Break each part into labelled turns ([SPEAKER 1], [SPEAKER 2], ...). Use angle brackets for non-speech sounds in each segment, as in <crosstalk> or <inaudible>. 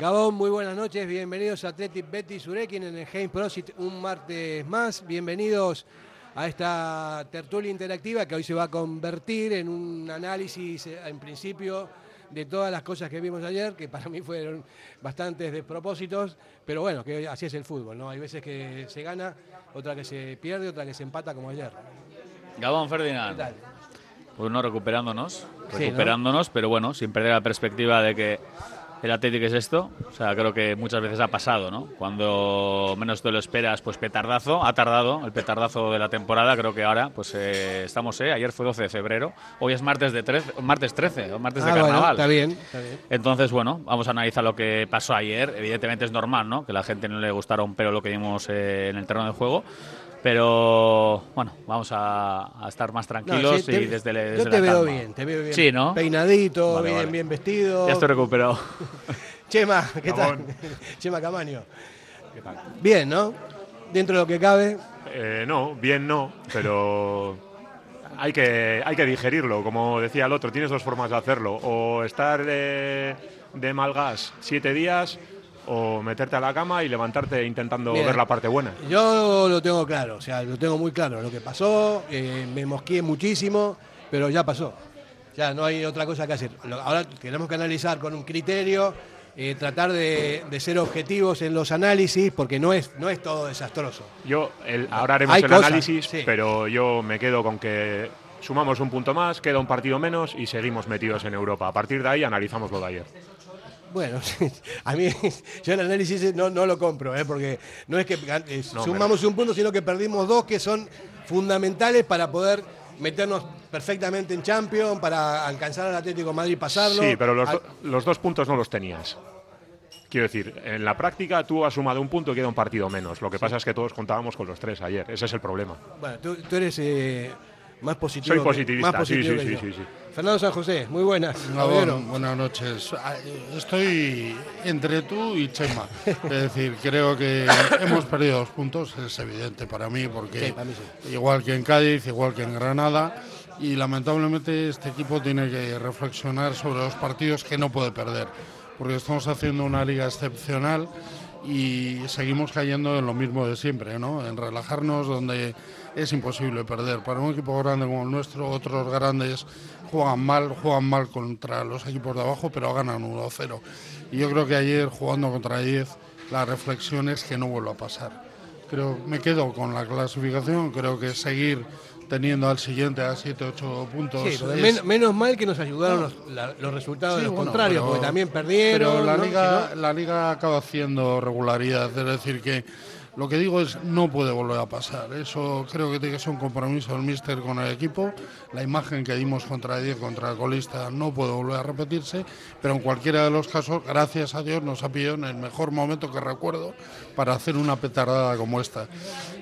[SPEAKER 1] Gabón, muy buenas noches, bienvenidos a Athletic Betty Surekin en el Game Prosit un martes más. Bienvenidos a esta tertulia interactiva que hoy se va a convertir en un análisis, eh, en principio, de todas las cosas que vimos ayer, que para mí fueron bastantes despropósitos, pero bueno, que así es el fútbol, ¿no? Hay veces que se gana, otra que se pierde, otra que se empata como ayer.
[SPEAKER 2] Gabón
[SPEAKER 1] ¿Qué
[SPEAKER 2] Ferdinand.
[SPEAKER 1] tal?
[SPEAKER 2] Pues no recuperándonos,
[SPEAKER 1] Sí,
[SPEAKER 2] recuperándonos, pero bueno, sin perder la perspectiva de que el Atlético es esto. O sea, creo que muchas veces ha pasado, ¿no? Cuando menos te lo esperas, pues petardazo, ha tardado el petardazo de la temporada. Creo que ahora, pues eh, estamos, ¿eh? Ayer fue 12 de febrero, hoy es martes de 13, martes 13, o martes de
[SPEAKER 1] Ah, bueno,
[SPEAKER 2] carnaval.
[SPEAKER 1] está bien, está bien.
[SPEAKER 2] Entonces, bueno, vamos a analizar lo que pasó ayer. Evidentemente es normal, ¿no? Que a la gente no le gustara un pelo lo que vimos eh, en el terreno de juego. Pero, bueno, vamos a, a estar más
[SPEAKER 1] No,
[SPEAKER 2] tranquilos
[SPEAKER 1] sí, te-
[SPEAKER 2] y desde, le-
[SPEAKER 1] yo
[SPEAKER 2] desde
[SPEAKER 1] te
[SPEAKER 2] la
[SPEAKER 1] veo
[SPEAKER 2] calma.
[SPEAKER 1] bien, te veo bien.
[SPEAKER 2] Sí, ¿no?
[SPEAKER 1] Peinadito,
[SPEAKER 2] Vale,
[SPEAKER 1] bien,
[SPEAKER 2] vale.
[SPEAKER 1] bien vestido.
[SPEAKER 2] Ya estoy recuperado. <laughs>
[SPEAKER 1] Chema, ¿qué tal? <laughs> Chema Camaño. Bien, ¿no? Dentro de lo que cabe.
[SPEAKER 3] Eh, no, bien no, pero <laughs> hay que, hay que digerirlo. Como decía el otro, tienes dos formas de hacerlo. O estar de, de mal gas siete días o meterte a la cama y levantarte intentando ver la parte buena.
[SPEAKER 1] Yo lo tengo claro, o sea, lo tengo muy claro. Lo que pasó, eh, me mosqué muchísimo, pero ya pasó. Ya no hay otra cosa que hacer. Ahora tenemos que analizar con un criterio, eh, tratar de, de ser objetivos en los análisis, porque no es, no es todo desastroso.
[SPEAKER 3] Yo, el- ahora haremos
[SPEAKER 1] Hay
[SPEAKER 3] el
[SPEAKER 1] cosas,
[SPEAKER 3] análisis,
[SPEAKER 1] sí.
[SPEAKER 3] pero yo me quedo con que sumamos un punto más, queda un partido menos y seguimos metidos en Europa. A partir de ahí analizamos lo de ayer.
[SPEAKER 1] Bueno, <laughs> a mí <laughs> yo el análisis no, no lo compro, ¿eh? porque no es que eh,
[SPEAKER 3] No,
[SPEAKER 1] sumamos un punto, sino que perdimos dos que son fundamentales para poder meternos perfectamente en Champions, para alcanzar al Atlético de Madrid y pasarlo.
[SPEAKER 3] Sí, pero los,
[SPEAKER 1] Al-
[SPEAKER 3] los dos puntos no los tenías. Quiero decir, en la práctica tú has sumado un punto y queda un partido menos. Lo que pasa es que todos contábamos con los tres ayer. Ese es el problema.
[SPEAKER 1] Bueno, tú, tú eres eh, más positivo.
[SPEAKER 3] Soy
[SPEAKER 1] que-
[SPEAKER 3] positivista,
[SPEAKER 1] más positivo
[SPEAKER 3] sí,
[SPEAKER 1] que
[SPEAKER 3] sí,
[SPEAKER 1] yo.
[SPEAKER 3] sí, sí, sí.
[SPEAKER 1] Fernando San José, muy buenas.
[SPEAKER 4] Buenas noches. Ah, Estoy entre tú y Chema. <laughs> Es decir, creo que hemos perdido dos puntos, es evidente para mí, porque
[SPEAKER 1] Sí, para mí
[SPEAKER 4] igual que en Cádiz, igual que en Granada, y lamentablemente este equipo tiene que reflexionar sobre los partidos que no puede perder, porque estamos haciendo una liga excepcional y seguimos cayendo en lo mismo de siempre, ¿no? En relajarnos donde es imposible perder. Para un equipo grande como el nuestro, otros grandes juegan mal, juegan mal contra los equipos de abajo, pero ganan 1-0. Y yo creo que ayer jugando contra 10, la reflexión es que no vuelva a pasar. Creo, me quedo con la clasificación, creo que seguir teniendo al siguiente a 7-8 puntos.
[SPEAKER 1] Sí, porque
[SPEAKER 4] es-
[SPEAKER 1] men- menos mal que nos ayudaron los, la- los resultados
[SPEAKER 4] Sí,
[SPEAKER 1] de los
[SPEAKER 4] bueno,
[SPEAKER 1] contrarios,
[SPEAKER 4] pero-
[SPEAKER 1] porque también perdieron.
[SPEAKER 4] Pero la
[SPEAKER 1] ¿no?
[SPEAKER 4] liga,
[SPEAKER 1] Si no-
[SPEAKER 4] la liga acaba haciendo regularidad, es decir, que lo que digo es no puede volver a pasar. Eso creo que tiene que ser un compromiso del míster con el equipo. La imagen que dimos contra 10, contra el colista, no puede volver a repetirse, pero en cualquiera de los casos, gracias a Dios, nos ha pillado en el mejor momento que recuerdo para hacer una petardada como esta.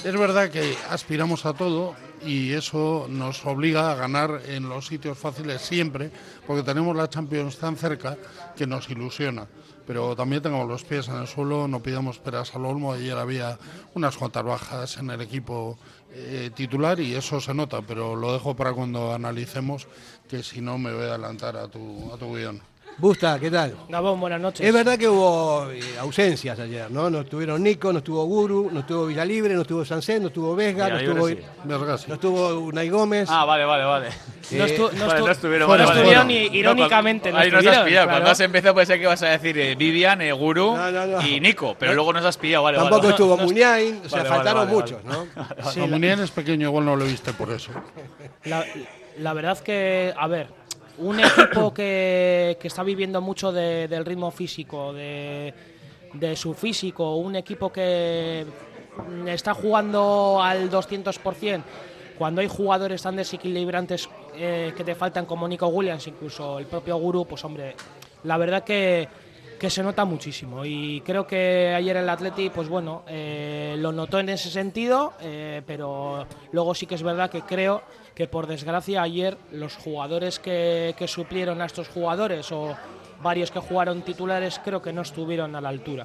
[SPEAKER 4] Es verdad que aspiramos a todo y eso nos obliga a ganar en los sitios fáciles siempre, porque tenemos la Champions tan cerca que nos ilusiona. Pero también tengamos los pies en el suelo, no pidamos peras al olmo. Ayer había unas cuantas bajas en el equipo eh, titular y eso se nota, pero lo dejo para cuando analicemos, que si no me voy a adelantar a tu, a tu guion.
[SPEAKER 1] Busta, ¿qué tal?
[SPEAKER 5] Gabón, buenas noches.
[SPEAKER 1] Es verdad que hubo eh, ausencias ayer, ¿no? No estuvieron Nico, no estuvo Guru, no estuvo Villalibre, no estuvo Sancet, no estuvo Vesga, no estuvo,
[SPEAKER 2] sí.
[SPEAKER 1] No estuvo Unai Gómez.
[SPEAKER 2] Ah, vale, vale, vale.
[SPEAKER 5] No, estu- no
[SPEAKER 2] Vale,
[SPEAKER 5] estu-
[SPEAKER 2] no estuvieron,
[SPEAKER 5] no
[SPEAKER 2] vale, vale.
[SPEAKER 5] estuvieron
[SPEAKER 2] Bueno.
[SPEAKER 5] y irónicamente.
[SPEAKER 2] No,
[SPEAKER 5] no
[SPEAKER 2] ahí nos has pillado.
[SPEAKER 5] claro.
[SPEAKER 2] Cuando has empezado puede ser que vas a decir eh, Vivian, eh, Guru
[SPEAKER 1] No, no, no.
[SPEAKER 2] y Nico, pero luego nos has pillado, vale,
[SPEAKER 1] Tampoco
[SPEAKER 2] vale.
[SPEAKER 1] estuvo Muniain, o sea,
[SPEAKER 2] Vale, vale,
[SPEAKER 1] faltaron
[SPEAKER 2] vale,
[SPEAKER 1] muchos,
[SPEAKER 2] vale.
[SPEAKER 1] ¿no? <laughs>
[SPEAKER 5] Sí,
[SPEAKER 4] Munier es pequeño, igual no lo viste por eso.
[SPEAKER 5] La, la verdad que, a ver, un equipo que, que está viviendo mucho de- del ritmo físico, de, su físico, un equipo que está jugando al 200%, cuando hay jugadores tan desequilibrantes eh, que te faltan como Nico Williams, incluso el propio Guru, pues hombre, la verdad que, que se nota muchísimo. Y creo que ayer el Atleti, pues bueno, eh, lo notó en ese sentido, eh, pero luego sí que es verdad que creo que por desgracia ayer los jugadores que, que suplieron a estos jugadores o varios que jugaron titulares creo que no estuvieron a la altura.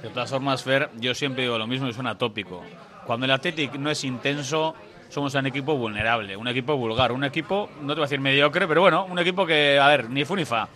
[SPEAKER 2] De todas formas, Fer, yo siempre digo lo mismo y suena tópico. Cuando el Athletic no es intenso, somos un equipo vulnerable, un equipo vulgar, un equipo, no te voy a decir mediocre, pero bueno, un equipo que, a ver, ni fu ni fa.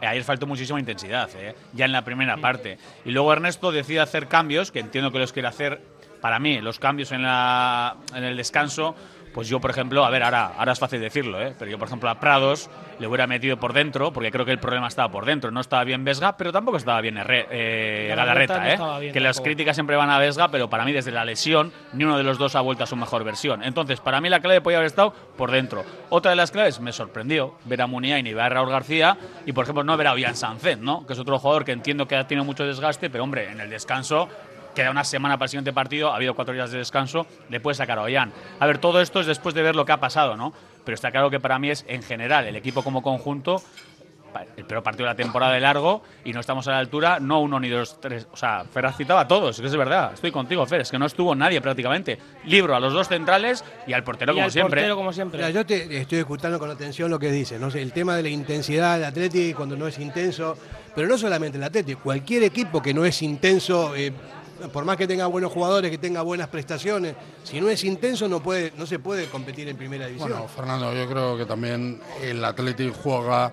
[SPEAKER 2] Ayer faltó muchísima intensidad, eh, ya en la primera parte. Y luego Ernesto decide hacer cambios, que entiendo que los quiere hacer, para mí, los cambios en, la, en el descanso, pues yo, por ejemplo, a ver, ahora, ahora es fácil decirlo, ¿eh? pero yo, por ejemplo, a Prados le hubiera metido por dentro, porque creo que el problema estaba por dentro. No estaba bien Vesga, pero tampoco estaba bien Herre, eh, Galarreta. ¿eh? que las críticas siempre van a Vesga, pero para mí, desde la lesión, ni uno de los dos ha vuelto a su mejor versión. Entonces, para mí, la clave podía haber estado por dentro. Otra de las claves me sorprendió ver a Muniain y ver a Raúl García, y por ejemplo, no ver a Ollán Sancet, ¿no? que es otro jugador que entiendo que ha tenido mucho desgaste, pero hombre, en el descanso queda una semana para el siguiente partido, ha habido cuatro días de descanso, le puede sacar a Ollán. A ver, todo esto es después de ver lo que ha pasado, ¿no? Pero está claro que para mí es, en general, el equipo como conjunto, el peor partido de la temporada de largo y no estamos a la altura, no uno ni dos, tres. O sea, Fer ha citado a todos, es que es verdad. Estoy contigo, Fer, es que no estuvo nadie prácticamente. Libro a los dos centrales y al portero, como, siempre.
[SPEAKER 5] portero como siempre.
[SPEAKER 1] yo te estoy escuchando con atención lo que dice, ¿no? el tema de la intensidad del Atlético cuando no es intenso, pero no solamente el Atlético, cualquier equipo que no es intenso. Eh, por más que tenga buenos jugadores, que tenga buenas prestaciones, si no es intenso no puede, no se puede competir en primera división.
[SPEAKER 4] Bueno, Fernando, yo creo que también el Atlético juega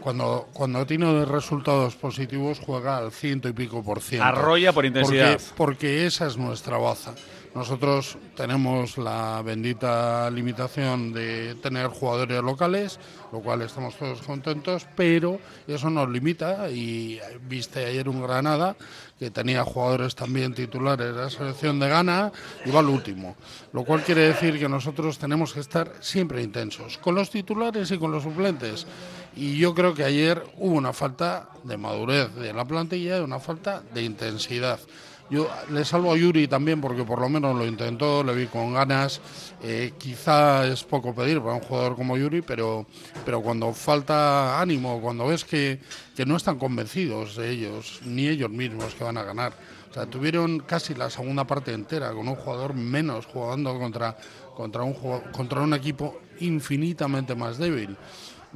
[SPEAKER 4] cuando, cuando tiene resultados positivos juega al ciento y pico por ciento.
[SPEAKER 2] Arrolla por intensidad.
[SPEAKER 4] Porque, porque esa es nuestra baza. Nosotros tenemos la bendita limitación de tener jugadores locales, lo cual estamos todos contentos, pero eso nos limita y viste ayer un Granada que tenía jugadores también titulares de la selección de Ghana y va al último, lo cual quiere decir que nosotros tenemos que estar siempre intensos, con los titulares y con los suplentes. Y yo creo que ayer hubo una falta de madurez de la plantilla y una falta de intensidad. Yo le salvo a Yuri también porque por lo menos lo intentó, le vi con ganas. Eh, quizá es poco pedir para un jugador como Yuri, pero, pero cuando falta ánimo, cuando ves que, que no están convencidos de ellos, ni ellos mismos que van a ganar. O sea, tuvieron casi la segunda parte entera con un jugador menos jugando contra, contra, un, contra un equipo infinitamente más débil.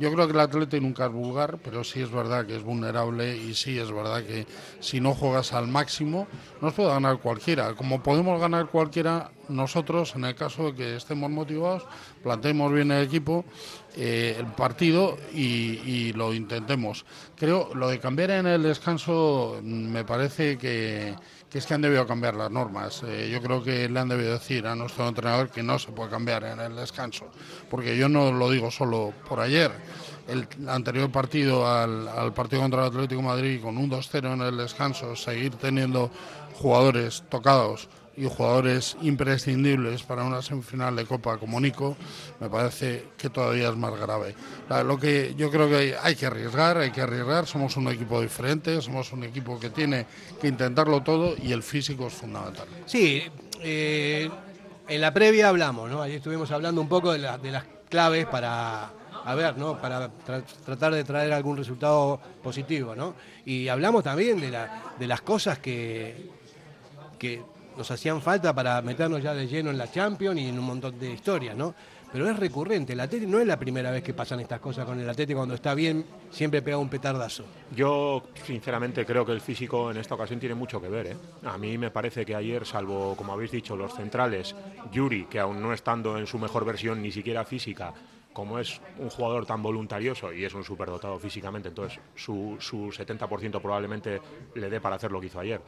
[SPEAKER 4] Yo creo que el atleta nunca es vulgar, pero sí es verdad que es vulnerable y sí es verdad que si no juegas al máximo, nos puede ganar cualquiera. Como podemos ganar cualquiera, nosotros, en el caso de que estemos motivados, planteemos bien el equipo, eh, el partido y, lo intentemos. Creo, lo de cambiar en el descanso me parece que, es que han debido cambiar las normas. Eh, yo creo que le han debido decir a nuestro entrenador que no se puede cambiar en el descanso, porque yo no lo digo solo por ayer el anterior partido al, partido contra el Atlético Madrid con un 2-0 en el descanso, seguir teniendo jugadores tocados y jugadores imprescindibles para una semifinal de Copa como Nico, me parece que todavía es más grave. Lo que yo creo que hay que arriesgar, hay que arriesgar, somos un equipo diferente, somos un equipo que tiene que intentarlo todo y el físico es fundamental.
[SPEAKER 1] Sí, eh, en la previa hablamos, ¿no? Allí estuvimos hablando un poco de, de las claves para a ver, ¿no? Para tratar de traer algún resultado positivo, ¿no? Y hablamos también de, la, de las cosas que, que nos hacían falta para meternos ya de lleno en la Champions y en un montón de historias, ¿no? Pero es recurrente, el Atlético no es la primera vez que pasan estas cosas con el Atlético, cuando está bien siempre pega un petardazo.
[SPEAKER 3] Yo sinceramente creo que el físico en esta ocasión tiene mucho que ver. ¿eh? A mí me parece que ayer, salvo como habéis dicho, los centrales, Yuri, que aún no estando en su mejor versión ni siquiera física, como es un jugador tan voluntarioso y es un superdotado físicamente, entonces su, su 70% probablemente le dé para hacer lo que hizo ayer.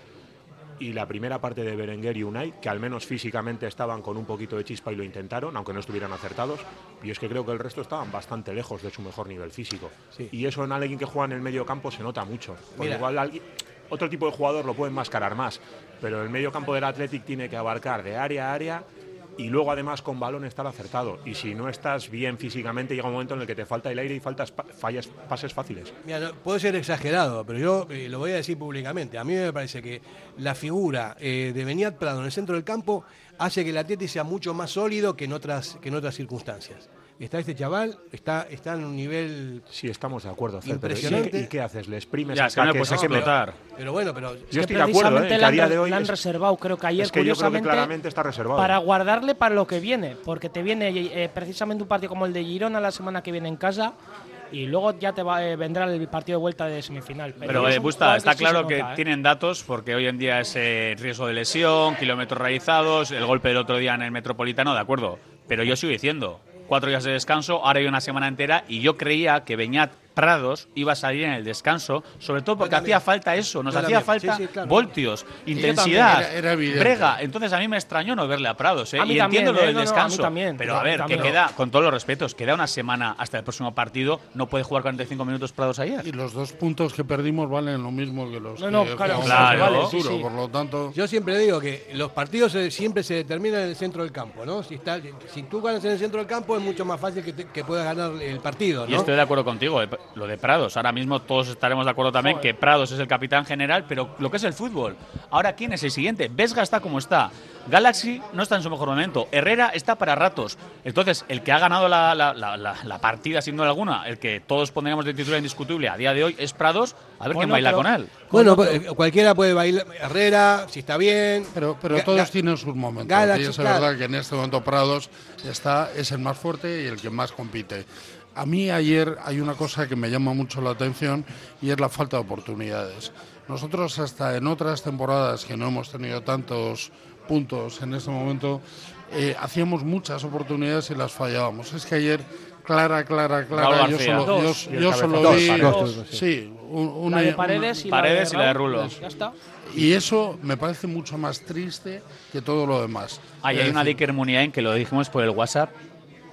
[SPEAKER 3] Y la primera parte de Berenguer y Unai, que al menos físicamente estaban con un poquito de chispa y lo intentaron, aunque no estuvieran acertados. Y es que creo que el resto estaban bastante lejos de su mejor nivel físico. Y eso en alguien que juega en el medio campo se nota mucho. igual otro tipo de jugador lo puede enmascarar más, pero el medio campo del Athletic tiene que abarcar de área a área y luego además con balón estar acertado. Y si no estás bien físicamente, llega un momento en el que te falta el aire y faltas fallas, pases fáciles.
[SPEAKER 1] Mira, puede ser exagerado, pero yo eh, lo voy a decir públicamente. A mí me parece que la figura eh, de Beniat Prado en el centro del campo hace que el Atleti sea mucho más sólido que en otras, que en otras circunstancias está este chaval, está, está en un nivel.
[SPEAKER 3] Sí, estamos de acuerdo, impresionante. ¿Y qué haces? ¿Le exprimes
[SPEAKER 2] ya, que no puedes explotar.
[SPEAKER 1] Pero bueno, pero.
[SPEAKER 3] Yo estoy de acuerdo, ¿eh?
[SPEAKER 5] día de hoy. La han reservado, creo que ayer,
[SPEAKER 3] es que yo creo que claramente está reservado.
[SPEAKER 5] Para guardarle para lo que viene, porque te viene eh, precisamente un partido como el de Girona la semana que viene en casa y luego ya te va, eh, vendrá el partido de vuelta de semifinal.
[SPEAKER 2] Pero,
[SPEAKER 5] es
[SPEAKER 2] eh, Busta, está
[SPEAKER 5] sí
[SPEAKER 2] claro que
[SPEAKER 5] ¿eh?
[SPEAKER 2] tienen datos porque hoy en día es eh, riesgo de lesión, kilómetros realizados, el golpe del otro día en el Metropolitano, de acuerdo. Pero yo sigo diciendo, cuatro días de descanso, ahora hay una semana entera y yo creía que Beñat Prados iba a salir en el descanso, sobre todo porque hacía falta eso, nos hacía falta
[SPEAKER 1] Sí, sí, claro.
[SPEAKER 2] voltios, intensidad,
[SPEAKER 4] era- era evidente.
[SPEAKER 2] brega. Entonces a mí me extrañó no verle a Prados, ¿eh?
[SPEAKER 5] A
[SPEAKER 2] y
[SPEAKER 5] también,
[SPEAKER 2] entiendo lo
[SPEAKER 5] ¿eh?
[SPEAKER 2] del
[SPEAKER 5] No, no, a mí
[SPEAKER 2] descanso.
[SPEAKER 5] también,
[SPEAKER 2] pero
[SPEAKER 5] a
[SPEAKER 2] ver, que queda, con todos los respetos, queda una semana hasta el próximo partido, no puede jugar 45 minutos Prados ayer.
[SPEAKER 4] Y los dos puntos que perdimos valen lo mismo que los
[SPEAKER 5] No,
[SPEAKER 4] que
[SPEAKER 5] no, claro,
[SPEAKER 2] claro, vale,
[SPEAKER 5] sí.
[SPEAKER 4] Por lo tanto,
[SPEAKER 1] Yo siempre digo que los partidos se- siempre se determinan en el centro del campo, ¿no? Si, está, si tú ganas en el centro del campo es mucho más fácil que, te- que puedas ganar el partido,
[SPEAKER 2] Y
[SPEAKER 1] ¿no?
[SPEAKER 2] estoy de acuerdo contigo, eh, lo de Prados. Ahora mismo todos estaremos de acuerdo también que Prados es el capitán general, pero lo que es el fútbol. Ahora, ¿quién es el siguiente? Vesga está como está. Galaxy no está en su mejor momento. Herrera está para ratos. Entonces, el que ha ganado la, la- la- la- la partida, sin duda alguna, el que todos pondríamos de titular indiscutible a día de hoy, es Prados. A ver quién
[SPEAKER 5] Bueno,
[SPEAKER 2] baila
[SPEAKER 5] pero-
[SPEAKER 2] con él.
[SPEAKER 1] Bueno, pues, eh, cualquiera puede bailar. Herrera, si está bien.
[SPEAKER 4] pero, pero
[SPEAKER 1] Ga-
[SPEAKER 4] todos tienen sus momentos.
[SPEAKER 1] Galaxy,
[SPEAKER 4] y es
[SPEAKER 1] claro.
[SPEAKER 4] verdad que en este momento Prados está, es el más fuerte y el que más compite. A mí ayer hay una cosa que me llama mucho la atención y es la falta de oportunidades. Nosotros hasta en otras temporadas que no hemos tenido tantos puntos en este momento, eh, hacíamos muchas oportunidades y las fallábamos. Es que ayer, clara, clara, clara, yo
[SPEAKER 2] García.
[SPEAKER 4] solo, yo-
[SPEAKER 5] Dos.
[SPEAKER 3] Y el
[SPEAKER 4] yo solo vi...
[SPEAKER 1] Dos, dos, dos, sí.
[SPEAKER 4] Sí, un- una,
[SPEAKER 5] La de
[SPEAKER 4] una-
[SPEAKER 5] Paredes y,
[SPEAKER 2] Paredes y la de Rulo.
[SPEAKER 5] Ya está.
[SPEAKER 4] y eso me parece mucho más triste que todo lo demás.
[SPEAKER 2] Ahí hay una de
[SPEAKER 4] decir,
[SPEAKER 2] Iker Muniain que lo dijimos por el WhatsApp.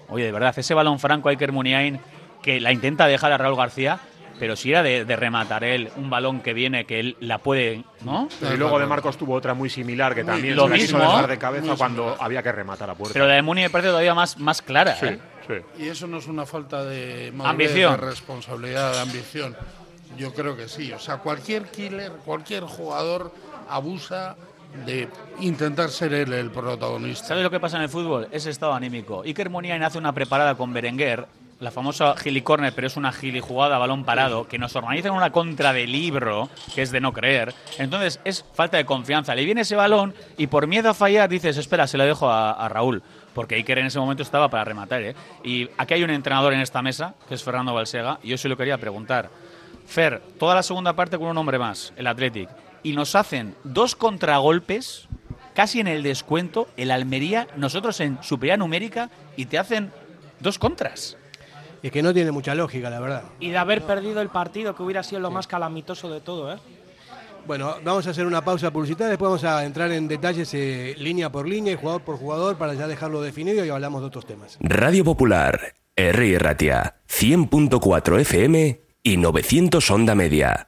[SPEAKER 2] Oye, de verdad, ese balón franco a Iker Muniain que la intenta dejar a Raúl García, pero si era de, de rematar él un balón que viene, que él la puede, ¿no?
[SPEAKER 3] Y luego de Marcos tuvo otra muy similar que también
[SPEAKER 2] lo
[SPEAKER 3] se la quiso
[SPEAKER 2] mismo.
[SPEAKER 3] dejar de cabeza cuando había que rematar a puerta.
[SPEAKER 2] Pero la de Muni me parece todavía más, más clara.
[SPEAKER 3] sí,
[SPEAKER 2] ¿eh?
[SPEAKER 3] sí.
[SPEAKER 4] Y eso no es una falta de madurez,
[SPEAKER 2] Ambición.
[SPEAKER 4] de responsabilidad, de ambición. Yo creo que sí. O sea, cualquier killer, cualquier jugador abusa de intentar ser él el protagonista.
[SPEAKER 2] ¿Sabes lo que pasa en el fútbol? Ese estado anímico. Iker Muniain hace una preparada con Berenguer, la famosa gili corner, pero es una gili jugada a balón parado, que nos organizan una contra de libro, que es de no creer. Entonces es falta de confianza. Le viene ese balón y por miedo a fallar dices, espera, se lo dejo a, a Raúl. Porque Iker en ese momento estaba para rematar. ¿eh? Y aquí hay un entrenador en esta mesa, que es Fernando Balsega, y yo se lo quería preguntar. Fer, toda la segunda parte con un hombre más, el Athletic, y nos hacen dos contragolpes casi en el descuento, el Almería, nosotros en superioridad numérica y te hacen dos contras.
[SPEAKER 1] Es que no tiene mucha lógica, la verdad.
[SPEAKER 5] Y de haber perdido el partido, que hubiera sido lo más calamitoso de todo, ¿eh?
[SPEAKER 1] Bueno, vamos a hacer una pausa publicitaria, después vamos a entrar en detalles eh, línea por línea y jugador por jugador para ya dejarlo definido y hablamos de otros temas.
[SPEAKER 6] Radio Popular, R. Ratia, 100.4 FM y 900 Onda Media.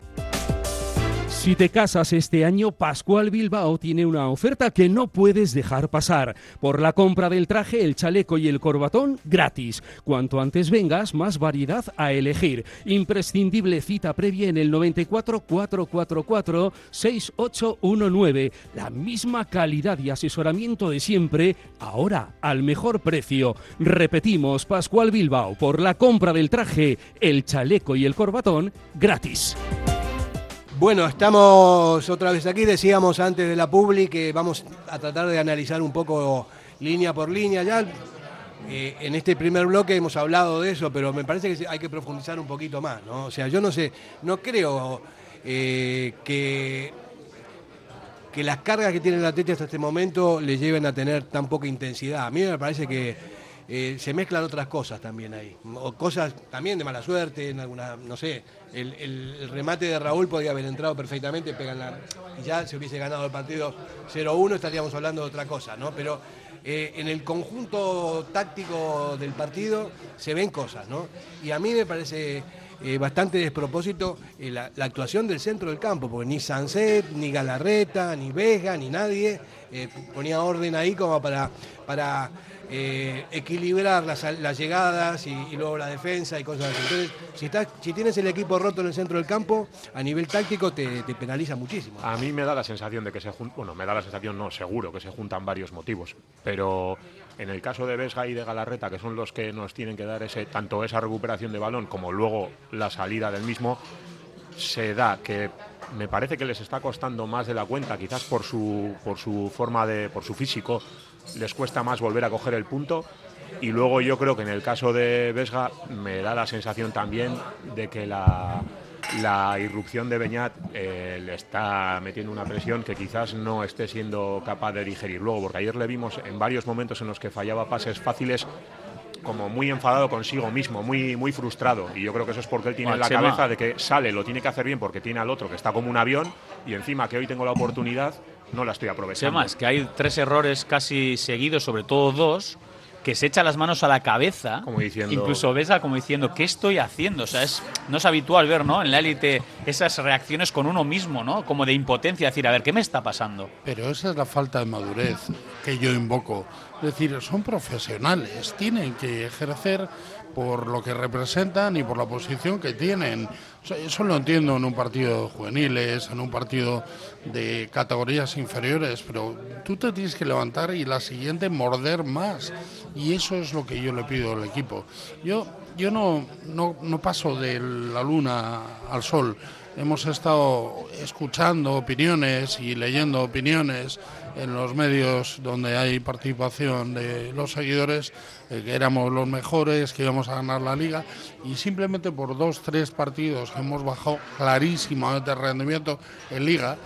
[SPEAKER 7] Si te casas este año, Pascual Bilbao tiene una oferta que no puedes dejar pasar. Por la compra del traje, el chaleco y el corbatón, gratis. Cuanto antes vengas, más variedad a elegir. Imprescindible cita previa en el 94 444 6819. La misma calidad y asesoramiento de siempre, ahora al mejor precio. Repetimos, Pascual Bilbao, por la compra del traje, el chaleco y el corbatón, gratis.
[SPEAKER 1] Bueno, estamos otra vez aquí, decíamos antes de la publi que vamos a tratar de analizar un poco línea por línea ya. eh, en este primer bloque hemos hablado de eso, pero me parece que hay que profundizar un poquito más, ¿no? O sea, yo no sé, no creo eh, que, que las cargas que tiene el Atleti hasta este momento le lleven a tener tan poca intensidad. A mí me parece que eh, se mezclan otras cosas también ahí. O cosas también de mala suerte, en alguna, no sé, el, remate de Raúl podía haber entrado perfectamente, pegan la, y ya se hubiese ganado el partido 0-1, estaríamos hablando de otra cosa, ¿no? Pero eh, en el conjunto táctico del partido se ven cosas, ¿no? Y a mí me parece eh, bastante despropósito eh, la, la actuación del centro del campo, porque ni Sanset, ni Galarreta, ni Vega, ni nadie ponía orden ahí como para, para eh, equilibrar las, llegadas y, luego la defensa y cosas así. Entonces, si, estás, si tienes el equipo roto en el centro del campo, a nivel táctico te, te penaliza muchísimo.
[SPEAKER 3] A mí me da la sensación de que se juntan, bueno, me da la sensación, no, seguro que se juntan varios motivos, pero en el caso de Vesga y de Galarreta, que son los que nos tienen que dar ese, tanto esa recuperación de balón como luego la salida del mismo, se da que me parece que les está costando más de la cuenta, quizás por su, por su forma de, por su físico, les cuesta más volver a coger el punto. Y luego yo creo que en el caso de Vesga me da la sensación también de que la, la irrupción de Beñat eh, le está metiendo una presión que quizás no esté siendo capaz de digerir luego, porque ayer le vimos en varios momentos en los que fallaba pases fáciles como muy enfadado consigo mismo, muy, muy frustrado. Y yo creo que eso es porque él tiene en la cabeza de que sale, lo tiene que hacer bien porque tiene al otro que está como un avión y encima que hoy tengo la oportunidad, no la estoy aprovechando.
[SPEAKER 2] Es que hay tres errores casi seguidos, sobre todo dos, que se echa las manos a la cabeza.
[SPEAKER 3] Como diciendo-
[SPEAKER 2] Incluso Besa como diciendo, ¿qué estoy haciendo? O sea, es, no es habitual ver, ¿no? En la élite esas reacciones con uno mismo, ¿no? Como de impotencia, decir, a ver, ¿qué me está pasando?
[SPEAKER 4] Pero esa es la falta de madurez que yo invoco. Es decir, son profesionales, tienen que ejercer por lo que representan y por la posición que tienen. Eso lo entiendo en un partido de juveniles, en un partido de categorías inferiores, pero tú te tienes que levantar y la siguiente morder más. Y eso es lo que yo le pido al equipo. Yo, yo no, no, no paso de la luna al sol. Hemos estado escuchando opiniones y leyendo opiniones en los medios donde hay participación de los seguidores, eh, que éramos los mejores, que íbamos a ganar la liga, y simplemente por dos, tres partidos hemos bajado clarísimamente el rendimiento en liga,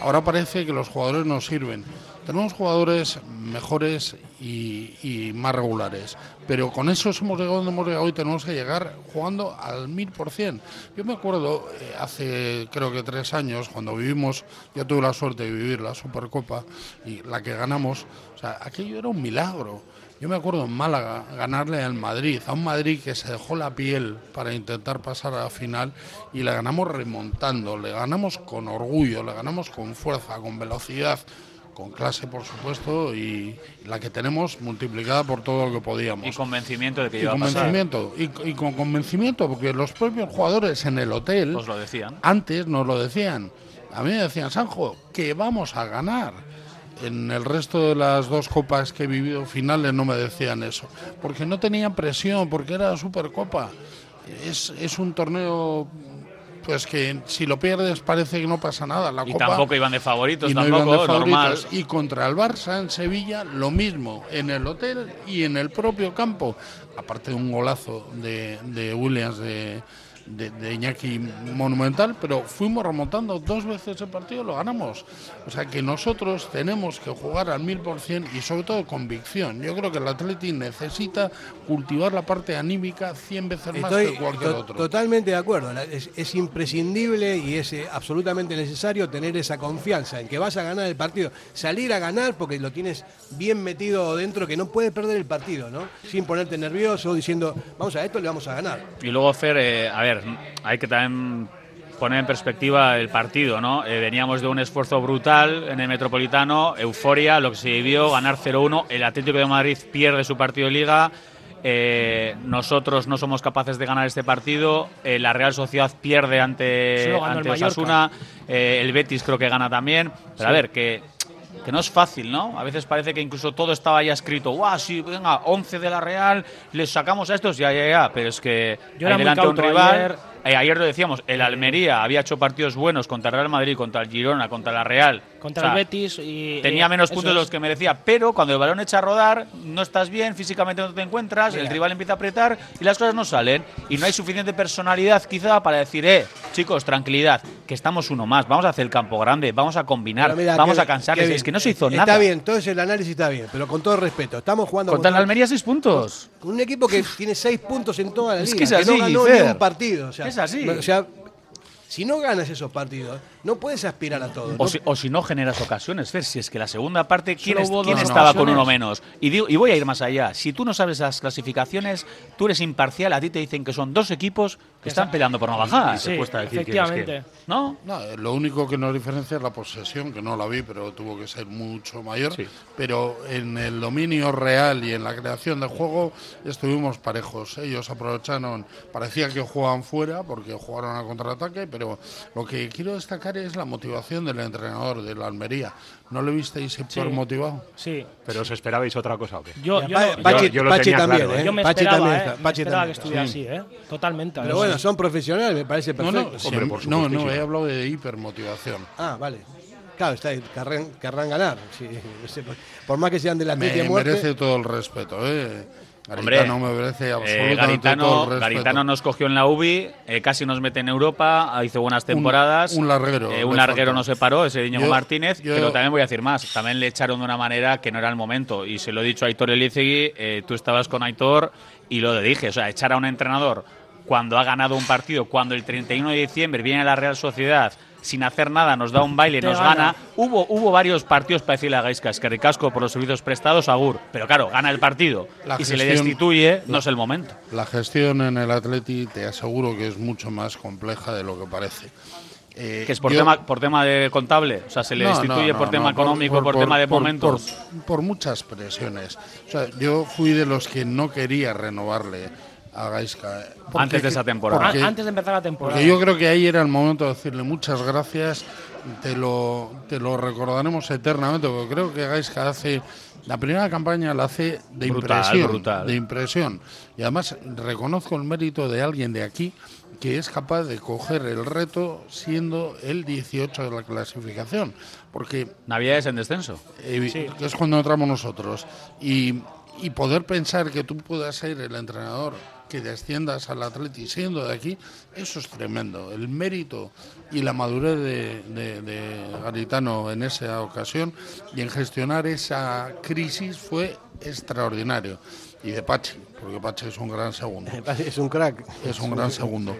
[SPEAKER 4] ahora parece que los jugadores nos sirven. Tenemos jugadores mejores y, y más regulares, pero con esos hemos llegado donde hemos llegado y tenemos que llegar jugando al mil por cien. Yo me acuerdo eh, hace creo que tres años cuando vivimos, yo tuve la suerte de vivir la Supercopa y la que ganamos, o sea, aquello era un milagro. Yo me acuerdo en Málaga ganarle al Madrid, a un Madrid que se dejó la piel para intentar pasar a la final y le ganamos remontando, le ganamos con orgullo, le ganamos con fuerza, con velocidad, con clase por supuesto y la que tenemos multiplicada por todo lo que podíamos.
[SPEAKER 2] Y convencimiento de que
[SPEAKER 4] Y
[SPEAKER 2] iba a pasar.
[SPEAKER 4] convencimiento, y, y con convencimiento, porque los propios jugadores en el hotel
[SPEAKER 2] Os lo decían.
[SPEAKER 4] antes nos lo decían. A mí me decían, Sanjo, que vamos a ganar. En el resto de las dos copas que he vivido finales no me decían eso, porque no tenían presión, porque era Supercopa. Es, es un torneo pues que si lo pierdes parece que no pasa nada. La
[SPEAKER 2] Y
[SPEAKER 4] Copa-
[SPEAKER 2] tampoco iban de favoritos,
[SPEAKER 4] y no
[SPEAKER 2] tampoco,
[SPEAKER 4] iban de
[SPEAKER 2] normal.
[SPEAKER 4] favoritos. Y contra el Barça en Sevilla lo mismo, en el hotel y en el propio campo. Aparte de un golazo de, de Williams de, de, de Iñaki monumental, pero fuimos remontando dos veces el partido, lo ganamos. O sea que nosotros tenemos que jugar al mil por cien y sobre todo convicción. Yo creo que el Atleti necesita cultivar la parte anímica 100 veces más
[SPEAKER 1] Estoy
[SPEAKER 4] que cualquier
[SPEAKER 1] to-
[SPEAKER 4] otro.
[SPEAKER 1] totalmente de acuerdo. Es imprescindible y es eh, absolutamente necesario tener esa confianza en que vas a ganar el partido. Salir a ganar porque lo tienes bien metido dentro, que no puedes perder el partido, ¿no? Sin ponerte nervioso, diciendo, vamos a esto, le vamos a ganar.
[SPEAKER 2] Y luego, Fer, eh, a ver, hay que también poner en perspectiva el partido, ¿no? Eh, veníamos de un esfuerzo brutal en el Metropolitano, euforia, lo que se vivió, ganar 0-1, el Atlético de Madrid pierde su partido de liga, eh, nosotros no somos capaces de ganar este partido, eh, la Real Sociedad pierde ante,
[SPEAKER 5] el
[SPEAKER 2] ante
[SPEAKER 5] Mallorca.
[SPEAKER 2] Osasuna, el Betis creo que gana también, pero a ver, que que no es fácil, ¿no? A veces parece que incluso todo estaba ya escrito. ¡Guau! Sí, venga, 11 de la Real, les sacamos a estos, ya, ya, ya. Pero es que
[SPEAKER 5] Yo era muy cauto
[SPEAKER 2] rival.
[SPEAKER 5] ayer,
[SPEAKER 2] eh, ayer lo decíamos, el Almería había hecho partidos buenos contra el Real Madrid, contra el Girona, contra la Real.
[SPEAKER 5] Contra
[SPEAKER 2] O sea,
[SPEAKER 5] el Betis y...
[SPEAKER 2] Tenía
[SPEAKER 5] eh,
[SPEAKER 2] menos
[SPEAKER 5] eso
[SPEAKER 2] puntos de los que merecía, pero cuando el balón echa a rodar, no estás bien, físicamente no te encuentras, el rival empieza a apretar y las cosas no salen. Y no hay suficiente personalidad quizá para decir, eh, chicos, tranquilidad, que estamos uno más, vamos a hacer el campo grande, vamos a combinar,
[SPEAKER 1] mira,
[SPEAKER 2] vamos a cansarles.
[SPEAKER 1] bien.
[SPEAKER 2] Es que no se hizo
[SPEAKER 1] está
[SPEAKER 2] nada.
[SPEAKER 1] bien, todo ese el análisis está bien, pero con todo respeto, estamos jugando
[SPEAKER 2] Contra el Almería seis puntos.
[SPEAKER 1] con un equipo que tiene seis puntos en toda la
[SPEAKER 2] Es
[SPEAKER 1] liga,
[SPEAKER 2] que es así,
[SPEAKER 1] no ganó
[SPEAKER 2] Fer.
[SPEAKER 1] ni un partido. O sea,
[SPEAKER 2] es así.
[SPEAKER 1] O sea, si no ganas esos partidos, no puedes aspirar a todo.
[SPEAKER 2] O
[SPEAKER 1] ¿no?
[SPEAKER 2] si, o si no generas ocasiones, Fer, si es que la segunda parte, ¿quién, es- estaba con uno menos? Y, digo- y voy a ir más allá. Si tú no sabes las clasificaciones, tú eres imparcial, a ti te dicen que son dos equipos que están peleando por no bajar.
[SPEAKER 5] Sí,
[SPEAKER 3] cuesta decir quién es
[SPEAKER 5] efectivamente.
[SPEAKER 2] ¿No?
[SPEAKER 4] No, lo único que nos diferencia es la posesión, que no la vi, pero tuvo que ser mucho mayor.
[SPEAKER 3] Sí.
[SPEAKER 4] Pero en el dominio real y en la creación de juego estuvimos parejos. Ellos aprovecharon, parecía que jugaban fuera porque jugaron a contraataque, pero lo que quiero destacar es la motivación del entrenador de la Almería. ¿No le visteis súper motivado?
[SPEAKER 5] Sí.
[SPEAKER 3] Pero os esperabais otra cosa o qué?
[SPEAKER 5] Yo, yo,
[SPEAKER 1] Pachi,
[SPEAKER 3] yo- yo lo
[SPEAKER 1] Pachi
[SPEAKER 3] tenía
[SPEAKER 1] también,
[SPEAKER 3] claro,
[SPEAKER 1] ¿eh?
[SPEAKER 5] yo me
[SPEAKER 1] Pachi
[SPEAKER 5] esperaba,
[SPEAKER 1] también
[SPEAKER 5] eh,
[SPEAKER 1] está-
[SPEAKER 5] me
[SPEAKER 1] Pachi
[SPEAKER 5] esperaba que
[SPEAKER 1] también.
[SPEAKER 5] estuviera así, ¿eh? Totalmente.
[SPEAKER 1] Pero
[SPEAKER 5] sí.
[SPEAKER 1] bueno, son profesionales, me parece perfecto.
[SPEAKER 4] no,
[SPEAKER 1] Sí.
[SPEAKER 3] Hombre,
[SPEAKER 4] sí,
[SPEAKER 3] por
[SPEAKER 4] no, he hablado de hipermotivación.
[SPEAKER 1] Ah, vale. Claro, está, querrán, querrán ganar. sí, <laughs> no sé, por- por más que sean de la
[SPEAKER 4] Me
[SPEAKER 1] muerte.
[SPEAKER 4] merece todo el respeto, ¿eh?
[SPEAKER 2] Hombre,
[SPEAKER 4] Garitano me merece
[SPEAKER 2] Eh,
[SPEAKER 4] absolutamente
[SPEAKER 2] Garitano,
[SPEAKER 4] todo el respeto.
[SPEAKER 2] Garitano nos cogió en la UBI, eh, casi nos mete en Europa, hizo buenas temporadas.
[SPEAKER 4] un larguero
[SPEAKER 2] Eh, un larguero
[SPEAKER 4] falta.
[SPEAKER 2] no se paró, ese
[SPEAKER 4] Yo-
[SPEAKER 2] Martínez.
[SPEAKER 4] yo-
[SPEAKER 2] pero también voy a decir más. También le echaron de una manera que no era el momento. Y se lo he dicho a Aitor Elizegui, eh, tú estabas con Aitor y lo dije. O sea, echar a un entrenador cuando ha ganado un partido, cuando el 31 de diciembre viene a la Real Sociedad sin hacer nada, nos da un baile, nos
[SPEAKER 5] gana.
[SPEAKER 2] gana. Hubo, hubo varios partidos para decirle a Gaisca, es que ricasco por los servicios prestados, Agur. Pero claro, gana el partido
[SPEAKER 4] La
[SPEAKER 2] y se le
[SPEAKER 4] gestión-
[SPEAKER 2] destituye, no es el momento.
[SPEAKER 4] La gestión en el Atleti te aseguro que es mucho más compleja de lo que parece. Eh,
[SPEAKER 2] Que es por,
[SPEAKER 4] yo-
[SPEAKER 2] tema, por tema de contable, o sea, se le
[SPEAKER 4] No,
[SPEAKER 2] destituye
[SPEAKER 4] no,
[SPEAKER 2] por
[SPEAKER 4] no,
[SPEAKER 2] tema
[SPEAKER 4] no,
[SPEAKER 2] económico, por, tema de
[SPEAKER 4] por-
[SPEAKER 2] momentos.
[SPEAKER 4] Por, por muchas presiones. O sea, yo fui de los que no quería renovarle a Gaisca. porque-
[SPEAKER 2] Antes de esa temporada.
[SPEAKER 4] porque-
[SPEAKER 5] Antes de empezar la temporada.
[SPEAKER 4] Porque yo creo que ahí era el momento de decirle muchas gracias, te lo, te lo recordaremos eternamente, porque creo que Gaisca hace, la primera campaña la hace de
[SPEAKER 2] Brutal,
[SPEAKER 4] impresión,
[SPEAKER 2] brutal.
[SPEAKER 4] de impresión. Y además reconozco el mérito de alguien de aquí que es capaz de coger el reto siendo el 18 de la clasificación, porque
[SPEAKER 2] Navidades en descenso.
[SPEAKER 4] eh, que es cuando entramos nosotros. Y, y poder pensar que tú puedas ser el entrenador que desciendas al Atleti siendo de aquí, eso es tremendo. El mérito y la madurez de, de- de Garitano en esa ocasión y en gestionar esa crisis fue extraordinario. Y de Pachi, porque Pachi es un gran segundo <laughs>
[SPEAKER 1] Es un crack.
[SPEAKER 4] es un gran segundo.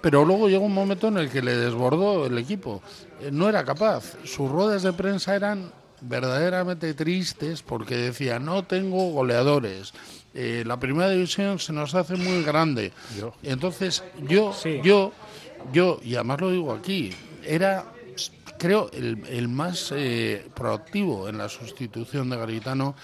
[SPEAKER 4] Pero luego llegó un momento en el que le desbordó el equipo. Eh, No era capaz. Sus ruedas de prensa eran verdaderamente tristes porque decía, no tengo goleadores. Eh, la primera división se nos hace muy grande. Entonces yo,
[SPEAKER 5] Sí.
[SPEAKER 4] yo, yo, y además lo digo aquí, era creo el, el más eh, proactivo en la sustitución de Garitano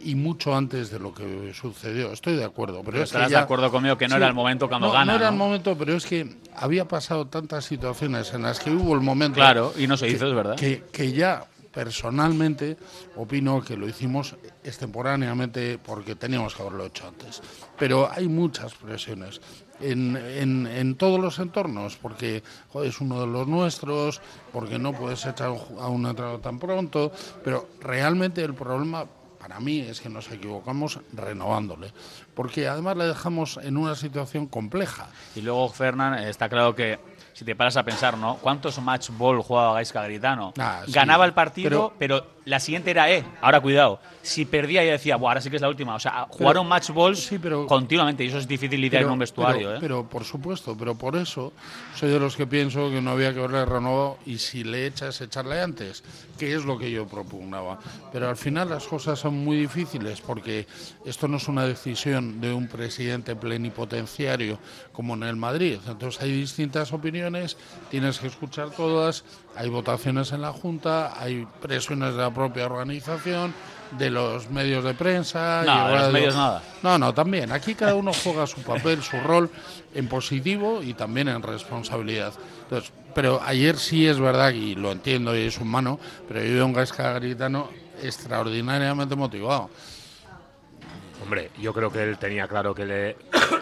[SPEAKER 4] y mucho antes de lo que sucedió. Estoy de acuerdo. Pero,
[SPEAKER 2] Pero
[SPEAKER 4] es que
[SPEAKER 2] estarás de
[SPEAKER 4] ya-
[SPEAKER 2] acuerdo conmigo que no
[SPEAKER 4] Sí.
[SPEAKER 2] era el momento cuando
[SPEAKER 4] no,
[SPEAKER 2] gana.
[SPEAKER 4] No era
[SPEAKER 2] ¿no?
[SPEAKER 4] el momento, pero es que había pasado tantas situaciones en las que hubo el momento.
[SPEAKER 2] Claro, y no se
[SPEAKER 4] que-
[SPEAKER 2] hizo, es verdad.
[SPEAKER 4] Que, que ya personalmente opino que lo hicimos extemporáneamente porque teníamos que haberlo hecho antes. Pero hay muchas presiones. En, en- en todos los entornos, porque es uno de los nuestros, porque no puedes echar a un entrenador tan pronto, pero realmente el problema para mí es que nos equivocamos renovándole, porque además le dejamos en una situación compleja.
[SPEAKER 2] Y luego, Fernán, está claro que si te paras a pensar, ¿no? ¿Cuántos match ball jugaba Gaisca Garitano?
[SPEAKER 4] Ah, sí,
[SPEAKER 2] Ganaba el partido, pero, la siguiente era E. Ahora, cuidado. Si perdía, ya decía, Buah, ahora sí que es la última. O sea, jugaron match balls
[SPEAKER 4] sí, pero-
[SPEAKER 2] continuamente y eso es difícil lidiar en un vestuario,
[SPEAKER 4] pero,
[SPEAKER 2] ¿eh?
[SPEAKER 4] pero, por supuesto, pero por eso soy de los que pienso que no había que haberle renovado y si le echas, echarle antes, que es lo que yo propugnaba. Pero al final las cosas son muy difíciles porque esto no es una decisión de un presidente plenipotenciario como en el Madrid. Entonces hay distintas opiniones, tienes que escuchar todas, hay votaciones en la Junta, hay presiones de la propia organización de los medios de prensa
[SPEAKER 2] No,
[SPEAKER 4] y
[SPEAKER 2] de los medios nada.
[SPEAKER 4] No, no, también. Aquí cada uno juega su papel, su rol en positivo y también en responsabilidad. Entonces, pero ayer sí es verdad, y lo entiendo y es humano, pero yo veo un Gaisca Garitano extraordinariamente motivado.
[SPEAKER 3] Hombre, yo creo que él tenía claro que le,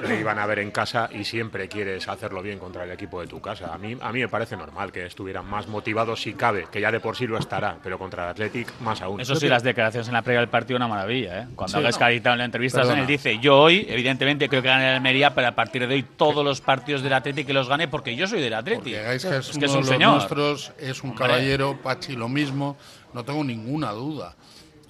[SPEAKER 3] le iban a ver en casa y siempre quieres hacerlo bien contra el equipo de tu casa. A mí, a mí me parece normal que estuvieran más motivados si cabe, que ya de por sí lo estará, pero contra el Athletic más aún.
[SPEAKER 2] Eso sí, las declaraciones en la previa del partido, una maravilla. ¿eh? Cuando
[SPEAKER 4] Sí.
[SPEAKER 2] Alex Garitano en la entrevista,
[SPEAKER 4] Perdona.
[SPEAKER 2] él dice: Yo hoy, evidentemente, creo que gane el Almería, pero a partir de hoy todos los partidos del Athletic que los gane porque yo soy del Athletic.
[SPEAKER 4] Es,
[SPEAKER 2] Es
[SPEAKER 4] uno
[SPEAKER 2] que es
[SPEAKER 4] de
[SPEAKER 2] un
[SPEAKER 4] los
[SPEAKER 2] señor.
[SPEAKER 4] nuestros, es un
[SPEAKER 2] Hombre.
[SPEAKER 4] caballero, Pachi lo mismo, no tengo ninguna duda.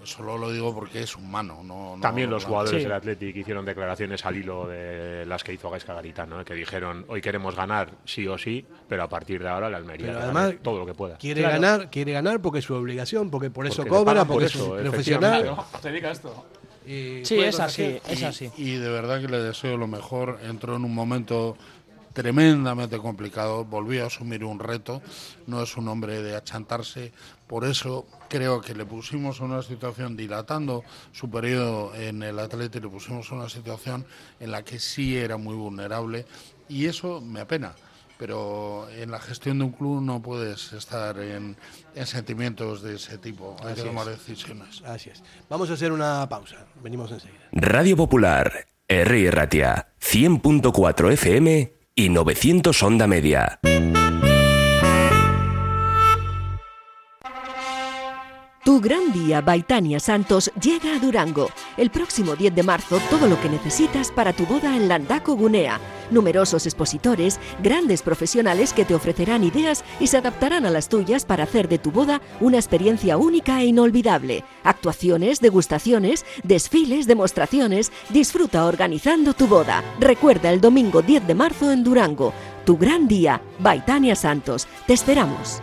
[SPEAKER 4] Solo lo digo porque es humano. No, no-
[SPEAKER 3] También los jugadores
[SPEAKER 5] Sí.
[SPEAKER 3] del Athletic hicieron declaraciones al hilo de las que hizo Gaisca Garitano, ¿eh? que dijeron hoy queremos ganar sí o sí, pero a partir de ahora la Almería
[SPEAKER 1] Pero además
[SPEAKER 3] todo lo que pueda.
[SPEAKER 1] Quiere
[SPEAKER 5] Claro.
[SPEAKER 1] ganar, quiere ganar porque es su obligación, porque por eso
[SPEAKER 3] Porque
[SPEAKER 1] cobra,
[SPEAKER 3] por
[SPEAKER 1] porque es
[SPEAKER 3] eso,
[SPEAKER 1] un profesional.
[SPEAKER 2] Se dedica a esto.
[SPEAKER 1] y
[SPEAKER 5] Sí, es así, es
[SPEAKER 4] y,
[SPEAKER 5] así.
[SPEAKER 4] y de verdad que le deseo lo mejor. Entró en un momento tremendamente complicado, volvió a asumir un reto, no es un hombre de achantarse, por eso creo que le pusimos una situación dilatando su periodo en el Atlético, le pusimos en una situación en la que sí era muy vulnerable y eso me apena. Pero en la gestión de un club no puedes estar en, en sentimientos de ese tipo, hay
[SPEAKER 1] Así
[SPEAKER 4] que tomar
[SPEAKER 1] es.
[SPEAKER 4] decisiones.
[SPEAKER 1] Así es. Vamos a hacer una pausa. Venimos enseguida.
[SPEAKER 6] Radio Popular, R. Ratia, 100.4 FM y 900 Onda Media.
[SPEAKER 8] Tu gran día, Baitania Santos, llega a Durango. El próximo 10 de marzo, todo lo que necesitas para tu boda en Landaco Gunea. Numerosos expositores, grandes profesionales que te ofrecerán ideas y se adaptarán a las tuyas para hacer de tu boda una experiencia única e inolvidable. Actuaciones, degustaciones, desfiles, demostraciones. Disfruta organizando tu boda. Recuerda el domingo 10 de marzo en Durango. Tu gran día, Baitania Santos. Te esperamos.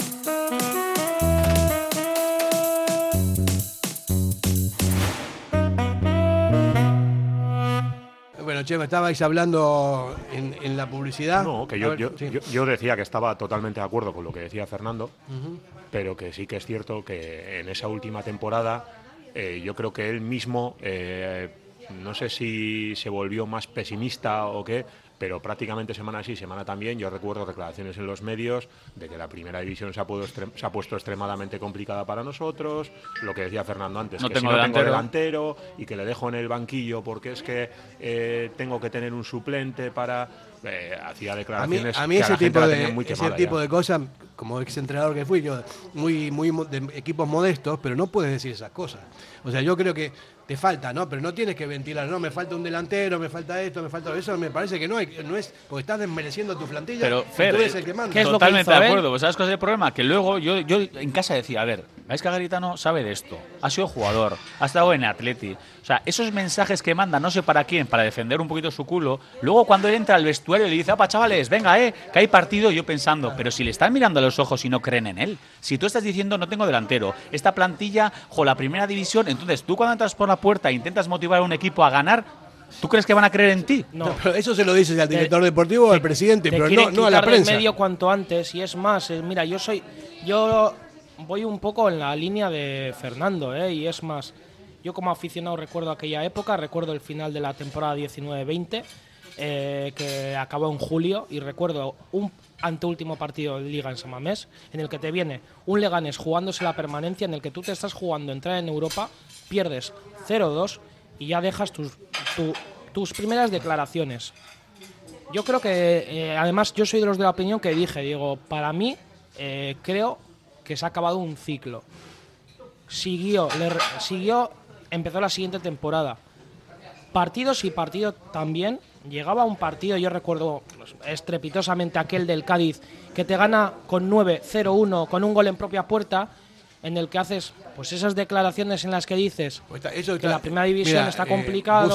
[SPEAKER 1] Bueno, Chema, estabais hablando en, en la publicidad.
[SPEAKER 3] No, que yo,
[SPEAKER 1] ver,
[SPEAKER 3] yo,
[SPEAKER 1] sí.
[SPEAKER 3] yo- yo decía que estaba totalmente de acuerdo con lo que decía Fernando, pero que sí que es cierto que en esa última temporada eh, yo creo que él mismo, eh, no sé si se volvió más pesimista o qué, pero prácticamente semana sí, semana también. Yo recuerdo declaraciones en los medios de que la primera división se ha, puesto extrem- se ha puesto extremadamente complicada para nosotros. Lo que decía Fernando antes,
[SPEAKER 2] No
[SPEAKER 3] que
[SPEAKER 2] tengo
[SPEAKER 3] si no
[SPEAKER 2] delantero.
[SPEAKER 3] tengo delantero y que le dejo en el banquillo porque es que eh, tengo que tener un suplente para. Eh, hacía
[SPEAKER 1] A mí,
[SPEAKER 3] declaraciones
[SPEAKER 1] a mí ese tipo de
[SPEAKER 3] muy
[SPEAKER 1] ese tipo
[SPEAKER 3] ya.
[SPEAKER 1] de cosas, como ex entrenador que fui yo, muy muy de equipos modestos, pero no puedes decir esas cosas. O sea, yo creo que te falta, ¿no? Pero no tienes que ventilar, no, me falta un delantero, me falta esto, me falta eso, me parece que no, hay- no es porque estás desmereciendo tu plantilla.
[SPEAKER 2] Pero, Fer,
[SPEAKER 1] tú eres el que manda.
[SPEAKER 5] ¿qué es lo que
[SPEAKER 2] totalmente de acuerdo. Pues ¿Sabes cuál es el problema? Que luego yo, yo en casa decía, a ver, ¿veis que Garitano sabe de esto? Ha sido jugador, ha estado en Atleti. O sea, esos mensajes que manda, no sé para quién, para defender un poquito su culo, luego cuando él entra al vestuario y le dice, apa, chavales, venga, eh, que hay partido, yo pensando, pero si le están mirando a los ojos y no creen en él, si tú estás diciendo, no tengo delantero, esta plantilla, jo, la primera división, entonces tú cuando entras por la puerta e intentas motivar a un equipo a ganar, ¿tú crees que van a creer en ti?
[SPEAKER 1] No, pero eso se lo dices al director deportivo o al presidente,
[SPEAKER 5] te
[SPEAKER 1] pero no, no a la prensa.
[SPEAKER 5] medio cuanto antes y es más eh, mira yo soy yo voy un poco en la línea de Fernando eh, y es más yo como aficionado recuerdo aquella época recuerdo el final de la temporada 19-20 eh, que acabó en julio y recuerdo un anteúltimo partido de liga en Samamés en el que te viene un Leganés jugándose la permanencia en el que tú te estás jugando entrar en Europa, pierdes 0-2 y ya dejas tus, tu- tus primeras declaraciones. Yo creo que, eh, además, yo soy de los de la opinión que dije, digo, para mí, eh, creo que se ha acabado un ciclo. Siguió, le siguió, empezó la siguiente temporada. Partidos y partido también. Llegaba un partido, yo recuerdo pues, estrepitosamente aquel del Cádiz, que te gana con 9-0-1, con un gol en propia puerta, en el que haces pues esas declaraciones en las que dices
[SPEAKER 1] Eso
[SPEAKER 5] que la primera división
[SPEAKER 1] Mira,
[SPEAKER 5] está
[SPEAKER 1] eh,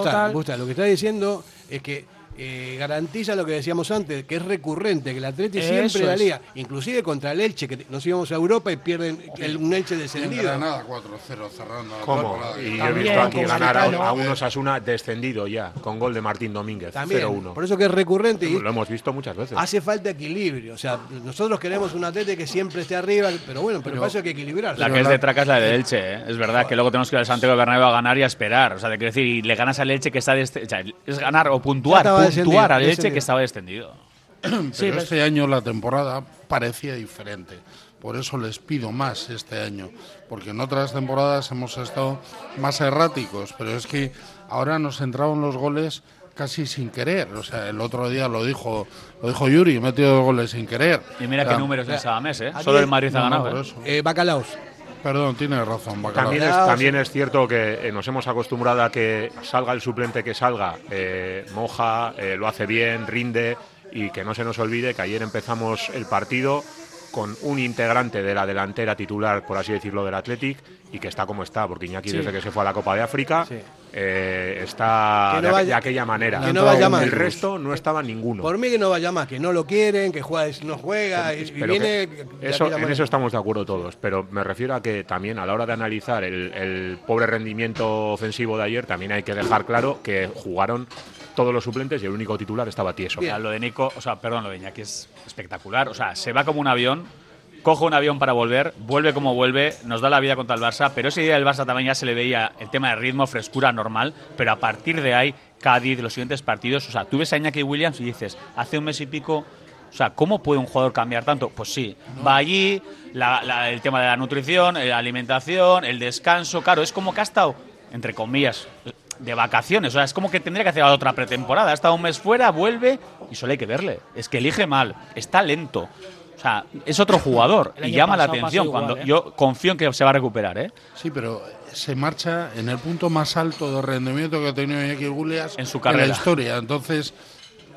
[SPEAKER 5] tal.
[SPEAKER 1] Busta, lo que está diciendo es que eh, garantiza lo que decíamos antes, que es recurrente, que el Atleti
[SPEAKER 5] Eso
[SPEAKER 1] siempre la
[SPEAKER 5] es.
[SPEAKER 1] liga, inclusive contra el Elche, que nos íbamos a Europa y pierden el, un Elche
[SPEAKER 4] En
[SPEAKER 1] descendido.
[SPEAKER 4] Granada 4-0 cerrando la
[SPEAKER 3] ¿Cómo? Y yo he visto aquí ganar a, un Osasuna descendido ya, con gol de Martín Domínguez,
[SPEAKER 1] También,
[SPEAKER 3] 0-1.
[SPEAKER 1] por eso que es recurrente y
[SPEAKER 3] Lo hemos visto muchas veces.
[SPEAKER 1] hace falta equilibrio. O sea, nosotros queremos un Atleti que siempre esté arriba, pero bueno, pero, para eso hay que equilibrarse.
[SPEAKER 2] La que es de traca es la de Elche, ¿eh? es verdad que luego tenemos que ir al Santiago Bernabéu a ganar y a esperar. O sea, de quiero decir, y le ganas al Elche que está desce- o sea, es ganar o puntuar, puntuar al Elche que estaba descendido. <clears throat>
[SPEAKER 4] Pero este año la temporada parecía diferente. Por eso les pido más este año. Porque en otras temporadas hemos estado más erráticos. Pero es que ahora nos entraron los goles casi sin querer. O sea, el otro día lo dijo, lo dijo Yuri, metido dos goles sin querer.
[SPEAKER 2] Y mira
[SPEAKER 4] O sea,
[SPEAKER 2] qué números en Sabamés, ¿eh?
[SPEAKER 1] aquí
[SPEAKER 2] Solo el Madrid ha
[SPEAKER 4] no, no,
[SPEAKER 2] ganado.
[SPEAKER 4] por
[SPEAKER 2] ¿eh?
[SPEAKER 1] Eh, Bacalaos.
[SPEAKER 4] Perdón, tienes razón, Bacalao.
[SPEAKER 3] También es, también es cierto que eh, nos hemos acostumbrado a que salga el suplente que salga, eh, moja, eh, lo hace bien, rinde y que no se nos olvide que ayer empezamos el partido con un integrante de la delantera titular, por así decirlo, del Athletic y que está como está, porque Iñaki
[SPEAKER 1] Sí.
[SPEAKER 3] desde que se fue a la Copa de África
[SPEAKER 1] Sí.
[SPEAKER 3] Eh, está
[SPEAKER 1] no
[SPEAKER 3] de,
[SPEAKER 1] vaya-
[SPEAKER 3] de aquella manera.
[SPEAKER 1] que no vaya más.
[SPEAKER 3] el resto no estaba ninguno.
[SPEAKER 1] Por mí que no vaya más, que no lo quieren, que juega, no juega y, y
[SPEAKER 3] Pero
[SPEAKER 1] viene.
[SPEAKER 3] eso, en
[SPEAKER 1] manera.
[SPEAKER 3] eso estamos de acuerdo todos, pero me refiero a que también a la hora de analizar el, el pobre rendimiento ofensivo de ayer, también hay que dejar claro que jugaron todos los suplentes y el único titular estaba tieso.
[SPEAKER 2] Lo de Nico, o sea, perdón, lo de Iñaki es espectacular. O sea, se va como un avión, coge un avión para volver, vuelve como vuelve, nos da la vida contra el Barça, pero ese día del Barça también ya se le veía el tema de ritmo, frescura normal, pero a partir de ahí, Cádiz, los siguientes partidos, o sea, tú ves a Iñaki Williams y dices, hace un mes y pico, o sea, ¿cómo puede un jugador cambiar tanto? Pues sí, va allí, el tema de la nutrición, eh, la alimentación, el descanso, claro, es como que ha estado, entre comillas, de vacaciones, o sea, es como que tendría que hacer otra pretemporada, ha estado un mes fuera, vuelve y solo hay que verle, es que elige mal, está lento. Sea, es otro jugador y llama la
[SPEAKER 5] pasado
[SPEAKER 2] atención
[SPEAKER 5] igual,
[SPEAKER 2] cuando
[SPEAKER 5] ¿eh?
[SPEAKER 2] yo confío en que se va a recuperar, ¿eh?
[SPEAKER 4] Sí, pero se marcha en el punto más alto de rendimiento que ha tenido Iñaki Williams
[SPEAKER 2] En su
[SPEAKER 4] la
[SPEAKER 2] carrera.
[SPEAKER 4] historia. Entonces,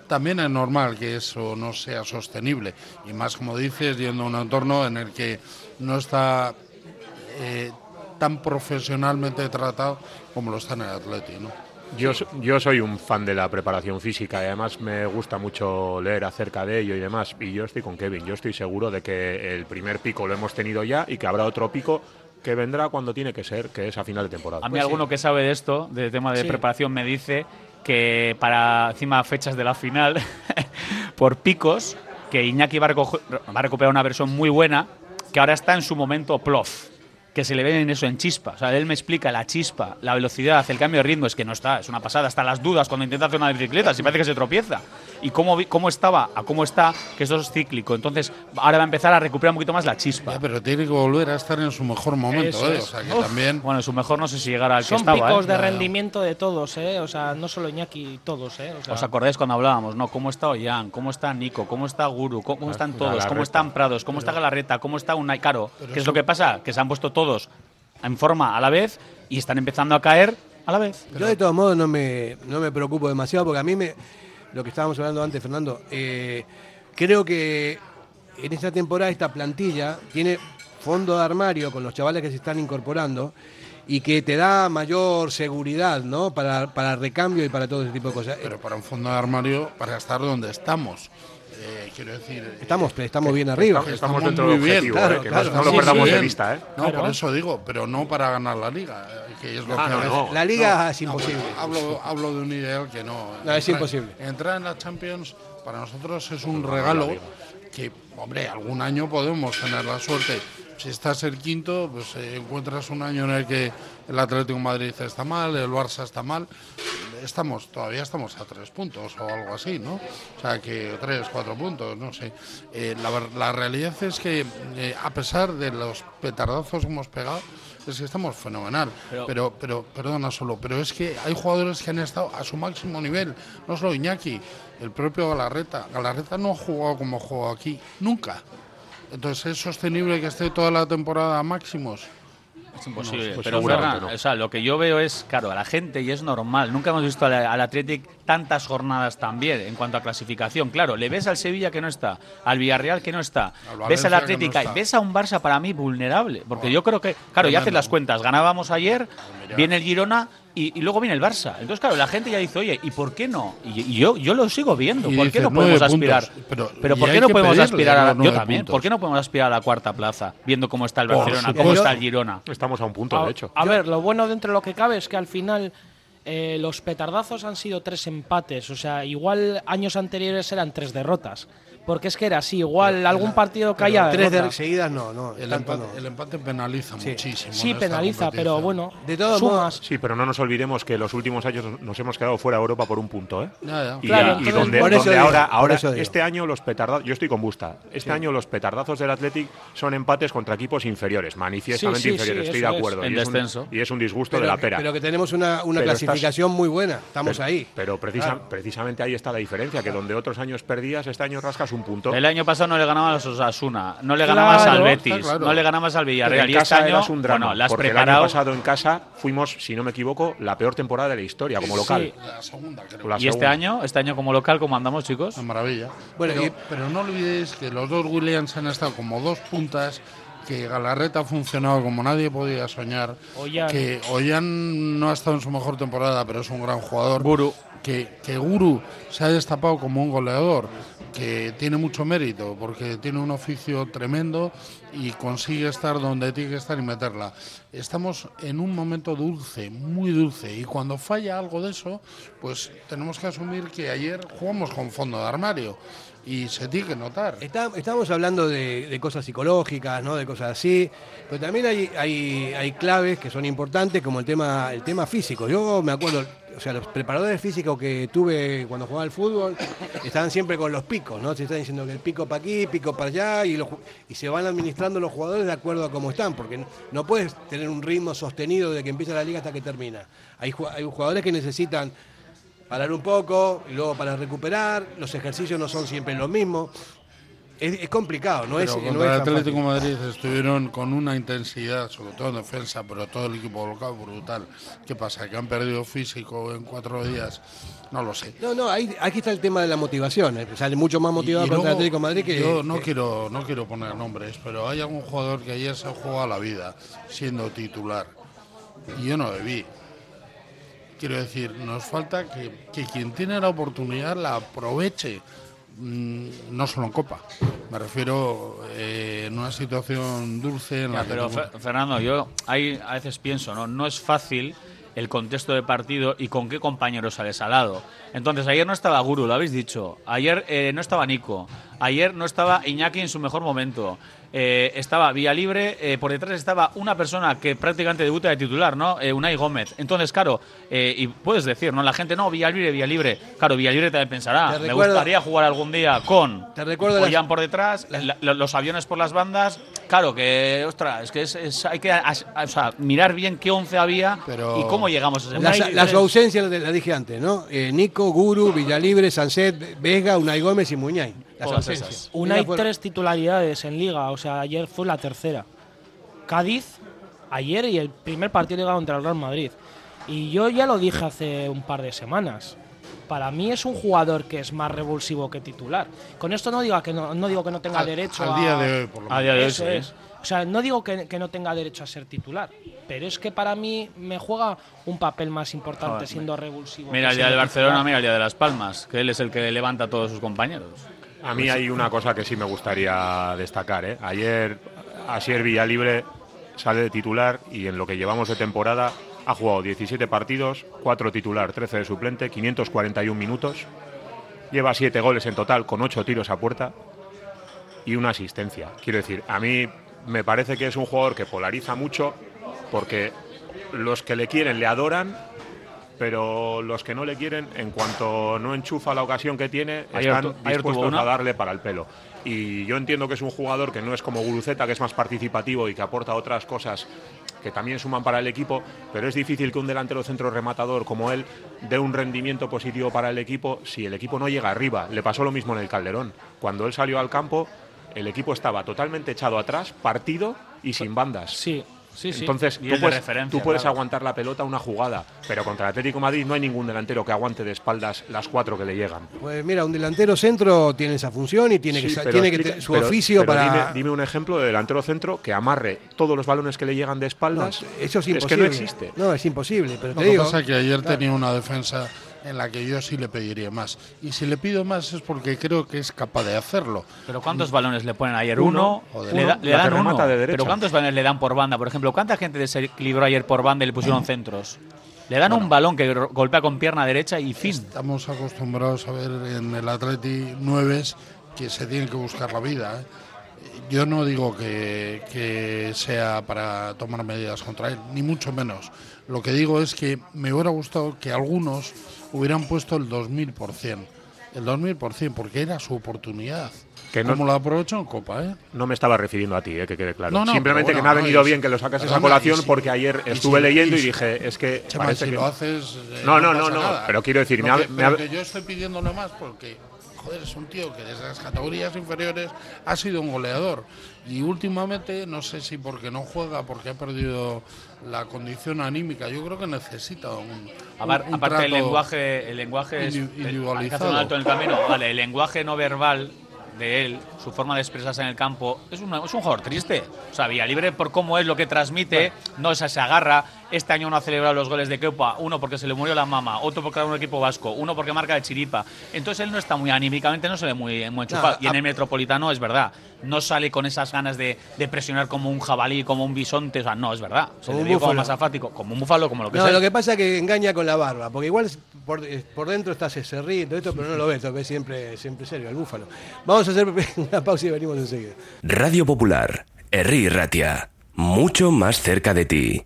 [SPEAKER 4] también es normal que eso no sea sostenible. Y más, como dices, yendo a un entorno en el que no está eh, tan profesionalmente tratado como lo está en el Atleti, ¿no?
[SPEAKER 3] Yo, so- yo soy un fan de la preparación física y además me gusta mucho leer acerca de ello y demás. Y yo estoy con Kevin, yo estoy seguro de que el primer pico lo hemos tenido ya y que habrá otro pico que vendrá cuando tiene que ser, que es a final de temporada.
[SPEAKER 2] A mí alguno que sabe de esto, de tema de
[SPEAKER 1] Sí.
[SPEAKER 2] preparación, me dice que para encima fechas de la final, <laughs> por picos, que Iñaki va a, va a recuperar una versión muy buena, que ahora está en su momento plof, que se le ve en eso, en chispa. O sea, él me explica la chispa, la velocidad, el cambio de ritmo, es que no está, es una pasada, hasta las dudas cuando intenta hacer una bicicleta, si parece que se tropieza. Y cómo, cómo estaba a cómo está, que esto es cíclico. Entonces, ahora va a empezar a recuperar un poquito más la chispa.
[SPEAKER 4] Ya, pero tiene que volver a estar en su mejor momento, ¿eh? O sea, que
[SPEAKER 5] Uf.
[SPEAKER 4] también...
[SPEAKER 2] Bueno, su mejor no sé si llegará al que
[SPEAKER 5] Son
[SPEAKER 2] estaba.
[SPEAKER 5] picos
[SPEAKER 2] ¿eh?
[SPEAKER 5] de rendimiento de todos, ¿eh? O sea, no solo Iñaki, todos, ¿eh? O sea,
[SPEAKER 2] ¿Os acordáis cuando hablábamos, no? ¿Cómo está Ollán? ¿Cómo está Nico? ¿Cómo está Guru? ¿Cómo están todos? ¿Cómo están Prados? ¿Cómo está Galarreta? ¿Cómo está Unai Caro? ¿Qué es lo que pasa? Que se han puesto todos en forma a la vez y están empezando a caer a la vez.
[SPEAKER 1] Yo de todos modos no me, no me preocupo demasiado porque a mí me, lo que estábamos hablando antes, Fernando, eh, creo que en esta temporada esta plantilla tiene fondo de armario con los chavales que se están incorporando y que te da mayor seguridad, ¿no? Para, para recambio y para todo ese tipo de cosas.
[SPEAKER 4] Pero para un fondo de armario, para estar donde estamos. Eh, quiero decir...
[SPEAKER 1] Estamos, estamos bien arriba.
[SPEAKER 3] Estamos, estamos dentro del
[SPEAKER 4] bien,
[SPEAKER 3] objetivo,
[SPEAKER 1] claro,
[SPEAKER 3] eh, que no-
[SPEAKER 1] claro.
[SPEAKER 3] no, lo perdamos
[SPEAKER 1] sí.
[SPEAKER 3] de vista. ¿eh?
[SPEAKER 4] No,
[SPEAKER 5] Claro.
[SPEAKER 4] por eso digo, pero no para ganar la liga, eh, que es lo
[SPEAKER 3] Ah,
[SPEAKER 4] que
[SPEAKER 3] no.
[SPEAKER 1] La liga
[SPEAKER 4] No,
[SPEAKER 1] es imposible.
[SPEAKER 4] no, hablo, hablo de un ideal que no.
[SPEAKER 1] No, es
[SPEAKER 4] Entrar-
[SPEAKER 1] imposible.
[SPEAKER 4] Entrar en la Champions para nosotros es un regalo que, hombre, algún año podemos tener la suerte. Si estás el quinto, pues eh, encuentras un año en el que el Atlético de Madrid está mal, el Barça está mal. Estamos todavía estamos a tres puntos o algo así, ¿no? O sea, que tres, cuatro puntos, no sé. Eh, la, la realidad es que eh, a pesar de los petardazos que hemos pegado, es que estamos fenomenal.
[SPEAKER 2] Pero-
[SPEAKER 4] Pero, pero, perdona solo, pero es que hay jugadores que han estado a su máximo nivel. No solo Iñaki, el propio Galarreta. Galarreta no ha jugado como jugó aquí, nunca. Entonces, ¿es sostenible que esté toda la temporada a máximos?
[SPEAKER 2] Es imposible.
[SPEAKER 3] pues
[SPEAKER 2] pero
[SPEAKER 3] seguramente
[SPEAKER 2] Ferran,
[SPEAKER 3] no.
[SPEAKER 2] o sea, lo que yo veo es, claro, a la gente, y es normal, nunca hemos visto al, al Athletic tantas jornadas también en cuanto a clasificación. Claro, le ves al Sevilla que no está, al Villarreal que no está,
[SPEAKER 4] Al
[SPEAKER 2] ves al Athletic,
[SPEAKER 4] no está.
[SPEAKER 2] ves a un Barça para mí vulnerable. Porque yo creo que, claro, ya haces las cuentas, ganábamos ayer, viene el Girona. Y, y luego viene el Barça. Entonces, claro, la gente ya dice, oye, ¿y por qué no? Y, y yo, yo lo sigo viendo. ¿Por qué no podemos aspirar?
[SPEAKER 4] puntos. Pero-
[SPEAKER 2] Pero, ¿por qué no podemos aspirar a la, yo también?
[SPEAKER 4] puntos.
[SPEAKER 2] ¿Por qué no podemos aspirar a la cuarta plaza, viendo cómo está el Barcelona, cómo está el Girona?
[SPEAKER 3] Estamos a un punto,
[SPEAKER 5] A,
[SPEAKER 3] de hecho.
[SPEAKER 5] a ver, lo bueno dentro de lo que cabe es que al final eh, los petardazos han sido tres empates. O sea, igual años anteriores eran tres derrotas. Porque es que era así, igual algún partido que haya.
[SPEAKER 1] Tres
[SPEAKER 5] derrota.
[SPEAKER 1] de seguidas no, no.
[SPEAKER 4] El empate,
[SPEAKER 1] no.
[SPEAKER 4] el empate penaliza muchísimo.
[SPEAKER 5] Sí,
[SPEAKER 4] en
[SPEAKER 5] penaliza, pero bueno,
[SPEAKER 1] De todos
[SPEAKER 5] sumas.
[SPEAKER 3] Sí, pero no nos olvidemos que los últimos años nos hemos quedado fuera de Europa por un punto, ¿eh?
[SPEAKER 4] Ya, ya.
[SPEAKER 3] Y,
[SPEAKER 5] Claro,
[SPEAKER 3] y
[SPEAKER 5] entonces,
[SPEAKER 3] donde,
[SPEAKER 1] por eso
[SPEAKER 3] donde
[SPEAKER 1] digo,
[SPEAKER 3] ahora,
[SPEAKER 1] por
[SPEAKER 3] ahora este año los petardazos, yo estoy con Busta, este año los petardazos del Athletic son empates contra equipos inferiores, manifiestamente
[SPEAKER 5] Sí, sí,
[SPEAKER 3] inferiores,
[SPEAKER 5] sí,
[SPEAKER 3] estoy de
[SPEAKER 5] es.
[SPEAKER 3] acuerdo.
[SPEAKER 2] En
[SPEAKER 3] y, es un,
[SPEAKER 2] descenso.
[SPEAKER 3] y es un disgusto
[SPEAKER 1] pero,
[SPEAKER 3] de la pera.
[SPEAKER 1] pero que tenemos una, una clasificación muy buena. Estamos
[SPEAKER 3] pero,
[SPEAKER 1] ahí.
[SPEAKER 3] Pero precisa- precisamente ahí está la diferencia, que donde otros años perdías, este año rascas un punto.
[SPEAKER 2] El año pasado no le ganabas a Osasuna, no le
[SPEAKER 5] Claro,
[SPEAKER 2] ganabas al Betis,
[SPEAKER 4] claro.
[SPEAKER 2] no le ganabas al
[SPEAKER 3] Pero
[SPEAKER 2] Villarreal. Y este año,
[SPEAKER 3] eras un drama,
[SPEAKER 2] bueno, la has
[SPEAKER 3] porque el año pasado en casa fuimos, si no me equivoco, la peor temporada de la historia como local.
[SPEAKER 4] La segunda, creo.
[SPEAKER 3] La
[SPEAKER 2] y este año, este año como local, ¿cómo andamos, chicos?
[SPEAKER 4] Una maravilla.
[SPEAKER 1] Bueno,
[SPEAKER 4] pero,
[SPEAKER 1] y-
[SPEAKER 4] pero no olvidéis que los dos Williams han estado como dos puntas, que Galarreta ha funcionado como nadie podía soñar,
[SPEAKER 5] Ollán.
[SPEAKER 4] que Ollán no ha estado en su mejor temporada, pero es un gran jugador.
[SPEAKER 2] Guru.
[SPEAKER 4] Que, que Guru se ha destapado como un goleador, que tiene mucho mérito, porque tiene un oficio tremendo y consigue estar donde tiene que estar y meterla. Estamos en un momento dulce, muy dulce, y cuando falla algo de eso, pues tenemos que asumir que ayer jugamos con fondo de armario y se tiene que notar.
[SPEAKER 1] Está- estamos hablando de, de cosas psicológicas, ¿no? de cosas así, pero también hay, hay, hay claves que son importantes como el tema, el tema físico. Yo me acuerdo, o sea, los preparadores físicos que tuve cuando jugaba al fútbol estaban siempre con los picos, ¿no? Se está diciendo que el pico para aquí, pico para allá y, se van administrando los jugadores de acuerdo a cómo están, porque no- puedes tener un ritmo sostenido de que empieza la liga hasta que termina. Hay jugadores que necesitan parar un poco y luego para recuperar. Los ejercicios no son siempre los mismos. Es, es complicado, no es,
[SPEAKER 4] Pero contra el Atlético de. Madrid estuvieron con una intensidad, sobre todo en defensa, pero todo el equipo volcado brutal. ¿Qué pasa? ¿Que han perdido físico en cuatro días? No lo sé.
[SPEAKER 1] No, no, ahí, aquí está el tema de la motivación. eh, Sale mucho más motivado
[SPEAKER 4] Y
[SPEAKER 1] contra el Atlético de Madrid que.
[SPEAKER 4] Yo no
[SPEAKER 1] que-
[SPEAKER 4] quiero, no quiero poner nombres, pero hay algún jugador que ayer se jugó a la vida siendo titular. Y yo no debí. Quiero decir, nos falta que, que quien tiene la oportunidad la aproveche. Mm, no solo en Copa. Me refiero eh, en una situación dulce en
[SPEAKER 2] Ya, pero Fernando, yo ahí a veces pienso, ¿no? No es fácil el contexto de partido y con qué compañero sales al lado. Entonces, ayer no estaba Guru, lo habéis dicho. Ayer eh, no estaba Nico. Ayer no estaba Iñaki en su mejor momento. Eh, estaba Vía Libre, eh, por detrás estaba una persona que prácticamente debuta de titular, ¿no? Eh, Unai Gómez. Entonces, claro, eh, y puedes decir, ¿no? La gente, no, Vía Libre, Vía Libre. Claro, Vía Libre también pensará,
[SPEAKER 1] Te
[SPEAKER 2] me
[SPEAKER 1] recuerdo-
[SPEAKER 2] gustaría jugar algún día con
[SPEAKER 1] Te recuerdo las-
[SPEAKER 2] Ollán por detrás, la- los aviones por las bandas. Claro, que, ostras, es que es, es- hay que as- o sea, mirar bien qué once había
[SPEAKER 4] Pero-
[SPEAKER 2] y cómo llegamos a ese
[SPEAKER 1] Las, las ausencias las las dije antes, ¿no? Eh, Nico, Guru, Villalibre, Sanset, Vega, Unai Gómez y Muñay. Las ausencias.
[SPEAKER 2] esas.
[SPEAKER 5] Una y
[SPEAKER 1] Esas fueron-
[SPEAKER 5] tres titularidades en liga, o sea, ayer fue la tercera. Cádiz, ayer y el primer partido de liga contra el Real Madrid. Y yo ya lo dije hace un par de semanas. Para mí es un jugador que es más revulsivo que titular. Con esto no digo que no, no digo que no tenga derecho
[SPEAKER 4] al
[SPEAKER 5] a
[SPEAKER 4] día de hoy, por lo
[SPEAKER 2] A día de hoy,
[SPEAKER 5] Eso
[SPEAKER 2] sí.
[SPEAKER 5] es. O sea, no digo que, que no tenga derecho a ser titular, pero es que para mí me juega un papel más importante
[SPEAKER 2] Joder,
[SPEAKER 5] siendo revulsivo.
[SPEAKER 2] Mira el día del Barcelona,
[SPEAKER 5] titular.
[SPEAKER 2] mira el día de Las Palmas, que él es el que levanta a todos sus compañeros.
[SPEAKER 3] A mí hay una cosa que sí me gustaría destacar. ¿eh? Ayer Asier Villalibre sale de titular y en lo que llevamos de temporada ha jugado 17 partidos, 4 titular, 13 de suplente, 541 minutos. Lleva 7 goles en total con 8 tiros a puerta y una asistencia. Quiero decir, a mí me parece que es un jugador que polariza mucho porque los que le quieren le adoran pero los que no le quieren, en cuanto no enchufa la ocasión que tiene,
[SPEAKER 2] Ayer
[SPEAKER 3] están
[SPEAKER 2] tu-
[SPEAKER 3] dispuestos a darle para el pelo. Y yo entiendo que es un jugador que no es como Guruceta, que es más participativo y que aporta otras cosas que también suman para el equipo, pero es difícil que un delantero centro rematador como él dé un rendimiento positivo para el equipo si el equipo no llega arriba. Le pasó lo mismo en el Calderón. Cuando él salió al campo, el equipo estaba totalmente echado atrás, partido y sin bandas.
[SPEAKER 5] Sí, sí, sí.
[SPEAKER 3] Entonces, tú
[SPEAKER 2] es de
[SPEAKER 3] puedes,
[SPEAKER 2] referencia,
[SPEAKER 3] tú puedes
[SPEAKER 2] claro.
[SPEAKER 3] aguantar la pelota una jugada, pero contra el Atlético de Madrid no hay ningún delantero que aguante de espaldas las cuatro que le llegan.
[SPEAKER 1] Pues mira, un delantero centro tiene esa función y tiene que,
[SPEAKER 3] Sí,
[SPEAKER 1] tiene
[SPEAKER 3] explica-
[SPEAKER 1] su
[SPEAKER 3] pero-
[SPEAKER 1] oficio
[SPEAKER 3] pero
[SPEAKER 1] para.
[SPEAKER 3] Dime, dime un ejemplo de delantero centro que amarre todos los balones que le llegan de espaldas.
[SPEAKER 1] No, eso es imposible.
[SPEAKER 3] que no existe.
[SPEAKER 1] No, es imposible, pero
[SPEAKER 4] Lo
[SPEAKER 1] te
[SPEAKER 4] que pasa es que ayer
[SPEAKER 1] Claro.
[SPEAKER 4] tenía una defensa en la que yo sí le pediría más. Y si le pido más es porque creo que es capaz de hacerlo.
[SPEAKER 2] Pero ¿cuántos balones le ponen ayer?
[SPEAKER 4] Uno,
[SPEAKER 2] Uno. le, da- le
[SPEAKER 3] la
[SPEAKER 2] dan uno.
[SPEAKER 3] de derecha.
[SPEAKER 2] Pero ¿cuántos balones le dan por banda? Por ejemplo, ¿cuánta gente desequilibró ayer por banda y le pusieron centros? Le dan un balón que golpea con pierna derecha y fin.
[SPEAKER 4] Estamos acostumbrados a ver en el Atleti nueves que se tienen que buscar la vida. ¿eh? Yo no digo que, que sea para tomar medidas contra él, ni mucho menos. Lo que digo es que me hubiera gustado que algunos hubieran puesto el 2000%. El 2000%, porque era su oportunidad.
[SPEAKER 3] Que no-
[SPEAKER 4] Como lo aprovechó en Copa, ¿eh?
[SPEAKER 3] No me estaba refiriendo a ti, eh, que quede claro.
[SPEAKER 4] No, no,
[SPEAKER 3] Simplemente que me ha venido bien que lo saques esa colación
[SPEAKER 4] si-
[SPEAKER 3] porque ayer estuve
[SPEAKER 4] si-
[SPEAKER 3] leyendo y dije, es que
[SPEAKER 4] Chema,
[SPEAKER 3] parece
[SPEAKER 4] si
[SPEAKER 3] que
[SPEAKER 4] lo haces. eh,
[SPEAKER 3] No, no, no, no,
[SPEAKER 4] nada.
[SPEAKER 3] pero quiero decir, me ha-
[SPEAKER 4] que-
[SPEAKER 3] me ha-
[SPEAKER 4] que yo estoy pidiéndole más porque, joder, es un tío que desde las categorías inferiores ha sido un goleador. Y últimamente, no sé si porque no juega, porque ha perdido la condición anímica, yo creo que necesita un.
[SPEAKER 2] Apar-
[SPEAKER 4] un- un
[SPEAKER 2] aparte el lenguaje, el lenguaje es,
[SPEAKER 4] individualizado.
[SPEAKER 2] un alto en el camino. Vale, el lenguaje no verbal de él, su forma de expresarse en el campo, es, una- es un jugador triste. O sea, Villalibre por cómo es lo que transmite, no esa se agarra. Este año no ha celebrado los goles de Kepa, uno porque se le murió la mama, otro porque era un equipo vasco, uno porque marca de chiripa. Entonces él no está muy anímicamente, no se ve muy, muy enchufado.
[SPEAKER 1] No,
[SPEAKER 2] y en el Metropolitano es verdad, no sale con esas ganas de, de presionar como un jabalí, como un bisonte. O sea, no, es verdad. Se
[SPEAKER 1] Como
[SPEAKER 2] le
[SPEAKER 1] un
[SPEAKER 2] vio como más afático, como un búfalo, como lo que
[SPEAKER 1] No,
[SPEAKER 2] sea.
[SPEAKER 1] lo que pasa es que engaña con la barba, porque igual por, eh, por dentro está ese rito, esto, pero no lo ves, lo ves siempre, siempre serio, el búfalo. Vamos a hacer <laughs> una pausa y venimos enseguida.
[SPEAKER 6] Radio Popular, Herri Ratia, mucho más cerca de ti.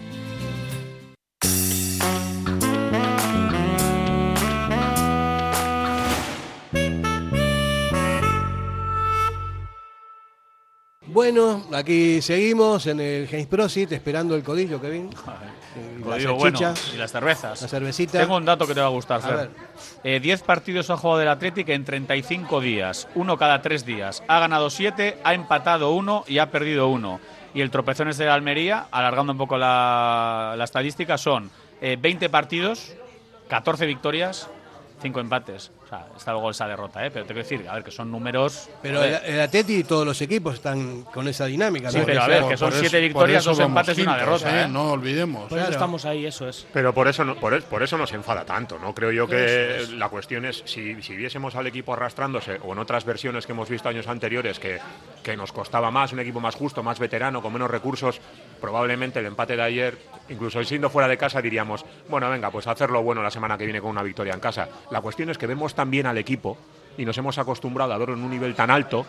[SPEAKER 1] Bueno, aquí seguimos en el James Prosit, esperando el codillo, Kevin. Y la
[SPEAKER 2] Código bueno. Y las cervezas.
[SPEAKER 1] La cervecita.
[SPEAKER 2] Tengo un dato que te va a gustar,
[SPEAKER 1] A
[SPEAKER 2] Fer.
[SPEAKER 1] ver.
[SPEAKER 2] Eh, 10 partidos ha jugado del Atlético en 35 días, uno cada tres días. Ha ganado 7, ha empatado uno y ha perdido uno. Y el tropezón es de la Almería, alargando un poco la, la estadística, son eh, 20 partidos, 14 victorias, 5 empates. Sea, está luego esa derrota, ¿eh? pero te quiero decir, a ver, que son números.
[SPEAKER 1] Pero el, el Atleti y todos los equipos están con esa dinámica.
[SPEAKER 2] Sí,
[SPEAKER 1] ¿no?
[SPEAKER 2] pero a ver, que son siete
[SPEAKER 4] eso-
[SPEAKER 2] victorias, dos empates y una derrota, ¿eh?
[SPEAKER 4] No olvidemos.
[SPEAKER 5] Por eso estamos ahí, eso es.
[SPEAKER 3] Pero por eso, no, por, por eso nos enfada tanto, ¿no? Creo yo que la cuestión es, si, si viésemos al equipo arrastrándose, o en otras versiones que hemos visto años anteriores, que, que nos costaba más, un equipo más justo, más veterano, con menos recursos, probablemente el empate de ayer, incluso siendo fuera de casa, diríamos, bueno, venga, pues hacerlo bueno la semana que viene con una victoria en casa. La cuestión es que vemos tan bien al equipo y nos hemos acostumbrado a verlo en un nivel tan alto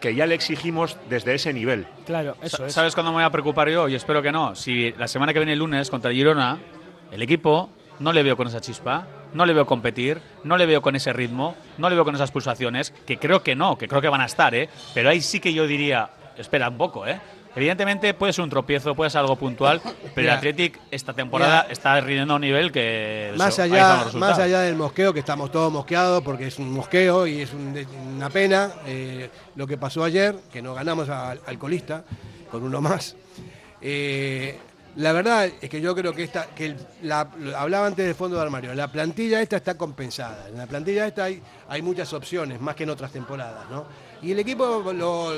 [SPEAKER 3] que ya le exigimos desde ese nivel.
[SPEAKER 5] Claro, eso
[SPEAKER 2] Sa-
[SPEAKER 5] es.
[SPEAKER 2] ¿Sabes cuándo me voy a preocupar yo? Y espero que no. Si la semana que viene el lunes contra el Girona, el equipo no le veo con esa chispa. no le veo competir, no le veo con ese ritmo, no le veo con esas pulsaciones, que creo que no, que creo que van a estar, ¿eh? Pero ahí sí que yo diría, espera un poco, ¿eh? Evidentemente puede ser un tropiezo, puede ser algo puntual, pero el Athletic esta temporada está rindiendo a un nivel que...
[SPEAKER 1] Más
[SPEAKER 2] eso,
[SPEAKER 1] allá, más allá del mosqueo, que estamos todos mosqueados porque es un mosqueo y es un- una pena eh, lo que pasó ayer, que nos ganamos al, al colista con uno más. Eh, la verdad es que yo creo que esta, que el- la, lo- hablaba antes del fondo de armario, la plantilla esta está compensada. En la plantilla esta hay, hay muchas opciones, más que en otras temporadas, ¿no? Y el equipo lo,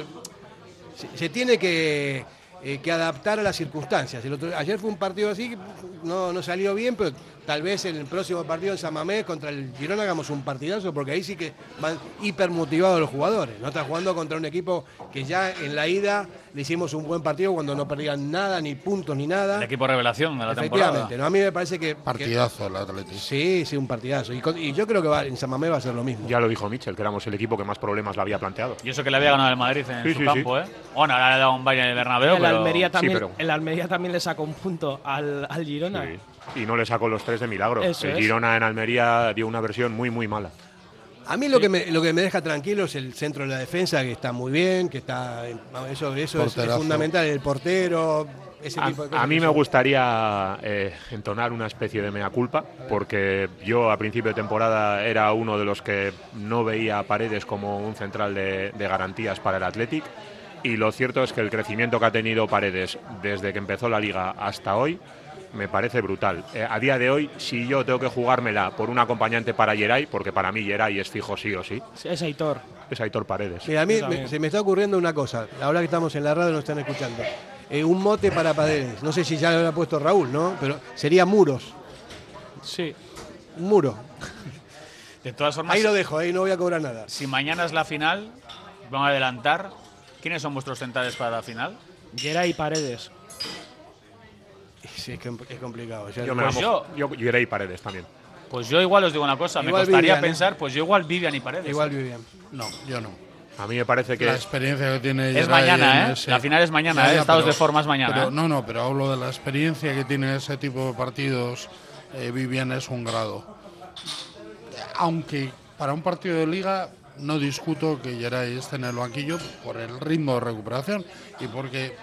[SPEAKER 1] se, tiene que, eh, que adaptar a las circunstancias. Ayer fue un partido así, no, no salió bien, pero tal vez en el próximo partido en San Mamés contra el Girona hagamos un partidazo, porque ahí sí que van hiper motivados los jugadores. No está jugando contra un equipo que ya en la ida le hicimos un buen partido cuando no perdían nada, ni puntos, ni nada.
[SPEAKER 2] El equipo revelación de la
[SPEAKER 1] Efectivamente,
[SPEAKER 2] temporada.
[SPEAKER 1] ¿no? a mí me parece que...
[SPEAKER 4] Partidazo el Atlético.
[SPEAKER 1] que- sí, sí, un partidazo. Y, con- y yo creo que va- en San Mamés va a ser lo mismo.
[SPEAKER 3] Ya lo dijo Michel, que éramos el equipo que más problemas le había planteado.
[SPEAKER 2] Y eso que le había ganado el Madrid en
[SPEAKER 3] Sí,
[SPEAKER 2] su
[SPEAKER 3] sí,
[SPEAKER 2] campo,
[SPEAKER 3] sí.
[SPEAKER 2] ¿eh? Bueno, ahora le ha dado un baile en el Bernabéu,
[SPEAKER 5] el,
[SPEAKER 2] pero...
[SPEAKER 5] Almería también,
[SPEAKER 3] pero-
[SPEAKER 5] el Almería también le sacó un punto al, al Girona.
[SPEAKER 3] Sí. Y no le sacó los tres de milagro.
[SPEAKER 5] Eso
[SPEAKER 3] el
[SPEAKER 5] es.
[SPEAKER 3] Girona en Almería dio una versión muy, muy mala.
[SPEAKER 1] A mí lo, que me, lo que me deja tranquilo es el centro de la defensa, que está muy bien, que está eso, eso es- fundamental, el portero, ese
[SPEAKER 3] A,
[SPEAKER 1] tipo de cosas.
[SPEAKER 3] a mí me
[SPEAKER 1] son-
[SPEAKER 3] gustaría eh, entonar una especie de mea culpa, porque yo a principio de temporada era uno de los que no veía a Paredes como un central de, de garantías para el Athletic. Y lo cierto es que el crecimiento que ha tenido Paredes desde que empezó la liga hasta hoy me parece brutal. Eh, a día de hoy, si yo tengo que jugármela por un acompañante para Geray, porque para mí Geray es fijo sí o sí,
[SPEAKER 5] Es Aitor.
[SPEAKER 3] es Aitor Paredes.
[SPEAKER 1] Mira, a mí me- se me está ocurriendo una cosa, ahora que estamos en la radio nos están escuchando. Eh, un mote para Paredes, no sé si ya lo habrá puesto Raúl, ¿no? Pero sería muros.
[SPEAKER 5] Sí.
[SPEAKER 1] Un muro.
[SPEAKER 2] De todas formas,
[SPEAKER 1] Ahí lo dejo, ahí no voy a cobrar nada.
[SPEAKER 2] si mañana es la final, vamos a adelantar. ¿Quiénes son vuestros centrales para la final?
[SPEAKER 5] Geray Paredes.
[SPEAKER 1] Sí, es, que es complicado.
[SPEAKER 3] Yo me
[SPEAKER 2] Pues yo-
[SPEAKER 3] mo- yo Geray Paredes también.
[SPEAKER 2] Pues yo igual os digo una cosa,
[SPEAKER 1] Igual
[SPEAKER 2] me costaría
[SPEAKER 1] Vivian, ¿eh?
[SPEAKER 2] pensar, pues yo igual Vivian y Paredes.
[SPEAKER 1] Igual Vivian.
[SPEAKER 4] No, yo no.
[SPEAKER 3] A mí me parece que
[SPEAKER 4] La experiencia que tiene
[SPEAKER 2] Es mañana, ¿eh?
[SPEAKER 4] ese-
[SPEAKER 2] La final es mañana,
[SPEAKER 4] Ya,
[SPEAKER 2] ¿eh? Estados
[SPEAKER 4] pero-
[SPEAKER 2] de formas mañana.
[SPEAKER 4] pero
[SPEAKER 2] ¿eh?
[SPEAKER 4] no, no, pero hablo de la experiencia que tiene ese tipo de partidos. Eh, Vivian es un grado. Aunque para un partido de liga no discuto que Geray esté en el banquillo por el ritmo de recuperación y porque,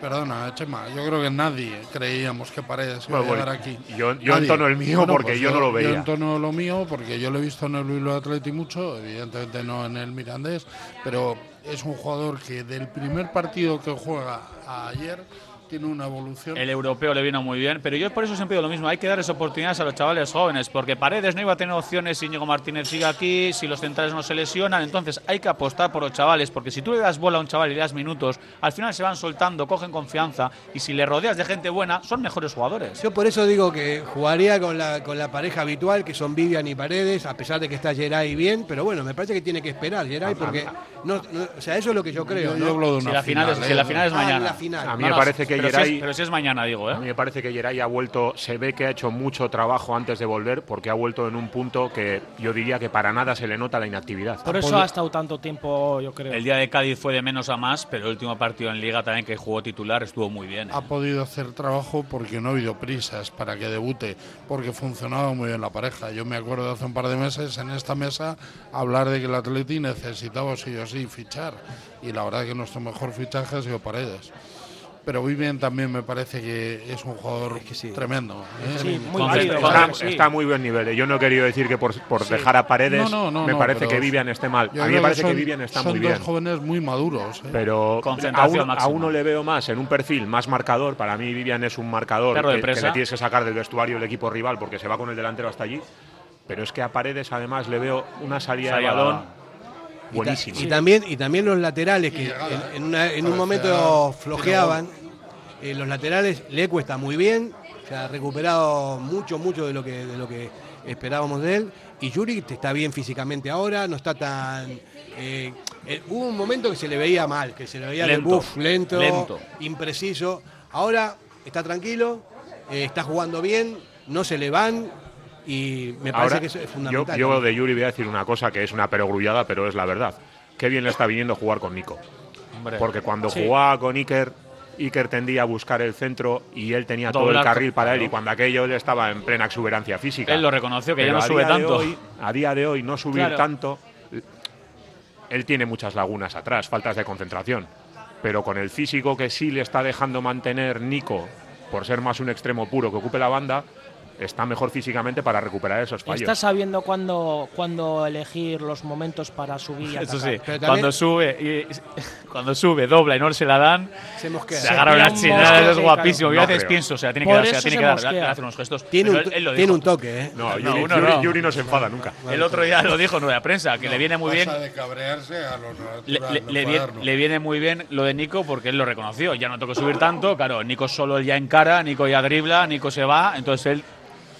[SPEAKER 4] perdona, Chema, yo creo que nadie creíamos que Paredes iba a llegar aquí.
[SPEAKER 3] yo- yo entono el mío porque yo no lo
[SPEAKER 4] Yo
[SPEAKER 3] veía.
[SPEAKER 4] entono lo mío porque yo lo he visto en el Bilbao Athletic mucho, evidentemente no en el Mirandés, pero es un jugador que del primer partido que juega a ayer tiene una evolución.
[SPEAKER 2] El europeo le vino muy bien, pero yo por eso siempre digo lo mismo, hay que darles oportunidades a los chavales jóvenes, porque Paredes no iba a tener opciones si Íñigo Martínez sigue aquí, si los centrales no se lesionan, entonces hay que apostar por los chavales, porque si tú le das bola a un chaval y le das minutos, al final se van soltando, cogen confianza, y si le rodeas de gente buena, son mejores jugadores.
[SPEAKER 1] Yo por eso digo que jugaría con la, con la pareja habitual, que son Vivian y Paredes, a pesar de que está Geray bien, pero bueno, me parece que tiene que esperar Geray, porque no, no- o sea, eso es lo que yo creo.
[SPEAKER 4] Yo-
[SPEAKER 1] ¿no?
[SPEAKER 4] yo hablo de
[SPEAKER 2] Si
[SPEAKER 4] una
[SPEAKER 2] la final, es,
[SPEAKER 4] final,
[SPEAKER 2] si
[SPEAKER 4] ¿eh?
[SPEAKER 2] la final es
[SPEAKER 1] Ah,
[SPEAKER 2] mañana.
[SPEAKER 1] la final.
[SPEAKER 3] A mí
[SPEAKER 2] No,
[SPEAKER 3] me
[SPEAKER 2] no,
[SPEAKER 3] parece que
[SPEAKER 2] pero si, es, pero si es mañana, digo,
[SPEAKER 3] A mí
[SPEAKER 2] ¿eh?
[SPEAKER 3] me parece que Geray ha vuelto, se ve que ha hecho mucho trabajo antes de volver porque ha vuelto en un punto que yo diría que para nada se le nota la inactividad.
[SPEAKER 5] Por eso ha estado tanto tiempo, yo creo.
[SPEAKER 2] El día de Cádiz fue de menos a más, pero el último partido en Liga también que jugó titular estuvo muy bien. ¿eh?
[SPEAKER 4] Ha podido hacer trabajo porque no ha habido prisas para que debute, porque funcionaba muy bien la pareja. Yo me acuerdo de hace un par de meses en esta mesa hablar de que el Atleti necesitaba sí o sí fichar. Y la verdad que nuestro mejor fichaje ha sido Paredes. Pero Vivian también me parece que es un jugador tremendo. ¿eh?
[SPEAKER 5] Sí, muy
[SPEAKER 2] Con-
[SPEAKER 5] válido,
[SPEAKER 2] con-
[SPEAKER 3] Está,
[SPEAKER 5] sí.
[SPEAKER 3] muy buen nivel. ¿eh? Yo no he querido decir que por, por
[SPEAKER 5] Sí.
[SPEAKER 3] dejar a Paredes
[SPEAKER 4] No, no, no,
[SPEAKER 3] me parece que Vivian esté mal. A mí me parece que
[SPEAKER 4] son-
[SPEAKER 3] Vivian está
[SPEAKER 4] son
[SPEAKER 3] muy
[SPEAKER 4] dos
[SPEAKER 3] bien.
[SPEAKER 4] jóvenes muy maduros. ¿eh?
[SPEAKER 3] Pero a
[SPEAKER 2] Concentración
[SPEAKER 3] uno, a
[SPEAKER 2] máxima.
[SPEAKER 3] uno le veo más en un perfil más marcador. Para mí Vivian es un marcador que, que
[SPEAKER 2] presa.
[SPEAKER 3] le tienes que sacar del vestuario el equipo rival porque se va con el delantero hasta allí. Pero es que a Paredes además le veo una salida de
[SPEAKER 2] Salida
[SPEAKER 1] Y también, y también los laterales que en, en una- en un momento flojeaban. Eh, los laterales le cuesta muy bien, se ha recuperado mucho, mucho de lo que, de lo que esperábamos de él. Y Yuri está bien físicamente ahora, no está tan. eh, eh, hubo un momento que se le veía mal, que se le veía buff, lento,
[SPEAKER 2] lento.
[SPEAKER 1] impreciso. Ahora está tranquilo, eh, está jugando bien, no se le van y me parece
[SPEAKER 3] Ahora,
[SPEAKER 1] que eso es
[SPEAKER 3] yo,
[SPEAKER 1] fundamental.
[SPEAKER 3] yo
[SPEAKER 1] también.
[SPEAKER 3] de Yuri voy a decir una cosa que es una perogrullada, pero es la verdad. Qué bien le está viniendo jugar con Nico.
[SPEAKER 2] Hombre.
[SPEAKER 3] Porque cuando
[SPEAKER 5] Sí.
[SPEAKER 3] jugaba con Iker Iker tendía a buscar el centro y él tenía todo el carril para él y cuando aquello él estaba en plena exuberancia física.
[SPEAKER 2] Él lo reconoció, que ya
[SPEAKER 3] Pero
[SPEAKER 2] no
[SPEAKER 3] a
[SPEAKER 2] sube
[SPEAKER 3] día de
[SPEAKER 2] tanto.
[SPEAKER 3] hoy- a día de hoy no subir
[SPEAKER 2] Claro.
[SPEAKER 3] tanto, él tiene muchas lagunas atrás, faltas de concentración. Pero con el físico que sí le está dejando mantener Nico, por ser más un extremo puro que ocupe la banda, está mejor físicamente para recuperar esos fallos.
[SPEAKER 5] Está sabiendo cuándo, cuándo elegir los momentos para subir y
[SPEAKER 2] Eso
[SPEAKER 5] atacar.
[SPEAKER 2] sí, cuando sube, y, <laughs> cuando sube, dobla y no se la dan,
[SPEAKER 1] Se mosquea.
[SPEAKER 2] se agarra una
[SPEAKER 5] mosqueo,
[SPEAKER 2] es
[SPEAKER 5] sí,
[SPEAKER 2] guapísimo.
[SPEAKER 3] claro.
[SPEAKER 2] Yo a
[SPEAKER 3] No
[SPEAKER 2] veces
[SPEAKER 3] creo.
[SPEAKER 2] pienso, se la tiene que
[SPEAKER 5] Por
[SPEAKER 2] dar, se la
[SPEAKER 5] eso
[SPEAKER 2] tiene
[SPEAKER 5] se
[SPEAKER 2] que dar,
[SPEAKER 5] mosquea.
[SPEAKER 2] le hace unos gestos.
[SPEAKER 1] Tiene un,
[SPEAKER 2] él, él lo
[SPEAKER 1] tiene un toque, ¿eh?
[SPEAKER 3] No,
[SPEAKER 2] No,
[SPEAKER 3] Yuri,
[SPEAKER 2] uno
[SPEAKER 3] Yuri-
[SPEAKER 2] no.
[SPEAKER 3] Yuri no se enfada nunca.
[SPEAKER 2] El otro día lo dijo en de prensa, que le viene muy bien.
[SPEAKER 4] De cabrearse a
[SPEAKER 2] Le,
[SPEAKER 4] natural,
[SPEAKER 2] le-
[SPEAKER 4] no
[SPEAKER 2] le vie-
[SPEAKER 4] enfadarnos.
[SPEAKER 2] le viene muy bien lo de Nico porque él lo reconoció. Ya no tengo que subir tanto. Claro, Nico solo él ya encara, Nico ya dribla, Nico se va. Entonces él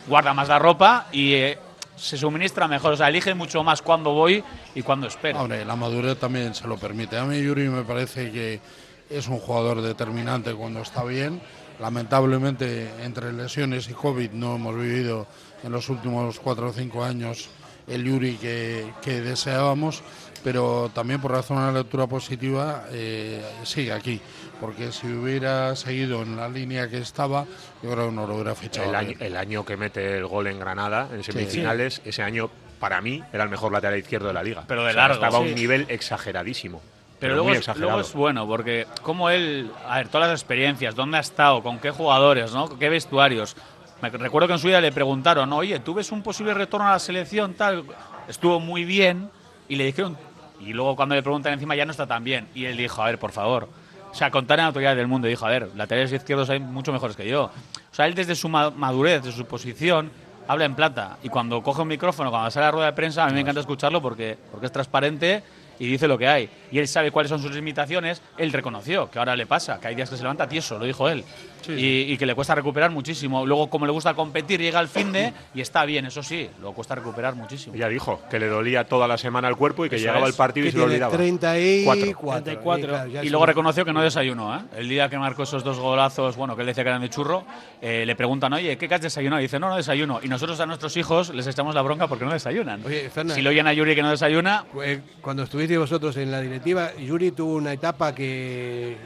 [SPEAKER 2] guarda más la ropa y eh, se suministra mejor. O sea, elige mucho más cuándo voy y cuándo espero.
[SPEAKER 4] Hombre, la madurez también se lo permite. A mí Yuri me parece que es un jugador determinante cuando está bien. Lamentablemente, entre lesiones y COVID no hemos vivido en los últimos cuatro o cinco años el Yuri que, deseábamos, pero también por razón de una lectura positiva eh, sigue aquí, porque si hubiera seguido en la línea que estaba, yo creo que no lo hubiera fichado.
[SPEAKER 3] El año, el año que mete el gol en Granada, en semifinales, ese año para mí era el mejor lateral izquierdo de la liga.
[SPEAKER 2] Pero de
[SPEAKER 3] O sea,
[SPEAKER 2] largo,
[SPEAKER 3] Estaba a
[SPEAKER 2] sí.
[SPEAKER 3] un nivel exageradísimo.
[SPEAKER 2] Pero
[SPEAKER 3] muy
[SPEAKER 2] luego es,
[SPEAKER 3] exagerado.
[SPEAKER 2] luego es bueno, porque como él, a ver, todas las experiencias, dónde ha estado, con qué jugadores, ¿no? qué vestuarios. Me recuerdo que en su día le preguntaron, oye, ¿tú ves un posible retorno a la selección? Tal, estuvo muy bien y le dijeron, y luego cuando le preguntan encima ya no está tan bien. Y él dijo, a ver, por favor. O sea, contar en autoridad del mundo, dijo, a ver, laterales izquierdos hay mucho mejores que yo. O sea, él desde su ma- madurez, desde su posición, habla en plata. Y cuando coge un micrófono, cuando sale a la rueda de prensa, a mí me encanta escucharlo porque, porque es transparente y dice lo que hay. Y él sabe cuáles son sus limitaciones. Él reconoció que ahora le pasa, que hay días que se levanta tieso, lo dijo él. Y, y que le cuesta recuperar muchísimo. Luego, como le gusta competir, llega al fin de y está bien, eso sí, lo cuesta recuperar muchísimo.
[SPEAKER 3] Ya dijo que le dolía toda la semana el cuerpo y que
[SPEAKER 2] Eso
[SPEAKER 3] llegaba el partido y se lo olvidaba.
[SPEAKER 1] 34.
[SPEAKER 3] Cuatro.
[SPEAKER 5] 34.
[SPEAKER 1] claro,
[SPEAKER 2] Y luego reconoció que no desayunó, ¿eh? El día que marcó esos dos golazos, bueno, que él decía que eran de churro, eh, le preguntan, oye, ¿qué has desayunado? Y dice, no, no desayuno. Y nosotros a nuestros hijos les echamos la bronca porque no desayunan.
[SPEAKER 1] Oye, Fernan,
[SPEAKER 2] si lo oyen a Yuri que no desayuna,
[SPEAKER 1] eh, cuando estuviste vosotros en la Yuri tuvo una etapa que,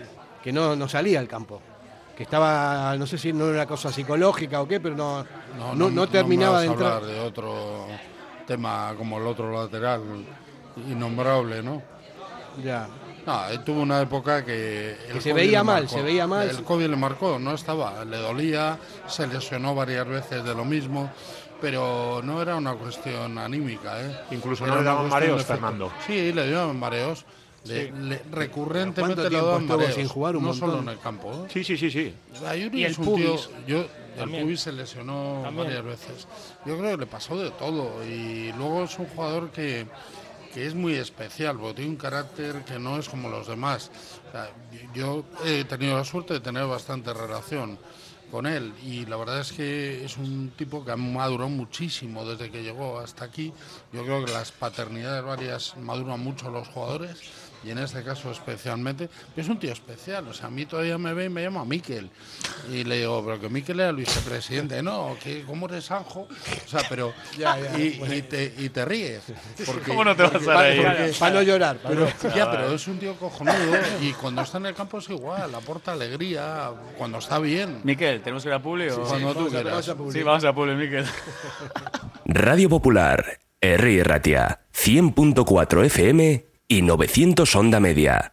[SPEAKER 1] que no, no salía al campo. Que estaba, no sé si no era una cosa psicológica o qué, pero no, no, no terminaba de
[SPEAKER 4] me vas a
[SPEAKER 1] entrar.
[SPEAKER 4] hablar de otro tema como el otro lateral innombrable, ¿no?
[SPEAKER 1] Ya.
[SPEAKER 4] No, él tuvo una época que... el
[SPEAKER 1] se
[SPEAKER 4] COVID
[SPEAKER 1] veía mal,
[SPEAKER 4] marcó.
[SPEAKER 1] se veía mal.
[SPEAKER 4] El COVID le marcó, no estaba, le dolía, se lesionó varias veces de lo mismo, pero no era una cuestión anímica, ¿eh?
[SPEAKER 3] Incluso
[SPEAKER 4] Era
[SPEAKER 3] no le daban mareos. Fernando.
[SPEAKER 4] Sí, le daban mareos. Le- le- recurrentemente
[SPEAKER 1] ¿Cuánto
[SPEAKER 4] le daban mareos,
[SPEAKER 1] sin jugar? Un
[SPEAKER 4] no
[SPEAKER 1] montón.
[SPEAKER 4] solo en el campo. ¿eh?
[SPEAKER 3] Sí, sí, sí, sí.
[SPEAKER 5] Y el
[SPEAKER 4] es un tío-
[SPEAKER 5] pubis.
[SPEAKER 4] yo, el pubis se lesionó
[SPEAKER 5] También.
[SPEAKER 4] varias veces. Yo creo que le pasó de todo. Y luego es un jugador que, que es muy especial, porque tiene un carácter que no es como los demás. O sea, yo he tenido la suerte de tener bastante relación con él y la verdad es que es un tipo que ha madurado muchísimo desde que llegó hasta aquí. Yo creo que las paternidades varias maduran mucho los jugadores y en este caso especialmente. Es un tío especial, o sea, a mí todavía me ve y me llama Miquel. Y le digo, pero que Miquel era el vicepresidente, no, que ¿cómo eres Sanjo? O sea, pero...
[SPEAKER 1] Ya, ya,
[SPEAKER 4] y, y te, y te ríes. <laughs> Porque,
[SPEAKER 2] ¿Cómo no te vas
[SPEAKER 4] porque-
[SPEAKER 2] a reír?
[SPEAKER 4] porque-
[SPEAKER 1] Para no llorar.
[SPEAKER 4] pero, ya, pero es un tío cojonudo y cuando está en el campo es igual, aporta alegría, cuando está bien.
[SPEAKER 2] Miquel, ¿tenemos que ir a Publi o...?
[SPEAKER 4] cuando tú
[SPEAKER 1] vamos a-
[SPEAKER 4] quieras.
[SPEAKER 1] vamos a publicar.
[SPEAKER 2] Sí, vamos a Publi, Miquel. <laughs>
[SPEAKER 6] Radio Popular, R. Ratia, 100.4 FM y 900 Onda Media.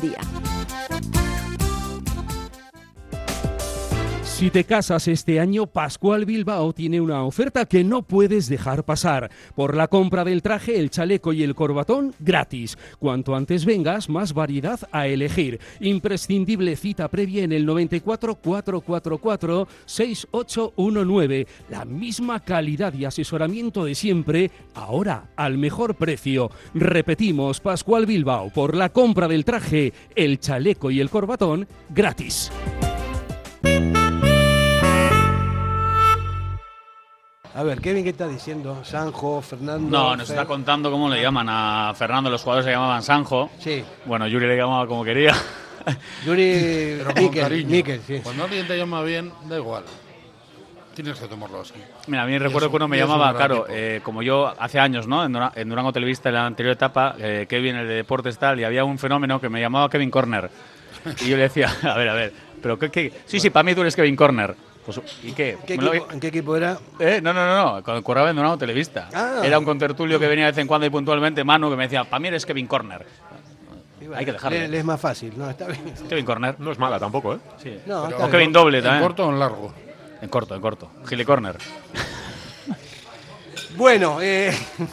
[SPEAKER 8] día.
[SPEAKER 7] Si te casas este año, Pascual Bilbao tiene una oferta que no puedes dejar pasar. Por la compra del traje, el chaleco y el corbatón, gratis. Cuanto antes vengas, más variedad a elegir. Imprescindible cita previa en el 94 444 6819. La misma calidad y asesoramiento de siempre, ahora al mejor precio. Repetimos, Pascual Bilbao, por la compra del traje, el chaleco y el corbatón, gratis.
[SPEAKER 1] A ver, Kevin, ¿qué está diciendo? Sanjo, Fernando.
[SPEAKER 2] No, nos
[SPEAKER 1] Fer-
[SPEAKER 2] está contando cómo le llaman a Fernando. Los jugadores se llamaban Sanjo.
[SPEAKER 1] Sí.
[SPEAKER 2] Bueno, Yuri le llamaba como quería.
[SPEAKER 1] Yuri
[SPEAKER 4] Pero con
[SPEAKER 1] Miquel,
[SPEAKER 4] cariño.
[SPEAKER 1] Miquel, sí.
[SPEAKER 4] Cuando alguien te llama bien, da igual. Tienes que tomarlo así.
[SPEAKER 2] Mira, a mí recuerdo que uno
[SPEAKER 4] un-
[SPEAKER 2] me
[SPEAKER 4] un
[SPEAKER 2] llamaba,
[SPEAKER 4] gran
[SPEAKER 2] claro, eh, como yo hace años, ¿no? En, Dura- en Durango Televista, en la anterior etapa, eh, Kevin, el de deportes tal, y había un fenómeno que me llamaba Kevin Corner. Y yo le decía, <laughs> a ver, a ver, pero qué, qué? Sí, sí, para mí tú eres Kevin Corner. Pues, ¿y qué?
[SPEAKER 1] ¿Qué
[SPEAKER 2] ¿Me lo-
[SPEAKER 1] equipo- ¿En qué equipo era?
[SPEAKER 2] Eh, no, no, no, no, cuando curraba en Durango Televista.
[SPEAKER 1] Ah.
[SPEAKER 2] Era un contertulio que venía de vez en cuando y puntualmente, Manu, que me decía, para mí eres Kevin Corner. Hay que dejarlo.
[SPEAKER 1] Le, le es más fácil, no, está bien.
[SPEAKER 2] Kevin Corner.
[SPEAKER 3] No es mala tampoco, ¿eh?
[SPEAKER 2] Sí.
[SPEAKER 1] No,
[SPEAKER 2] o. Kevin Doble
[SPEAKER 4] ¿En
[SPEAKER 2] también.
[SPEAKER 4] corto o en largo?
[SPEAKER 2] En corto, en corto. Gile Corner. <laughs>
[SPEAKER 1] Bueno, eh,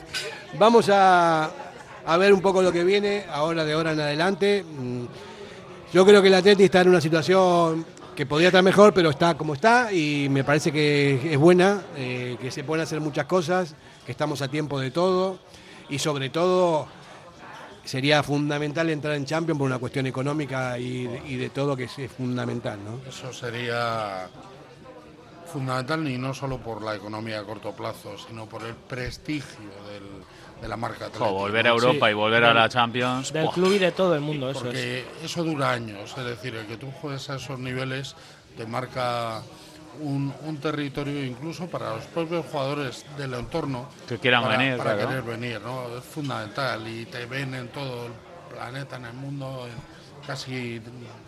[SPEAKER 1] <laughs> vamos a, a ver un poco lo que viene ahora de ahora en adelante. Mm, Yo creo que el Atleti está en una situación que podría estar mejor, pero está como está y me parece que es buena, eh, que se pueden hacer muchas cosas, que estamos a tiempo de todo y sobre todo sería fundamental entrar en Champions por una cuestión económica y, de- todo que es, es fundamental, ¿no?
[SPEAKER 4] Eso sería fundamental y no solo por la economía a corto plazo, sino por el prestigio del- de la marca Atleti.
[SPEAKER 2] Jo, volver a. Europa
[SPEAKER 5] Sí.
[SPEAKER 2] y volver a la Champions.
[SPEAKER 5] Del
[SPEAKER 2] ¡buah!
[SPEAKER 5] club y de todo el mundo, eso es.
[SPEAKER 4] Porque eso dura años, es decir, el que tú juegues a esos niveles te marca un, un territorio incluso para los propios jugadores del entorno
[SPEAKER 2] Que quieran
[SPEAKER 4] para,
[SPEAKER 2] venir,
[SPEAKER 4] para
[SPEAKER 2] claro.
[SPEAKER 4] querer venir, ¿no? Es fundamental y te ven en todo el planeta, en el mundo, en- casi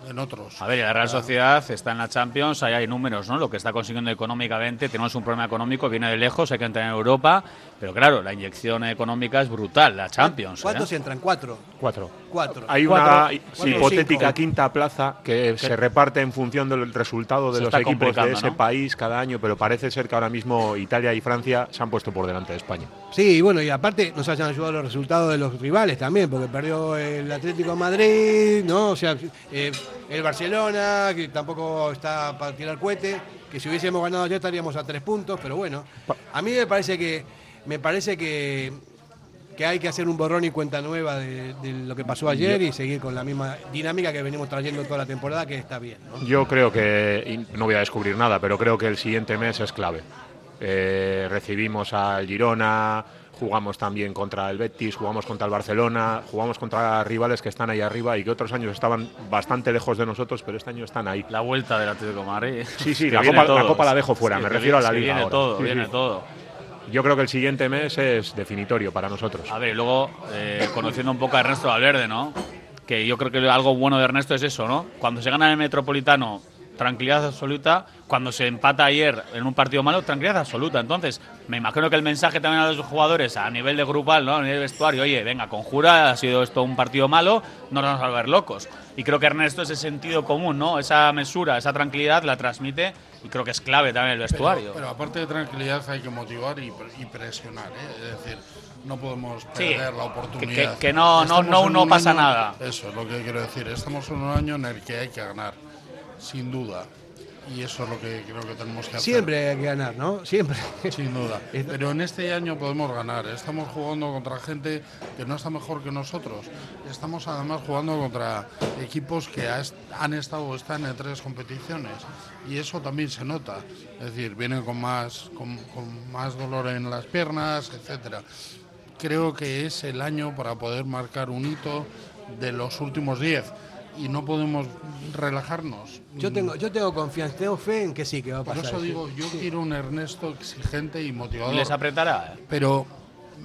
[SPEAKER 4] en otros.
[SPEAKER 2] A ver, la Real Sociedad está en la Champions, ahí hay números, ¿no? Lo que está consiguiendo económicamente, tenemos un problema económico, viene de lejos, hay que entrar en Europa, pero claro, la inyección económica es brutal, la Champions.
[SPEAKER 1] ¿Cuántos
[SPEAKER 2] ¿eh?
[SPEAKER 1] entran? ¿Cuatro?
[SPEAKER 3] Cuatro.
[SPEAKER 1] Cuatro.
[SPEAKER 3] Hay
[SPEAKER 1] Cuatro.
[SPEAKER 3] una
[SPEAKER 1] Cuatro
[SPEAKER 3] hipotética
[SPEAKER 1] cinco.
[SPEAKER 3] quinta plaza que se reparte en función del resultado de
[SPEAKER 2] Se
[SPEAKER 3] los equipos de ese
[SPEAKER 2] ¿no?
[SPEAKER 3] país cada año, pero parece ser que ahora mismo Italia y Francia se han puesto por delante de España.
[SPEAKER 1] Sí, y bueno, y aparte nos hayan ayudado los resultados de los rivales también, porque perdió el Atlético de Madrid, ¿no? O sea, eh, el Barcelona, que tampoco está para tirar cohete, que si hubiésemos ganado ya estaríamos a tres puntos, pero bueno, a mí me parece que me parece que, que hay que hacer un borrón y cuenta nueva de, de lo que pasó ayer y seguir con la misma dinámica que venimos trayendo toda la temporada, que está bien, ¿no?
[SPEAKER 3] Yo creo que, no voy a descubrir nada, pero creo que el siguiente mes es clave. Eh, recibimos al Girona, jugamos también contra el Betis, jugamos contra el Barcelona, jugamos contra rivales que están ahí arriba y que otros años estaban bastante lejos de nosotros, pero este año están ahí.
[SPEAKER 2] La vuelta del Atlético de Madrid.
[SPEAKER 3] Sí, sí, <laughs> la copa, la
[SPEAKER 2] todo.
[SPEAKER 3] copa la dejo fuera,
[SPEAKER 2] Sí,
[SPEAKER 3] me refiero a la liga.
[SPEAKER 2] Viene
[SPEAKER 3] ahora.
[SPEAKER 2] todo,
[SPEAKER 3] Sí,
[SPEAKER 2] viene
[SPEAKER 3] sí.
[SPEAKER 2] todo.
[SPEAKER 3] Yo creo que el siguiente mes es definitorio para nosotros.
[SPEAKER 2] A ver, y luego, eh, conociendo un poco a Ernesto Valverde, ¿no? Que yo creo que algo bueno de Ernesto es eso, ¿no? Cuando se gana en el Metropolitano, tranquilidad absoluta. Cuando se empata ayer en un partido malo, tranquilidad absoluta. Entonces, me imagino que el mensaje también a los jugadores a nivel de grupal, ¿no? A nivel de vestuario, oye, venga, conjura, ha sido esto un partido malo, no nos vamos a volver locos. Y creo que Ernesto ese sentido común, ¿no? Esa mesura, esa tranquilidad la transmite y creo que es clave también el vestuario.
[SPEAKER 4] Pero, pero aparte de tranquilidad hay que motivar y, y presionar, ¿eh? es decir, no podemos
[SPEAKER 2] Sí,
[SPEAKER 4] perder la oportunidad.
[SPEAKER 2] que- que no- no- no- no pasa
[SPEAKER 4] año-
[SPEAKER 2] nada.
[SPEAKER 4] Eso es lo que quiero decir. Estamos en un año en el que hay que ganar, sin duda. Y eso es lo que creo que tenemos que hacer.
[SPEAKER 1] Siempre hay que ganar, ¿no? Siempre.
[SPEAKER 4] Sin duda. <laughs> Pero en este año podemos ganar. Estamos jugando contra gente que no está mejor que nosotros. Estamos además jugando contra equipos que han estado o están en tres competiciones. Y eso también se nota. Es decir, vienen con más, con, con más dolor en las piernas, etcétera. Creo que es el año para poder marcar un hito de los últimos diez. Y no podemos relajarnos.
[SPEAKER 1] Yo tengo, yo tengo confianza, tengo fe en que sí, que va a
[SPEAKER 4] Por
[SPEAKER 1] pasar.
[SPEAKER 4] eso
[SPEAKER 1] sí.
[SPEAKER 4] digo, yo quiero un Ernesto exigente y motivador.
[SPEAKER 2] ¿Y les apretará?
[SPEAKER 4] Pero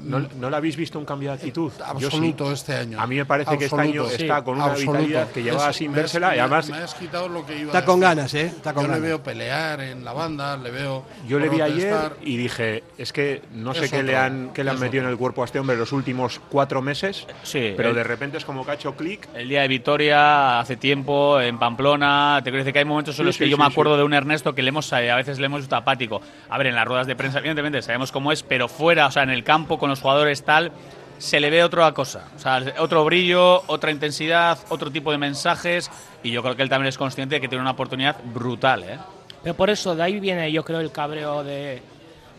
[SPEAKER 3] ¿No, ¿No le habéis visto un cambio de actitud? Yo sí.
[SPEAKER 4] Absoluto este año.
[SPEAKER 3] A mí me parece que este
[SPEAKER 4] Absoluto.
[SPEAKER 3] año está con una
[SPEAKER 4] Absoluto.
[SPEAKER 3] vitalidad que llevaba sin vérsela y
[SPEAKER 4] me-
[SPEAKER 3] además
[SPEAKER 4] Me has quitado lo que iba
[SPEAKER 1] Está
[SPEAKER 4] a
[SPEAKER 1] con ganas, ¿eh? Está con
[SPEAKER 4] Yo
[SPEAKER 1] ganas.
[SPEAKER 4] le veo pelear en la banda, le veo.
[SPEAKER 3] Yo le vi ayer y dije, es que no sé qué le han, qué le han metido en el cuerpo a este hombre los últimos cuatro meses,
[SPEAKER 2] Sí,
[SPEAKER 3] pero
[SPEAKER 2] el-
[SPEAKER 3] de repente es como que ha hecho clic.
[SPEAKER 2] El día de Vitoria, hace tiempo, en Pamplona, te quiero decir que hay momentos en
[SPEAKER 3] Sí,
[SPEAKER 2] los que
[SPEAKER 3] sí,
[SPEAKER 2] yo
[SPEAKER 3] sí,
[SPEAKER 2] me acuerdo
[SPEAKER 3] sí.
[SPEAKER 2] de un Ernesto que le hemos, a veces le hemos visto apático. A ver, en las ruedas de prensa, evidentemente, sabemos cómo es, pero fuera, o sea, en el campo, con los jugadores, tal, se le ve otra cosa. O sea, otro brillo, otra intensidad, otro tipo de mensajes, y yo creo que él también es consciente de que tiene una oportunidad brutal, ¿eh?
[SPEAKER 5] Pero por eso, de ahí viene, yo creo, el cabreo de,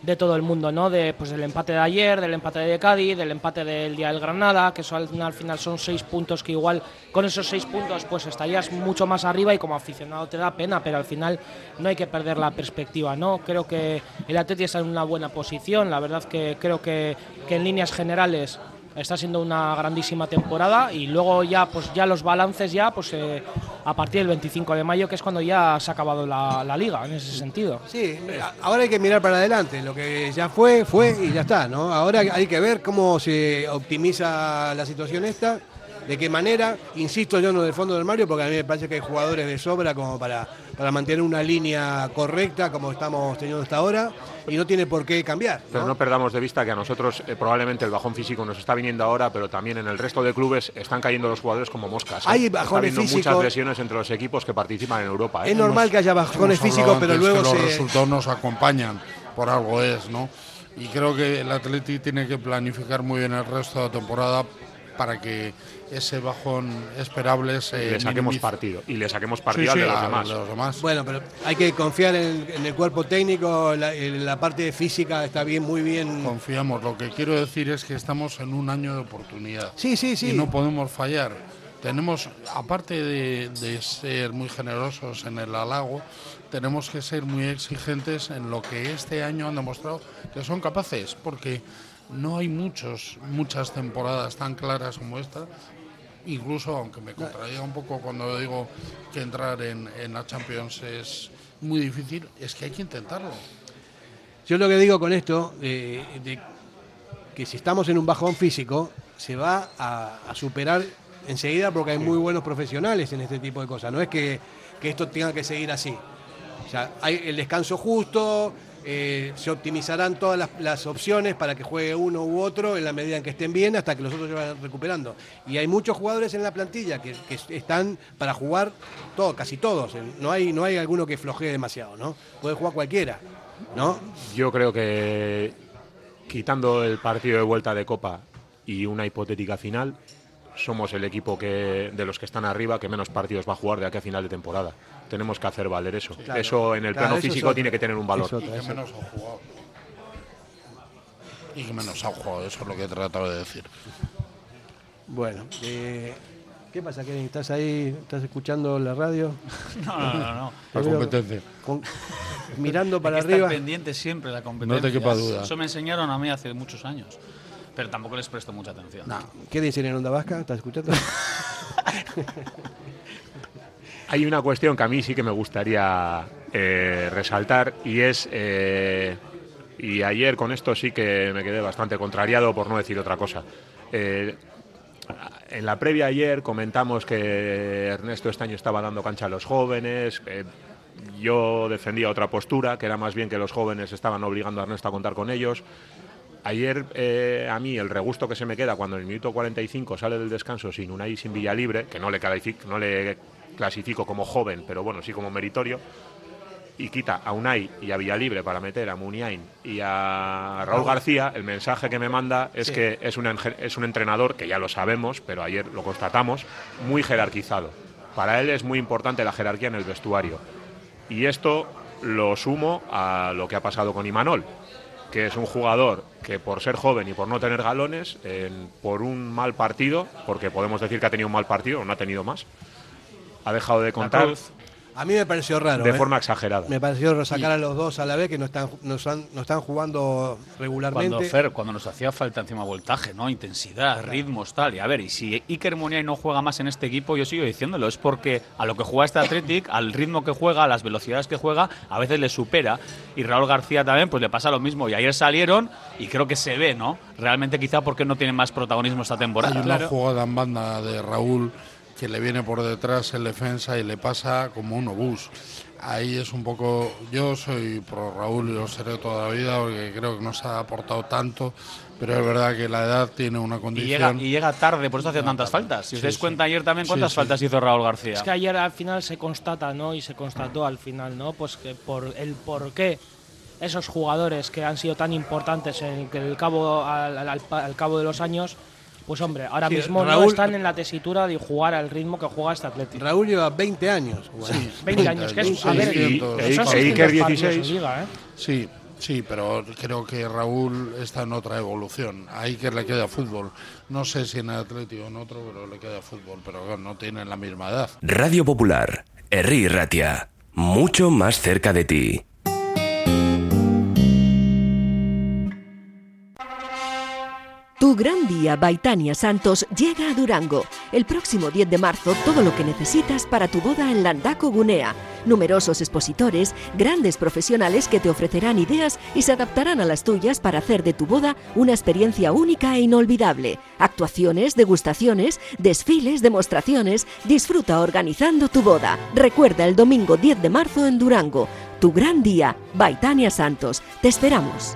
[SPEAKER 5] de todo el mundo, ¿no? De, pues, del empate de ayer, del empate de Cádiz, del empate del día del Granada, que eso al, al final son seis puntos que igual con esos seis puntos pues estarías mucho más arriba y como aficionado te da pena, pero al final no hay que perder la perspectiva, ¿no? Creo que el Atleti está en una buena posición, la verdad que creo que, que en líneas generales está siendo una grandísima temporada y luego ya pues ya los balances ya pues eh, a partir del 25 de mayo que es cuando ya se ha acabado la, la liga en ese sentido.
[SPEAKER 1] Sí, ahora hay que mirar para adelante. Lo que ya fue, fue y ya está, ¿no? Ahora hay que ver cómo se optimiza la situación esta, de qué manera. Insisto yo no del fondo del Mario, porque a mí me parece que hay jugadores de sobra como para, para mantener una línea correcta como estamos teniendo hasta ahora y no tiene por qué cambiar.
[SPEAKER 3] Pero no perdamos de vista que a nosotros eh, probablemente el bajón físico nos está viniendo ahora, pero también en el resto de clubes están cayendo los jugadores como moscas. ¿eh?
[SPEAKER 1] Hay
[SPEAKER 3] Está
[SPEAKER 1] bajones
[SPEAKER 3] habiendo
[SPEAKER 1] físicos.
[SPEAKER 3] muchas lesiones entre los equipos que participan en Europa. ¿eh?
[SPEAKER 1] Es normal que haya bajones físicos, pero luego
[SPEAKER 4] que los
[SPEAKER 1] se...
[SPEAKER 4] resultados nos acompañan, por algo es, ¿no? Y creo que el Atleti tiene que planificar muy bien el resto de la temporada para que ese bajón esperable se
[SPEAKER 3] Y le saquemos partido. Y le saquemos partido
[SPEAKER 4] Sí,
[SPEAKER 3] al
[SPEAKER 4] sí,
[SPEAKER 3] de los
[SPEAKER 4] a
[SPEAKER 3] demás.
[SPEAKER 4] de los demás.
[SPEAKER 1] Bueno, pero hay que confiar en, en el cuerpo técnico, la, en la parte física está bien, muy bien.
[SPEAKER 4] Confiamos. Lo que quiero decir es que estamos en un año de oportunidad.
[SPEAKER 1] Sí, sí, sí.
[SPEAKER 4] Y no podemos fallar. Tenemos, aparte de, de ser muy generosos en el halago, tenemos que ser muy exigentes en lo que este año han demostrado que son capaces, porque no hay muchos, muchas temporadas tan claras como esta. Incluso, aunque me contradiga un poco cuando digo que entrar en, en la Champions es muy difícil, es que hay que intentarlo.
[SPEAKER 1] Yo lo que digo con esto, eh, de que si estamos en un bajón físico, se va a, a superar enseguida porque hay muy buenos profesionales en este tipo de cosas. No es que, que esto tenga que seguir así. O sea, hay el descanso justo, eh, se optimizarán todas las, opciones para que juegue uno u otro en la medida en que estén bien hasta que los otros se recuperando. Y hay muchos jugadores en la plantilla que, que están para jugar todo, casi todos. No hay, no hay alguno que flojee demasiado, ¿no? Puede jugar cualquiera, ¿no?
[SPEAKER 3] Yo creo que quitando el partido de vuelta de Copa y una hipotética final, somos el equipo que de los que están arriba que menos partidos va a jugar de aquí a final de temporada. Tenemos que hacer valer eso.
[SPEAKER 1] Claro.
[SPEAKER 3] eso en el
[SPEAKER 1] Claro,
[SPEAKER 3] plano físico tiene que tener un valor.
[SPEAKER 4] Y que menos ha jugado. Y que menos ha jugado, eso es lo que he tratado de decir.
[SPEAKER 1] Bueno, eh, ¿qué pasa, Kevin? ¿Estás ahí? ¿Estás escuchando la radio? <laughs>
[SPEAKER 2] No, no, no, no.
[SPEAKER 4] La competencia.
[SPEAKER 1] con- mirando para
[SPEAKER 2] Hay que
[SPEAKER 1] arriba.
[SPEAKER 2] estar pendiente siempre de la competencia.
[SPEAKER 4] No te quepa duda.
[SPEAKER 2] Eso me enseñaron a mí hace muchos años. Pero tampoco les presto mucha atención.
[SPEAKER 1] ¿Qué dicen en Onda Vasca? ¿Estás escuchando? <laughs>
[SPEAKER 3] Hay una cuestión que a mí sí que me gustaría eh, resaltar y es, eh, y ayer con esto sí que me quedé bastante contrariado por no decir otra cosa. Eh, en la previa ayer comentamos que Ernesto este año estaba dando cancha a los jóvenes. eh, yo defendía otra postura, que era más bien que los jóvenes estaban obligando a Ernesto a contar con ellos. Ayer a mí el regusto que se me queda cuando en el minuto 45 sale del descanso sin Unai y sin Villalibre, que no le, no le clasifico como joven, pero bueno, sí como meritorio, y quita a Unai y a Villalibre para meter a Muniain y a Raúl García, el mensaje que me manda es
[SPEAKER 1] Sí.
[SPEAKER 3] que es un, es un entrenador, que ya lo sabemos, pero ayer lo constatamos, muy jerarquizado. Para él es muy importante la jerarquía en el vestuario. Y esto lo sumo a lo que ha pasado con Imanol, que es un jugador que por ser joven y por no tener galones, en- por un mal partido, porque podemos decir que ha tenido un mal partido, o no ha tenido más, ha dejado de contar.
[SPEAKER 1] A mí me pareció raro.
[SPEAKER 3] de
[SPEAKER 1] ¿eh?
[SPEAKER 3] forma exagerada.
[SPEAKER 1] Me pareció sacar a los dos a la vez que no están, no están, no están jugando regularmente.
[SPEAKER 2] Cuando Fer, cuando nos hacía falta encima voltaje, ¿no? Intensidad, ritmos, tal. Y a ver, y si Iker Muniain no juega más en este equipo, yo sigo diciéndolo, es porque a lo que juega este Athletic, al ritmo que juega, a las velocidades que juega, a veces le supera. Y Raúl García también, pues le pasa lo mismo. Y ayer salieron y creo que se ve, ¿no? Realmente quizá porque no tienen más protagonismo esta temporada.
[SPEAKER 4] Hay una jugada en banda de Raúl que le viene por detrás el defensa y le pasa como un obús. Ahí es un poco. Yo soy pro Raúl y lo seré toda la vida porque creo que nos ha aportado tanto, pero es verdad que la edad tiene una
[SPEAKER 2] Y
[SPEAKER 4] condición.
[SPEAKER 2] llega, y llega tarde, por eso hace tantas faltas. Si os
[SPEAKER 4] Sí,
[SPEAKER 2] dais
[SPEAKER 4] sí.
[SPEAKER 2] cuenta ayer también, ¿cuántas
[SPEAKER 4] sí.
[SPEAKER 2] faltas hizo Raúl García?
[SPEAKER 5] Es que ayer al final se constata, ¿no? Y se constató al final, ¿no? Pues que por el por qué esos jugadores que han sido tan importantes en el cabo al, al- al cabo de los años, pues hombre, ahora
[SPEAKER 1] Sí,
[SPEAKER 5] mismo no están en la tesitura de jugar al ritmo que juega este Atlético.
[SPEAKER 1] Raúl lleva 20 años. jugando.
[SPEAKER 5] 20 años, que es, a ver,
[SPEAKER 4] Y-
[SPEAKER 5] son
[SPEAKER 4] e-
[SPEAKER 5] 600
[SPEAKER 4] e Iker
[SPEAKER 5] partidos
[SPEAKER 4] 16.
[SPEAKER 5] en liga, ¿eh?
[SPEAKER 4] Sí, sí, pero creo que Raúl está en otra evolución. A Iker le queda fútbol. No sé si en el Atlético o en otro, pero le queda fútbol. Pero bueno, no tienen la misma edad.
[SPEAKER 6] Radio Popular, Herri Ratia, mucho más cerca de ti.
[SPEAKER 8] Tu gran día, Baitania Santos, llega a Durango. El próximo 10 de marzo, todo lo que necesitas para tu boda en Landaco Gunea. Numerosos expositores, grandes profesionales que te ofrecerán ideas y se adaptarán a las tuyas para hacer de tu boda una experiencia única e inolvidable. Actuaciones, degustaciones, desfiles, demostraciones. Disfruta organizando tu boda. Recuerda el domingo 10 de marzo en Durango. Tu gran día, Baitania Santos. Te esperamos.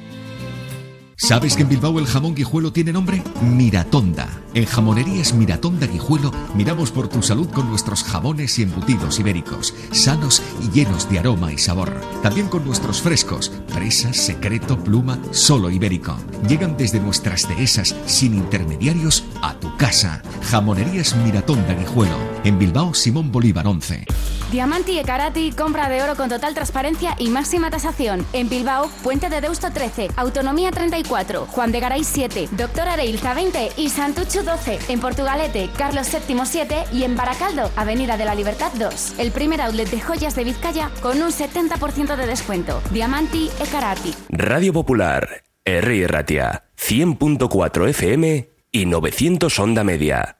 [SPEAKER 9] ¿Sabes que en Bilbao el jamón guijuelo tiene nombre? Miratonda. En Jamonerías Miratonda Guijuelo miramos por tu salud con nuestros jamones y embutidos ibéricos, sanos y llenos de aroma y sabor. También con nuestros frescos, presa, secreto, pluma, solo ibérico. Llegan desde nuestras dehesas sin intermediarios a tu casa. Jamonerías Miratonda Guijuelo. En Bilbao Simón Bolívar 11.
[SPEAKER 10] Diamanti e Karati, compra de oro con total transparencia y máxima tasación. En Bilbao, Puente de Deusto 13, Autonomía 34, Juan de Garay 7, Doctor Areilza 20 y Santuchu 12. En Portugalete, Carlos VII 7 y en Baracaldo, Avenida de la Libertad 2. El primer outlet de joyas de Vizcaya con un 70% de descuento. Diamanti e Karati.
[SPEAKER 6] Radio Popular, Herri Ratia, 100.4 FM y 900 Onda Media.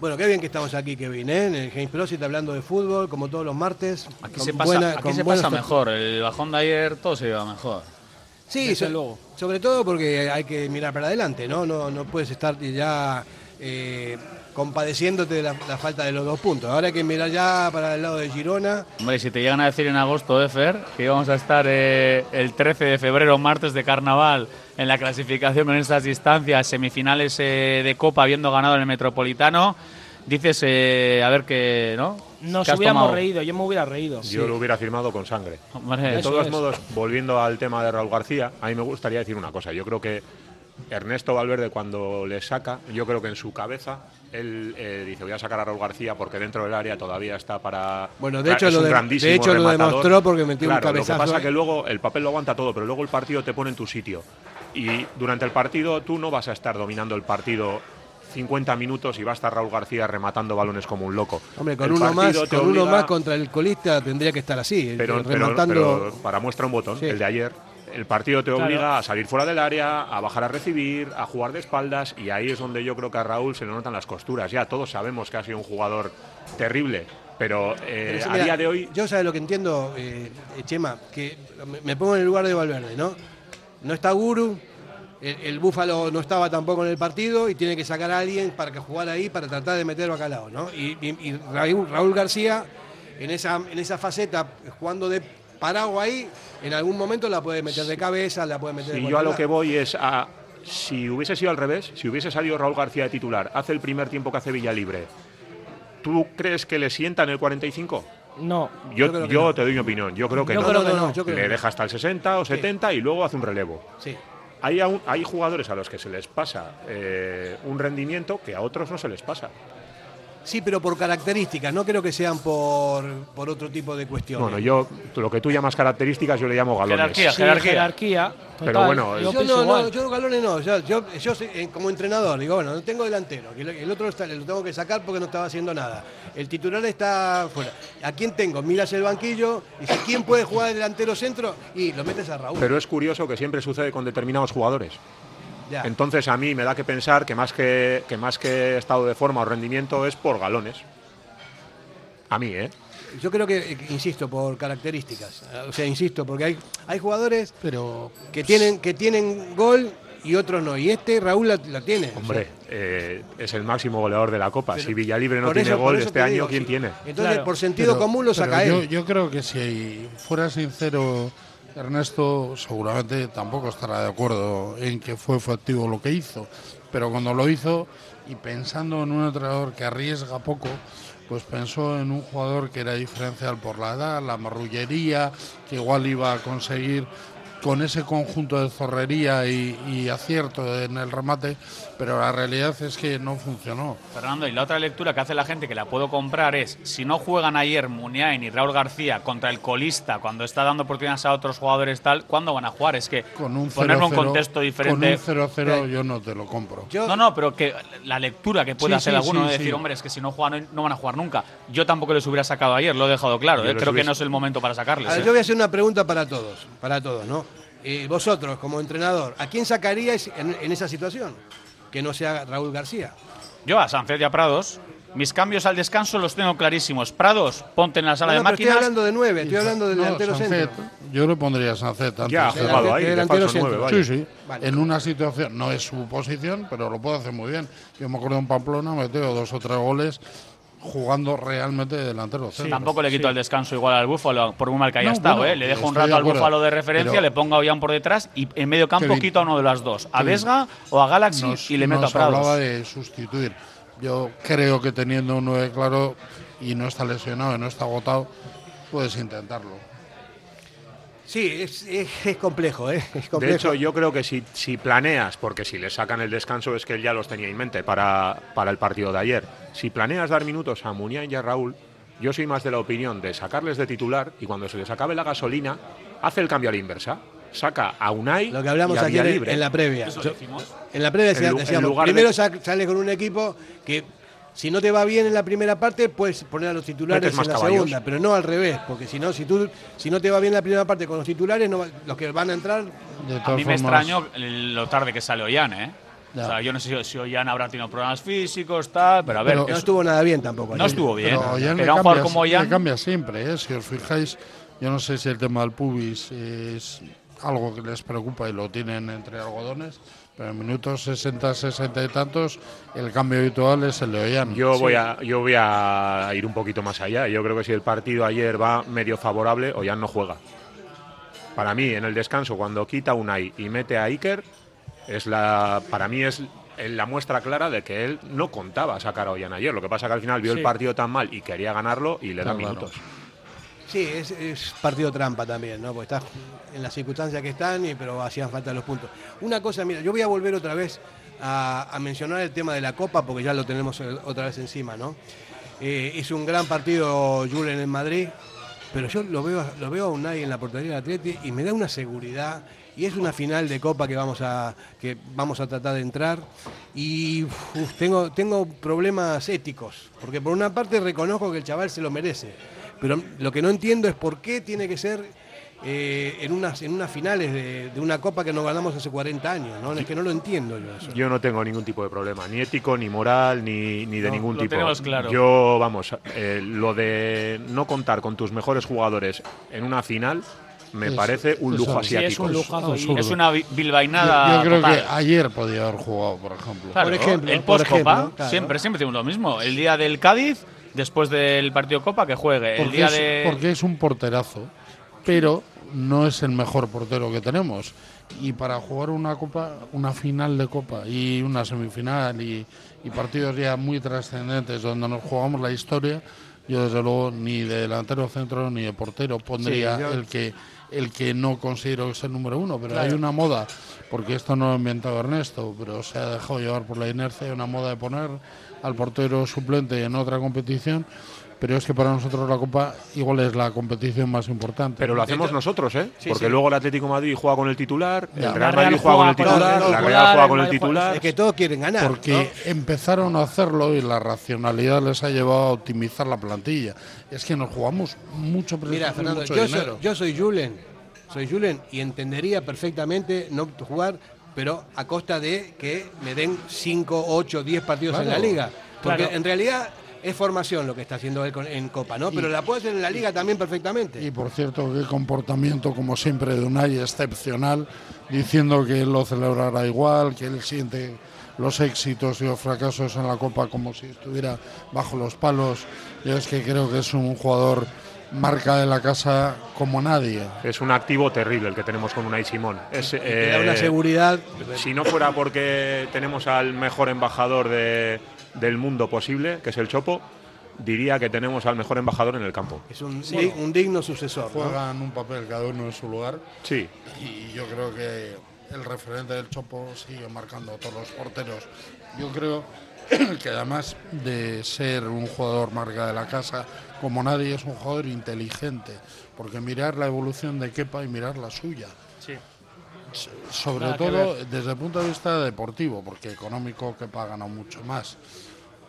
[SPEAKER 1] Bueno, qué bien que estamos aquí, Kevin, ¿eh? en el James Prosit hablando de fútbol, como todos los martes.
[SPEAKER 2] Aquí se pasa,
[SPEAKER 1] buena-
[SPEAKER 2] aquí se pasa mejor. El bajón de ayer todo se lleva mejor.
[SPEAKER 1] Sí, so-
[SPEAKER 2] luego.
[SPEAKER 1] sobre todo porque hay que mirar para adelante, ¿no? No, no puedes estar ya eh, compadeciéndote de la, la falta de los dos puntos. Ahora hay que mirar ya para el lado de Girona.
[SPEAKER 2] Hombre, si te llegan a decir en agosto, Efer, que íbamos a estar eh, el 13 de febrero, martes de carnaval, en la clasificación con estas distancias, semifinales eh, de Copa, habiendo ganado en el Metropolitano, dices, eh, a ver qué, ¿no?
[SPEAKER 5] Nos
[SPEAKER 2] ¿Qué has
[SPEAKER 5] hubiéramos
[SPEAKER 2] tomado?
[SPEAKER 5] reído, yo me hubiera reído.
[SPEAKER 3] Yo lo hubiera firmado con sangre.
[SPEAKER 2] Hombre,
[SPEAKER 3] de todos
[SPEAKER 5] es.
[SPEAKER 3] modos, volviendo al tema de Raúl García, a mí me gustaría decir una cosa. Yo creo que Ernesto Valverde cuando le saca, yo creo que en su cabeza él eh, dice voy a sacar a Raúl García porque dentro del área todavía está para.
[SPEAKER 1] Bueno, de hecho
[SPEAKER 3] es
[SPEAKER 1] lo
[SPEAKER 3] un
[SPEAKER 1] de- de hecho lo demostró porque metió un
[SPEAKER 3] Claro,
[SPEAKER 1] cabezazo
[SPEAKER 3] Lo que pasa
[SPEAKER 1] ahí.
[SPEAKER 3] que luego el papel lo aguanta todo, pero luego el partido te pone en tu sitio. Y durante el partido tú no vas a estar dominando el partido 50 minutos y va a estar Raúl García rematando balones como un loco.
[SPEAKER 1] Hombre, con
[SPEAKER 3] El
[SPEAKER 1] uno más, con uno más contra el colista tendría que estar así,
[SPEAKER 3] pero,
[SPEAKER 1] eh,
[SPEAKER 3] pero-
[SPEAKER 1] rematando.
[SPEAKER 3] pero para muestra un botón,
[SPEAKER 1] Sí.
[SPEAKER 3] el de ayer. El partido te
[SPEAKER 1] Claro.
[SPEAKER 3] obliga a salir fuera del área, a bajar a recibir, a jugar de espaldas y ahí es donde yo creo que a Raúl se le notan las costuras. Ya todos sabemos que ha sido un jugador terrible, pero, eh,
[SPEAKER 1] Pero sí,
[SPEAKER 3] a
[SPEAKER 1] mira,
[SPEAKER 3] día de hoy
[SPEAKER 1] Yo sabes lo que entiendo, eh, eh, Chema, que me- pongo en el lugar de Valverde, ¿no? No está Guru, el, el Búfalo no estaba tampoco en el partido y tiene que sacar a alguien para que jugara ahí para tratar de meter bacalao, ¿no? Y, y- y Raúl, Raúl García, en esa, en esa faceta, jugando de parado ahí, en algún momento la puede meter de cabeza, la puede meter de
[SPEAKER 3] Y yo a lo que voy es a. Si hubiese sido al revés, si hubiese salido Raúl García de titular, hace el primer tiempo que hace Villalibre, ¿Tú crees que le sienta en el 45?
[SPEAKER 5] No.
[SPEAKER 3] Yo,
[SPEAKER 5] Yo creo que
[SPEAKER 3] yo
[SPEAKER 5] no.
[SPEAKER 3] te doy mi opinión. Yo creo que
[SPEAKER 5] Yo
[SPEAKER 3] no.
[SPEAKER 5] creo que no, yo creo
[SPEAKER 3] le
[SPEAKER 5] que no.
[SPEAKER 3] deja hasta el 60 o 70 y luego hace un relevo.
[SPEAKER 1] Sí.
[SPEAKER 3] Hay, hay jugadores a los que se les pasa eh, un rendimiento que a otros no se les pasa.
[SPEAKER 1] Sí, pero por características, no creo que sean por, por otro tipo de cuestiones.
[SPEAKER 3] Bueno, yo lo que tú llamas características yo le llamo galones.
[SPEAKER 2] Jerarquía,
[SPEAKER 5] Sí,
[SPEAKER 2] jerarquía.
[SPEAKER 5] jerarquía.
[SPEAKER 3] Pero
[SPEAKER 5] total,
[SPEAKER 3] bueno,
[SPEAKER 5] yo
[SPEAKER 1] Yo
[SPEAKER 5] pienso
[SPEAKER 1] no,
[SPEAKER 5] igual.
[SPEAKER 1] no, yo galones no. Yo, yo, yo soy, eh, como entrenador digo, bueno, no tengo delantero. que El, el otro está- lo tengo que sacar porque no estaba haciendo nada. El titular está fuera. ¿A quién tengo? Miras el banquillo y dices, ¿quién puede jugar de delantero centro? Y lo metes a Raúl.
[SPEAKER 3] Pero es curioso que siempre sucede con determinados jugadores.
[SPEAKER 1] Ya.
[SPEAKER 3] Entonces a mí me da que pensar que más que, que más que estado de forma o rendimiento es por galones. A mí, ¿eh?
[SPEAKER 1] Yo creo que, insisto, por características. O sea, insisto, porque hay, hay jugadores
[SPEAKER 4] Pero
[SPEAKER 1] que tienen, que tienen gol y otros no. Y este Raúl la, la tiene.
[SPEAKER 3] Hombre, eh, es el máximo goleador de la Copa.
[SPEAKER 1] Pero-
[SPEAKER 3] si Villalibre no tiene
[SPEAKER 1] eso-
[SPEAKER 3] gol este
[SPEAKER 1] te
[SPEAKER 3] año,
[SPEAKER 1] digo,
[SPEAKER 3] ¿quién
[SPEAKER 1] sí.
[SPEAKER 3] tiene?
[SPEAKER 1] Entonces,
[SPEAKER 5] Claro.
[SPEAKER 1] por sentido
[SPEAKER 4] Pero-
[SPEAKER 1] común lo saca
[SPEAKER 4] yo,
[SPEAKER 1] él.
[SPEAKER 4] yo creo que si fuera sincero, Ernesto seguramente tampoco estará de acuerdo en que fue efectivo lo que hizo. Pero cuando lo hizo, y pensando en un entrenador que arriesga poco, pues pensó en un jugador que era diferencial por la edad, la marrullería, que igual iba a conseguir con ese conjunto de zorrería y, y acierto en el remate, pero la realidad es que no funcionó.
[SPEAKER 2] Fernando, y la otra lectura que hace la gente que la puedo comprar es, si no juegan ayer Muniain y Raúl García contra el colista, cuando está dando oportunidades a otros jugadores tal, ¿cuándo van a jugar? Es que
[SPEAKER 4] Con un
[SPEAKER 2] ponerlo en
[SPEAKER 4] 0-0,
[SPEAKER 2] contexto diferente...
[SPEAKER 4] Con un 0-0 yo no te lo compro.
[SPEAKER 1] Yo-
[SPEAKER 2] No, no, pero que la lectura que puede
[SPEAKER 4] Sí,
[SPEAKER 2] hacer
[SPEAKER 4] sí,
[SPEAKER 2] alguno
[SPEAKER 4] sí,
[SPEAKER 2] de decir,
[SPEAKER 4] sí.
[SPEAKER 2] hombre, es que si no juegan no van a jugar nunca. Yo tampoco les hubiera sacado ayer, lo he dejado claro.
[SPEAKER 3] Yo
[SPEAKER 2] ¿eh? Creo que no es el momento para sacarles.
[SPEAKER 1] A ver,
[SPEAKER 2] ¿eh?
[SPEAKER 1] yo voy a hacer una pregunta para todos, para todos, ¿no? Eh, vosotros, como entrenador, ¿a quién sacaríais en, en esa situación? Que no sea Raúl García.
[SPEAKER 2] Yo a Sancet y a Prados, mis cambios al descanso los tengo clarísimos. Prados, ponte en la sala
[SPEAKER 1] No,
[SPEAKER 2] de
[SPEAKER 1] pero estoy
[SPEAKER 2] máquinas.
[SPEAKER 1] hablando de nueve, estoy hablando del
[SPEAKER 4] No,
[SPEAKER 1] delantero
[SPEAKER 4] Sancet,
[SPEAKER 1] centro.
[SPEAKER 4] Yo le pondría a Sancet antes.
[SPEAKER 3] Ya ha
[SPEAKER 4] de-
[SPEAKER 3] jugado ahí, de
[SPEAKER 1] delantero centro.
[SPEAKER 3] vaya.
[SPEAKER 4] Sí, sí.
[SPEAKER 1] Vale.
[SPEAKER 4] En una situación, no es su posición, pero lo puede hacer muy bien. Yo me acuerdo en Pamplona, metió dos o tres goles jugando realmente de delantero centro.
[SPEAKER 2] Tampoco le quito el descanso igual al Búfalo, por muy mal que haya
[SPEAKER 4] No,
[SPEAKER 2] estado.
[SPEAKER 4] bueno,
[SPEAKER 2] ¿eh? Le dejo un rato
[SPEAKER 4] de
[SPEAKER 2] al Búfalo de referencia,
[SPEAKER 4] pero-
[SPEAKER 2] le pongo a Ollán por detrás y en medio campo quito a uno de las dos. A Vesga o a Galaxy
[SPEAKER 4] Nos-
[SPEAKER 2] y le meto a Prados.
[SPEAKER 4] hablaba de sustituir. Yo creo que teniendo un 9 claro y no está lesionado y no está agotado, puedes intentarlo.
[SPEAKER 1] Sí, es, es- es complejo, ¿eh? Es
[SPEAKER 3] De hecho, yo creo que si, si planeas, porque si le sacan el descanso es que él ya los tenía en mente para, para el partido de ayer, si planeas dar minutos a Muniain y a Raúl, yo soy más de la opinión de sacarles de titular y cuando se les acabe la gasolina, hace el cambio a la inversa. Saca a Unai
[SPEAKER 1] Lo que hablamos
[SPEAKER 3] y a
[SPEAKER 1] aquí en,
[SPEAKER 3] Villalibre.
[SPEAKER 1] en la previa.
[SPEAKER 2] Eso
[SPEAKER 1] en la previa decíamos,
[SPEAKER 3] lugar
[SPEAKER 1] primero sa- sales con un equipo que si no te va bien en la primera parte, puedes poner a los titulares en la
[SPEAKER 3] caballos.
[SPEAKER 1] segunda, pero no al revés, porque si no, si tú si no te va bien la primera parte con los titulares, no va- los que van a entrar
[SPEAKER 4] De
[SPEAKER 2] A mí me extraño lo tarde que sale Ollán, ¿eh? O sea, yo no sé si, Ollán habrá tenido problemas físicos, tal, pero a ver,
[SPEAKER 4] Pero-
[SPEAKER 1] no
[SPEAKER 2] es-
[SPEAKER 1] estuvo nada bien tampoco.
[SPEAKER 2] no estuvo bien.
[SPEAKER 4] Pero Ollán
[SPEAKER 2] Pero un jugador
[SPEAKER 4] cambia-
[SPEAKER 2] como Ollán,
[SPEAKER 4] cambia siempre, ¿eh? si os fijáis. Yo no sé si el tema del pubis es algo que les preocupa y lo tienen entre algodones, pero en minutos 60, 60 y tantos, el cambio habitual es el de Ollán.
[SPEAKER 3] Yo, voy a, yo voy a ir un poquito más allá. Yo creo que si el partido ayer va medio favorable, Ollán no juega. Para mí, en el descanso, cuando quita Unai y mete a Iker, es la, para mí es la muestra clara de que él no contaba sacar a Ollán ayer. Lo que pasa que al final vio
[SPEAKER 5] Sí.
[SPEAKER 3] el partido tan mal y quería ganarlo y le da
[SPEAKER 4] Claro.
[SPEAKER 3] minutos.
[SPEAKER 1] Sí, es, es partido trampa también, ¿no? Porque está en las circunstancias que están, y, pero hacían falta los puntos. Una cosa, mira, yo voy a volver otra vez a, mencionar el tema de la Copa, porque ya lo tenemos eh, otra vez encima, ¿no? Eh, hizo un gran partido Julen en Madrid, pero yo lo veo, lo veo a Unai en la portería del Atleti y me da una seguridad. Y es una final de Copa que vamos a, que vamos a tratar de entrar. Y tengo, tengo problemas éticos, porque por una parte reconozco que el chaval se lo merece. Pero lo que no entiendo es por qué tiene que ser eh, en, unas, en unas finales de, de una copa que no ganamos hace 40 años. ¿no? Es que no lo entiendo yo eso.
[SPEAKER 3] Yo no tengo ningún tipo de problema, ni ético, ni moral, ni, ni de
[SPEAKER 2] No,
[SPEAKER 3] ningún
[SPEAKER 2] lo
[SPEAKER 3] tipo.
[SPEAKER 2] tenemos claro.
[SPEAKER 3] Yo, vamos, eh, lo de no contar con tus mejores jugadores en una final me
[SPEAKER 4] Es-
[SPEAKER 3] parece un lujo.
[SPEAKER 5] Sí, es
[SPEAKER 3] asiático.
[SPEAKER 5] un lujazo. y-
[SPEAKER 2] es una bi- bilbainada
[SPEAKER 4] yo, yo creo
[SPEAKER 2] total.
[SPEAKER 4] que ayer podía haber jugado, por ejemplo.
[SPEAKER 2] Claro,
[SPEAKER 1] Por ejemplo,
[SPEAKER 2] el post-Copa,
[SPEAKER 1] ejemplo, claro.
[SPEAKER 2] siempre, siempre decimos lo mismo. El día del Cádiz, después del partido Copa, que juegue. El
[SPEAKER 4] Porque
[SPEAKER 2] día
[SPEAKER 4] es,
[SPEAKER 2] de.
[SPEAKER 4] porque es un porterazo, pero no es el mejor portero que tenemos. Y para jugar una copa, una final de copa y una semifinal y, y partidos ya muy trascendentes donde nos jugamos la historia, yo desde luego ni de delantero centro ni de portero pondría
[SPEAKER 1] Sí, yo-
[SPEAKER 4] el que el que no considero que es el número uno, pero
[SPEAKER 1] Claro.
[SPEAKER 4] hay una moda, porque esto no lo ha inventado Ernesto, pero se ha dejado llevar por la inercia, hay una moda de poner al portero suplente en otra competición, pero es que para nosotros la Copa igual es la competición más importante.
[SPEAKER 3] Pero lo hacemos nosotros, ¿eh?
[SPEAKER 4] Sí,
[SPEAKER 3] Porque
[SPEAKER 4] sí.
[SPEAKER 3] luego el Atlético de Madrid juega con el titular,
[SPEAKER 4] Ya.
[SPEAKER 3] el Real Madrid juega con el titular, la Real juega con el titular.
[SPEAKER 1] Es que todos quieren ganar.
[SPEAKER 4] Porque empezaron a hacerlo y la racionalidad les ha llevado a optimizar la plantilla. Es que nos jugamos mucho
[SPEAKER 1] Mira, Fernando,
[SPEAKER 4] mucho
[SPEAKER 1] yo
[SPEAKER 4] dinero.
[SPEAKER 1] soy, yo soy Julen, soy Julen y entendería perfectamente no jugar, pero a costa de que me den 5, 8, 10 partidos en la liga. Porque
[SPEAKER 4] Claro.
[SPEAKER 1] en realidad es formación lo que está haciendo él en Copa, ¿no? Pero
[SPEAKER 4] Y-
[SPEAKER 1] la puede hacer en la liga también perfectamente.
[SPEAKER 4] Y por cierto, qué comportamiento, como siempre, de Unai excepcional, diciendo que él lo celebrará igual, que él siente los éxitos y los fracasos en la Copa como si estuviera bajo los palos. Yo es que creo que es un jugador marca de la casa como nadie.
[SPEAKER 3] Es un activo terrible el que tenemos con Unai Simón. Es,
[SPEAKER 1] te da
[SPEAKER 3] eh,
[SPEAKER 1] una seguridad.
[SPEAKER 3] Si no fuera porque tenemos al mejor embajador de- del mundo posible, que es el Chopo, diría que tenemos al mejor embajador en el campo.
[SPEAKER 1] Es un, di- un digno sucesor. ¿no?
[SPEAKER 4] Juegan un papel cada uno en su lugar.
[SPEAKER 3] Sí.
[SPEAKER 4] Y yo creo que el referente del Chopo sigue marcando a todos los porteros. Yo creo <clears throat> que además de ser un jugador marca de la casa, como nadie es un jugador inteligente, porque mirar la evolución de Kepa y mirar la suya.
[SPEAKER 5] Sí.
[SPEAKER 4] Sobre
[SPEAKER 5] Nada
[SPEAKER 4] todo desde el punto de vista deportivo, porque económico Kepa ha ganado mucho más,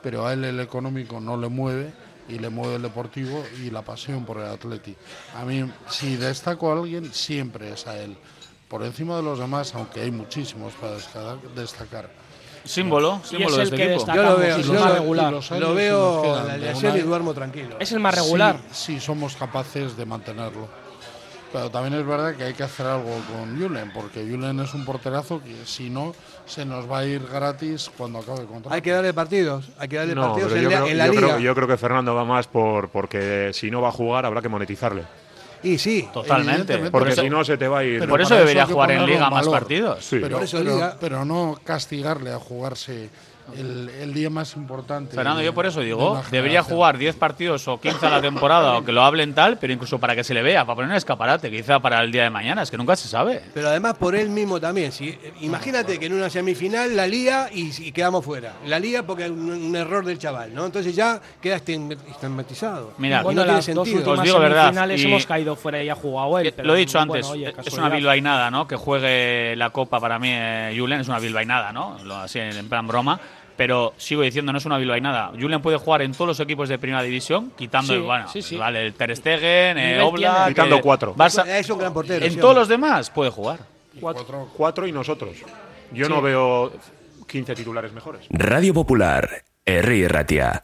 [SPEAKER 4] pero a él el económico no le mueve y le mueve el deportivo y la pasión por el atleti. A mí, si destaco a alguien, siempre es a él. Por encima de los demás, aunque hay muchísimos para destacar.
[SPEAKER 2] Símbolo,
[SPEAKER 5] Y
[SPEAKER 2] símbolo
[SPEAKER 5] es
[SPEAKER 2] de
[SPEAKER 5] el
[SPEAKER 2] este
[SPEAKER 5] que
[SPEAKER 2] equipo.
[SPEAKER 1] Yo lo veo, yo
[SPEAKER 5] más
[SPEAKER 1] lo-
[SPEAKER 5] regular.
[SPEAKER 1] Lo veo la alineación y duermo tranquilo.
[SPEAKER 5] Es el más regular.
[SPEAKER 4] Sí, sí somos capaces de mantenerlo. Pero también es verdad que hay que hacer algo con Julen, porque Julen es un porterazo que si no, se nos va a ir gratis cuando acabe el contrato.
[SPEAKER 1] Hay que darle partidos, hay que darle
[SPEAKER 3] No,
[SPEAKER 1] partidos en,
[SPEAKER 3] yo,
[SPEAKER 1] la,
[SPEAKER 3] creo,
[SPEAKER 1] en la
[SPEAKER 3] yo
[SPEAKER 1] liga.
[SPEAKER 3] creo- yo creo que Fernando va más por porque si no va a jugar habrá que monetizarle.
[SPEAKER 1] Y sí,
[SPEAKER 2] Totalmente.
[SPEAKER 3] Porque
[SPEAKER 2] Por eso-
[SPEAKER 3] si no se te va a ir.
[SPEAKER 4] Pero
[SPEAKER 2] Por eso debería jugar en liga más
[SPEAKER 4] valor.
[SPEAKER 2] partidos.
[SPEAKER 3] Sí.
[SPEAKER 4] Pero, pero- pero no castigarle a jugarse el, el día más importante.
[SPEAKER 2] Fernando,
[SPEAKER 4] de-
[SPEAKER 2] yo por eso
[SPEAKER 4] de
[SPEAKER 2] digo,
[SPEAKER 4] una
[SPEAKER 2] debería
[SPEAKER 4] generación.
[SPEAKER 2] jugar 10 partidos o 15 a la temporada o que lo hablen tal, pero incluso para que se le vea, para poner un escaparate, quizá para el día de mañana, es que nunca se sabe.
[SPEAKER 1] pero además por él mismo también. Si, imagínate que en una semifinal la lía y, y quedamos fuera. La lía porque hay un, un error del chaval, ¿no? Entonces ya queda estigma- estigmatizado.
[SPEAKER 2] Mira,
[SPEAKER 1] no tiene
[SPEAKER 5] las dos
[SPEAKER 1] sentido.
[SPEAKER 5] últimas
[SPEAKER 2] Os digo verdad,
[SPEAKER 5] semifinales
[SPEAKER 2] y-
[SPEAKER 5] hemos caído fuera y ha jugado él.
[SPEAKER 2] Eh,
[SPEAKER 5] pero,
[SPEAKER 2] Lo he dicho
[SPEAKER 5] bueno,
[SPEAKER 2] antes,
[SPEAKER 5] oye,
[SPEAKER 2] es una bilbainada, ¿no? Que juegue la Copa para mí, eh, Julen, es una bilbainada, ¿no? Lo, así en plan broma. Pero sigo diciendo, no es una bilbainada. Julen puede jugar en todos los equipos de primera división, quitando,
[SPEAKER 5] Sí,
[SPEAKER 2] bueno,
[SPEAKER 5] sí, sí.
[SPEAKER 2] vale, el Ter Stegen,
[SPEAKER 5] Nivel
[SPEAKER 2] Oblak.
[SPEAKER 3] Quitando cuatro.
[SPEAKER 2] Barça.
[SPEAKER 1] Es un gran portero.
[SPEAKER 2] en
[SPEAKER 1] sí,
[SPEAKER 2] todos los demás puede jugar.
[SPEAKER 4] Cuatro.
[SPEAKER 3] Cuatro y nosotros. Yo
[SPEAKER 5] Sí.
[SPEAKER 3] no veo 15 titulares mejores.
[SPEAKER 6] Radio Popular, Herri Ratia.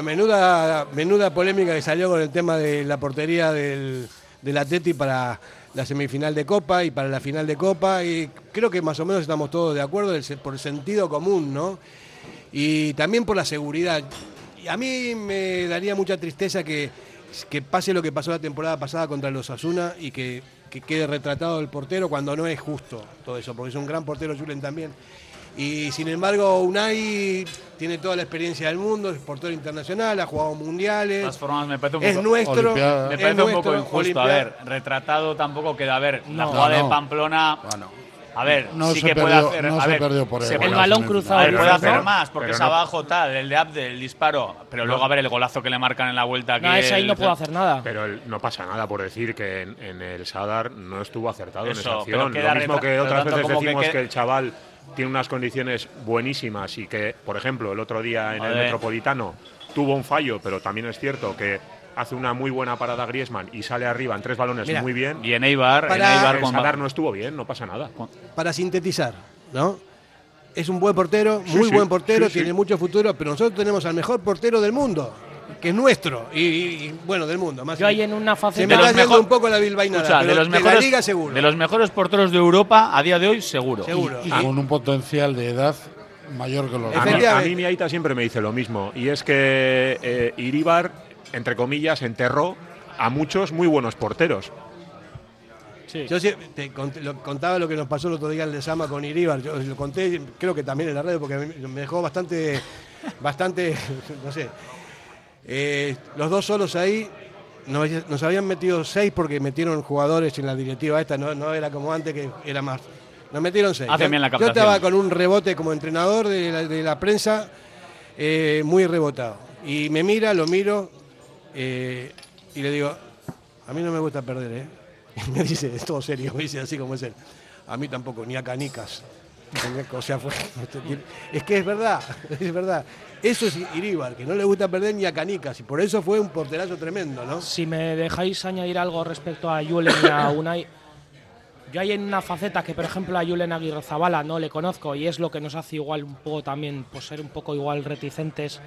[SPEAKER 1] Bueno, menuda, menuda polémica que salió con el tema de la portería del, del Atleti para la semifinal de Copa y para la final de Copa. Y creo que más o menos estamos todos de acuerdo por el sentido común, ¿no? Y también por la seguridad. Y a mí me daría mucha tristeza que, que pase lo que pasó la temporada pasada contra los Asuna y que, que quede retratado el portero cuando no es justo todo eso, porque es un gran portero Julen también. Y sin embargo, Unai tiene toda la experiencia del mundo, es portero internacional, ha jugado mundiales.
[SPEAKER 2] De todas formas, me parece un
[SPEAKER 1] es
[SPEAKER 2] poco,
[SPEAKER 1] nuestro.
[SPEAKER 2] me
[SPEAKER 1] es
[SPEAKER 2] parece un
[SPEAKER 1] nuestro,
[SPEAKER 2] poco injusto.
[SPEAKER 1] Olimpiada.
[SPEAKER 2] A ver, retratado tampoco queda. A ver, la jugada
[SPEAKER 4] No,
[SPEAKER 2] de. Pamplona. A ver,
[SPEAKER 4] No
[SPEAKER 2] sí que
[SPEAKER 4] perdió-
[SPEAKER 2] puede hacer.
[SPEAKER 4] no
[SPEAKER 2] a
[SPEAKER 4] se
[SPEAKER 2] ver,
[SPEAKER 4] perdió por
[SPEAKER 2] se
[SPEAKER 4] él.
[SPEAKER 2] puede-
[SPEAKER 4] El balón cruzado
[SPEAKER 2] A ver, puede hacer más, porque
[SPEAKER 3] pero
[SPEAKER 2] es
[SPEAKER 3] no-
[SPEAKER 2] abajo tal, el de Abde, el disparo. Pero luego a ver el golazo que le marcan en la vuelta aquí.
[SPEAKER 5] No, ese ahí
[SPEAKER 2] el-
[SPEAKER 5] no puedo hacer nada.
[SPEAKER 3] Pero el- no pasa nada por decir que en, en el Sadar no estuvo acertado en
[SPEAKER 2] Eso,
[SPEAKER 3] esa
[SPEAKER 2] pero
[SPEAKER 3] acción. Lo mismo que otras veces
[SPEAKER 2] que
[SPEAKER 3] decimos que, el chaval tiene unas condiciones buenísimas y que, por ejemplo, el otro día en el. Metropolitano tuvo un fallo, pero también es cierto que hace una muy buena parada Griezmann y sale arriba en tres balones
[SPEAKER 1] Mira,
[SPEAKER 3] muy bien.
[SPEAKER 2] Y en Eibar,
[SPEAKER 1] Para-
[SPEAKER 2] en Eibar con-
[SPEAKER 3] Sadar no estuvo bien, no pasa nada.
[SPEAKER 1] Para sintetizar, ¿no? Es un buen portero,
[SPEAKER 3] Sí,
[SPEAKER 1] muy
[SPEAKER 3] sí,
[SPEAKER 1] buen portero,
[SPEAKER 3] sí, sí.
[SPEAKER 1] tiene mucho futuro, pero nosotros tenemos al mejor portero del mundo, que es nuestro, y, y- y, bueno, del mundo. Más
[SPEAKER 5] Yo ahí en una
[SPEAKER 1] Se
[SPEAKER 5] faceta.
[SPEAKER 1] me
[SPEAKER 2] de
[SPEAKER 1] está
[SPEAKER 2] mejor-
[SPEAKER 1] un poco la bilbainada, pero
[SPEAKER 2] de los
[SPEAKER 1] de
[SPEAKER 2] mejores,
[SPEAKER 1] la liga seguro.
[SPEAKER 2] de los mejores porteros de Europa a día de hoy seguro.
[SPEAKER 1] Seguro.
[SPEAKER 4] Y con un potencial de edad mayor que los
[SPEAKER 3] A mí,
[SPEAKER 1] Efectivamente.
[SPEAKER 3] a mí mi Aita siempre me dice lo mismo, y es que eh, Iríbar, entre comillas, enterró a muchos muy buenos porteros.
[SPEAKER 1] Yo sí- te cont- lo- contaba lo que nos pasó el otro día en Lesama con Iríbar. Yo lo conté, creo que también en la red, porque me me dejó bastante, bastante, <laughs> no sé. Eh, los dos solos ahí, nos, nos habían metido seis porque metieron jugadores en la directiva esta, no, no era como antes que era más. Nos metieron seis. Yo-
[SPEAKER 2] la
[SPEAKER 1] estaba con un rebote como entrenador de la, de la prensa, eh, muy rebotado. Y me mira, lo miro, eh, y le digo, a mí no me gusta perder, ¿eh? <laughs> Y me dice, es todo serio, <laughs> me dice así como es él. A mí tampoco, ni a canicas. O sea, fue, <laughs> es que es verdad, <laughs> es verdad. Eso es Iríbar, que no le gusta perder ni a canicas, y por eso fue un porterazo tremendo, ¿no?
[SPEAKER 5] Si me dejáis añadir algo respecto a Julen y a <coughs> Unai, yo hay en una faceta que, por ejemplo, a Julen Aguirre Zabala no le conozco y es lo que nos hace igual un poco también, pues ser un poco igual reticentes,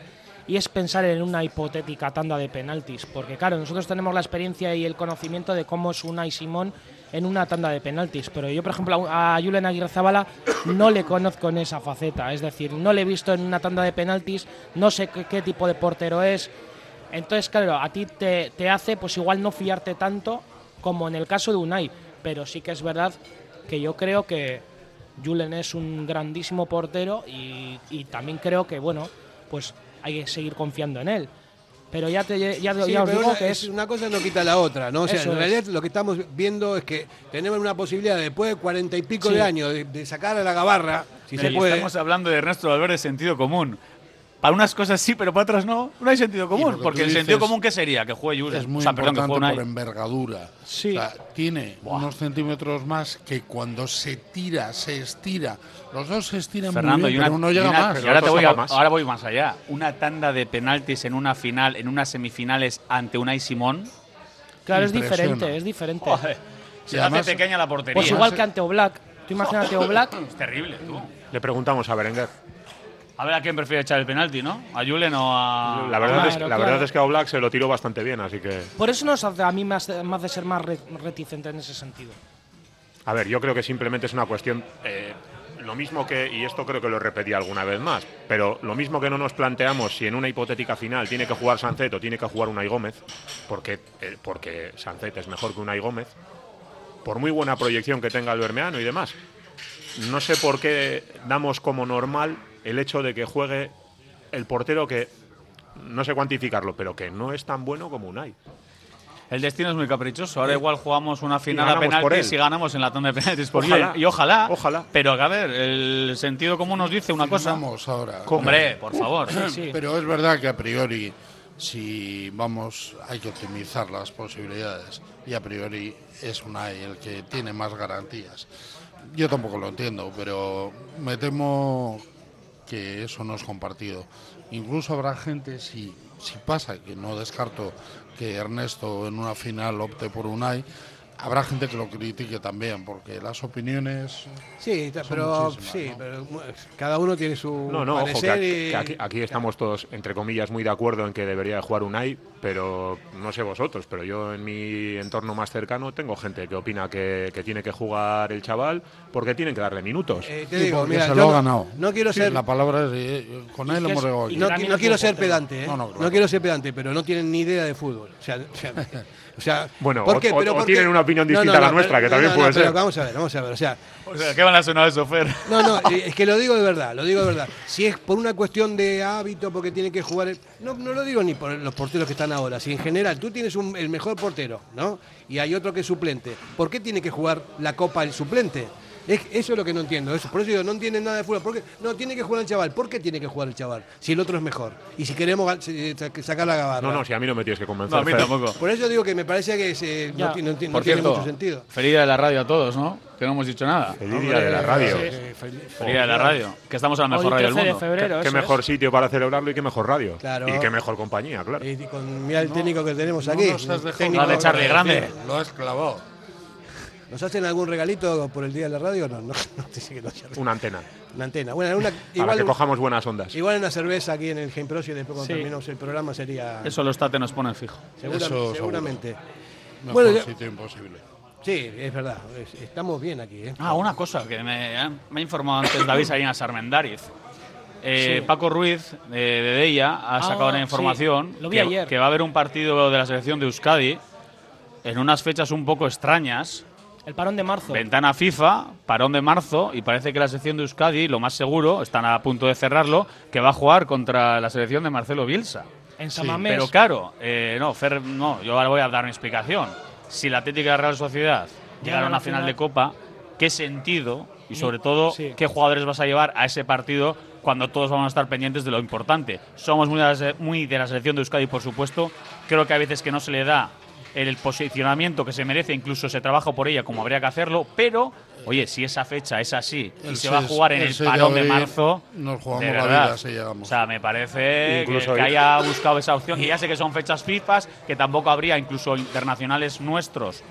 [SPEAKER 5] y es pensar en una hipotética tanda de penaltis, porque claro, nosotros tenemos la experiencia y el conocimiento de cómo es Unai Simón en una tanda de penaltis, pero yo, por ejemplo, a Julen Aguirre Zabala no le conozco en esa faceta, es decir, no le he visto en una tanda de penaltis, no sé qué, qué tipo de portero es, entonces, claro, a ti te, te hace pues igual no fiarte tanto como en el caso de Unai, pero sí que es verdad que yo creo que Julen es un grandísimo portero y, y también creo que, bueno, pues hay que seguir confiando en él. Pero ya, te, ya,
[SPEAKER 1] Sí,
[SPEAKER 5] ya os digo
[SPEAKER 1] una-
[SPEAKER 5] que
[SPEAKER 1] es una cosa no quita la otra, ¿no? O sea,
[SPEAKER 5] Eso
[SPEAKER 1] en
[SPEAKER 5] es.
[SPEAKER 1] realidad lo que estamos viendo es que tenemos una posibilidad después de cuarenta y pico
[SPEAKER 5] Sí.
[SPEAKER 1] de años de, de sacar a la gabarra, si
[SPEAKER 2] Pero
[SPEAKER 1] se puede.
[SPEAKER 2] Estamos hablando de Ernesto Valverde sentido común. Para unas cosas sí, pero para otras no. No hay sentido
[SPEAKER 4] Y
[SPEAKER 2] común. Porque el sentido común, ¿qué sería? Que juegue Julen.
[SPEAKER 4] Es muy
[SPEAKER 2] o sea, perdón, que
[SPEAKER 4] importante por envergadura.
[SPEAKER 5] Sí.
[SPEAKER 4] O sea, tiene unos centímetros más que cuando se tira, se estira. Los dos se estiran
[SPEAKER 2] Fernando,
[SPEAKER 4] muy
[SPEAKER 2] y
[SPEAKER 4] bien,
[SPEAKER 2] una,
[SPEAKER 4] pero uno
[SPEAKER 2] y
[SPEAKER 4] llega
[SPEAKER 2] una-
[SPEAKER 4] más.
[SPEAKER 2] y ahora, te voy a-
[SPEAKER 3] más.
[SPEAKER 2] ahora voy más allá. Una tanda de penaltis en una final, en unas semifinales ante Unai Simón.
[SPEAKER 5] Claro, es diferente, es diferente.
[SPEAKER 2] Joder, se
[SPEAKER 4] Y
[SPEAKER 2] hace pequeña la portería.
[SPEAKER 5] Pues igual que ante Oblak. Tú imagínate Oblak,
[SPEAKER 2] Es terrible, tú.
[SPEAKER 3] Le preguntamos a Berenguer.
[SPEAKER 2] A ver a quién prefiere echar el penalti, ¿no? ¿A Julen o a.?
[SPEAKER 3] La verdad, es,
[SPEAKER 5] Claro,
[SPEAKER 3] la
[SPEAKER 5] claro.
[SPEAKER 3] verdad es que a Oblak se lo tiró bastante bien, así que.
[SPEAKER 5] por eso nos hace a mí más, más de ser más re- reticente en ese sentido.
[SPEAKER 3] A ver, yo creo que simplemente es una cuestión. eh, lo mismo que, y esto creo que lo repetí alguna vez más, pero lo mismo que no nos planteamos si en una hipotética final tiene que jugar Sancet o tiene que jugar Unai Gómez, porque, eh, porque Sancet es mejor que Unai Gómez, por muy buena proyección que tenga el Bermeano y demás. No sé por qué damos como normal el hecho de que juegue el portero que, no sé cuantificarlo, pero que no es tan bueno como Unai.
[SPEAKER 2] El destino es muy caprichoso. Ahora igual jugamos una final a penaltis y ganamos en la tanda de penaltis por
[SPEAKER 3] Ojalá.
[SPEAKER 2] Julen. Y ojalá.
[SPEAKER 3] Ojalá.
[SPEAKER 2] Pero a ver, el sentido común nos dice una cosa.
[SPEAKER 4] Vamos ahora.
[SPEAKER 2] Hombre, por favor.
[SPEAKER 5] sí.
[SPEAKER 4] Pero es verdad que a priori, si vamos, hay que optimizar las posibilidades. Y a priori es Unai el que tiene más garantías. Yo tampoco lo entiendo, pero me temo que eso no es compartido. Incluso habrá gente, si, si pasa, que no descarto que Ernesto en una final opte por Unai, habrá gente que lo critique también, porque las opiniones.
[SPEAKER 1] Sí,
[SPEAKER 4] son
[SPEAKER 1] pero sí,
[SPEAKER 4] ¿no?
[SPEAKER 1] pero cada uno tiene su
[SPEAKER 3] No, no, ojo, que aquí,
[SPEAKER 1] y-
[SPEAKER 3] que aquí- aquí estamos todos, entre comillas, muy de acuerdo en que debería de jugar Unai, pero no sé vosotros, pero yo en mi entorno más cercano tengo gente que opina que, que tiene que jugar el chaval porque tienen que darle minutos.
[SPEAKER 1] Eh, te
[SPEAKER 4] Sí,
[SPEAKER 1] digo, mira,
[SPEAKER 4] se
[SPEAKER 1] yo
[SPEAKER 4] lo ha
[SPEAKER 1] no-
[SPEAKER 4] ganado.
[SPEAKER 1] No quiero
[SPEAKER 4] Sí,
[SPEAKER 1] ser
[SPEAKER 4] La palabra es. eh, con él hemos
[SPEAKER 1] no, no quiero ser pedante, ¿eh?
[SPEAKER 4] No,
[SPEAKER 1] No,
[SPEAKER 4] no, claro.
[SPEAKER 1] quiero ser pedante, pero no tienen ni idea de fútbol. O sea, o sea, <laughs> o sea,
[SPEAKER 3] Bueno,
[SPEAKER 1] ¿por
[SPEAKER 3] o-
[SPEAKER 1] qué?
[SPEAKER 3] o-
[SPEAKER 1] Pero
[SPEAKER 3] o
[SPEAKER 1] ¿por
[SPEAKER 3] tienen una opinión
[SPEAKER 1] No,
[SPEAKER 3] distinta
[SPEAKER 1] no,
[SPEAKER 3] a la
[SPEAKER 1] no,
[SPEAKER 3] nuestra,
[SPEAKER 1] pero-
[SPEAKER 3] que también
[SPEAKER 1] no,
[SPEAKER 3] puede
[SPEAKER 1] no, pero
[SPEAKER 3] ser.
[SPEAKER 1] Vamos a ver, vamos a ver. O sea,
[SPEAKER 2] O sea, ¿qué van a sonar eso, Fer?
[SPEAKER 1] no, no, eh, es que lo digo de verdad, lo digo de verdad. Si es por una cuestión de hábito, porque tiene que jugar. el- no, no lo digo ni por los porteros que están ahora. Si en general tú tienes un- el mejor portero, ¿no? Y hay otro que es suplente, ¿por qué tiene que jugar la copa el suplente? Es, eso es lo que no entiendo. Eso, por eso digo, no entienden nada de fútbol. ¿Por qué? No, tiene que jugar el chaval. ¿Por qué tiene que jugar el chaval? Si el otro es mejor. Y si queremos sa- sacar la gabarra.
[SPEAKER 3] No, no, si a mí no me tienes que convencer.
[SPEAKER 2] No, a mí tampoco.
[SPEAKER 1] Por eso digo que me parece que se- no, no no tiene
[SPEAKER 2] cierto,
[SPEAKER 1] mucho sentido.
[SPEAKER 2] Feliz día de la radio a todos, ¿no? Que no hemos dicho nada.
[SPEAKER 3] Feliz día de la radio.
[SPEAKER 1] Sí,
[SPEAKER 3] Sí.
[SPEAKER 2] Feliz día de la radio. Que estamos en la mejor radio del
[SPEAKER 5] 13 de
[SPEAKER 2] mundo.
[SPEAKER 5] febrero,
[SPEAKER 3] Qué mejor
[SPEAKER 5] es.
[SPEAKER 3] sitio para celebrarlo y qué mejor radio.
[SPEAKER 1] Claro.
[SPEAKER 3] Y qué mejor compañía, claro.
[SPEAKER 1] Y con, mira el técnico que tenemos
[SPEAKER 4] No
[SPEAKER 1] aquí.
[SPEAKER 4] nos has dejado
[SPEAKER 1] Técnico-
[SPEAKER 2] La de Charlie Grande.
[SPEAKER 4] Lo has clavado.
[SPEAKER 1] ¿Nos hacen algún regalito por el día de la radio? No, no, <laughs> no que.
[SPEAKER 3] Una antena.
[SPEAKER 1] Una antena. Bueno, una,
[SPEAKER 3] Para
[SPEAKER 1] igual,
[SPEAKER 3] que cojamos buenas ondas.
[SPEAKER 1] igual una cerveza aquí en el Game Pro y después cuando
[SPEAKER 5] Sí.
[SPEAKER 1] terminemos el programa sería.
[SPEAKER 2] Eso los tate nos ponen fijo.
[SPEAKER 1] segura-
[SPEAKER 4] Eso seguro.
[SPEAKER 1] seguramente.
[SPEAKER 4] Mejor
[SPEAKER 1] Bueno, yo-
[SPEAKER 4] sitio imposible.
[SPEAKER 1] Sí, es verdad. es- estamos bien aquí. ¿eh?
[SPEAKER 2] Ah, una cosa que me, ha- me ha informado antes David Salinas Armendáriz. Eh, Paco Ruiz de, de Deia ha
[SPEAKER 5] Ah,
[SPEAKER 2] sacado una
[SPEAKER 5] sí,
[SPEAKER 2] información
[SPEAKER 5] lo vi
[SPEAKER 2] que,
[SPEAKER 5] ayer.
[SPEAKER 2] que va a haber un partido de la selección de Euskadi en unas fechas un poco extrañas.
[SPEAKER 5] El parón de marzo.
[SPEAKER 2] Ventana FIFA, parón de marzo, y parece que la selección de Euskadi, lo más seguro, están a punto de cerrarlo, que va a jugar contra la selección de Marcelo Bielsa.
[SPEAKER 5] En Samamés.
[SPEAKER 2] Pero claro, eh, no, Fer, no, yo ahora voy a dar mi explicación. Si la Atlética de Real Sociedad llegara a una final de Copa, ¿qué sentido y sobre todo
[SPEAKER 5] sí.
[SPEAKER 2] qué jugadores vas a llevar a ese partido cuando todos vamos a estar pendientes de lo importante? Somos muy de la, se- muy de la selección de Euskadi, por supuesto. Creo que a veces que no se le da el posicionamiento que se merece, incluso se trabaja por ella como habría que hacerlo, pero Oye, si esa fecha es así y
[SPEAKER 4] El
[SPEAKER 2] se va a jugar en
[SPEAKER 4] el
[SPEAKER 2] el,
[SPEAKER 4] de
[SPEAKER 2] parón de marzo,
[SPEAKER 4] nos jugamos
[SPEAKER 2] de
[SPEAKER 4] la
[SPEAKER 2] verdad.
[SPEAKER 4] vida si llegamos.
[SPEAKER 2] O sea, me parece que,
[SPEAKER 3] Incluso
[SPEAKER 2] que haya buscado esa opción. Y ya sé que son fechas FIFAs, que tampoco habría incluso internacionales nuestros.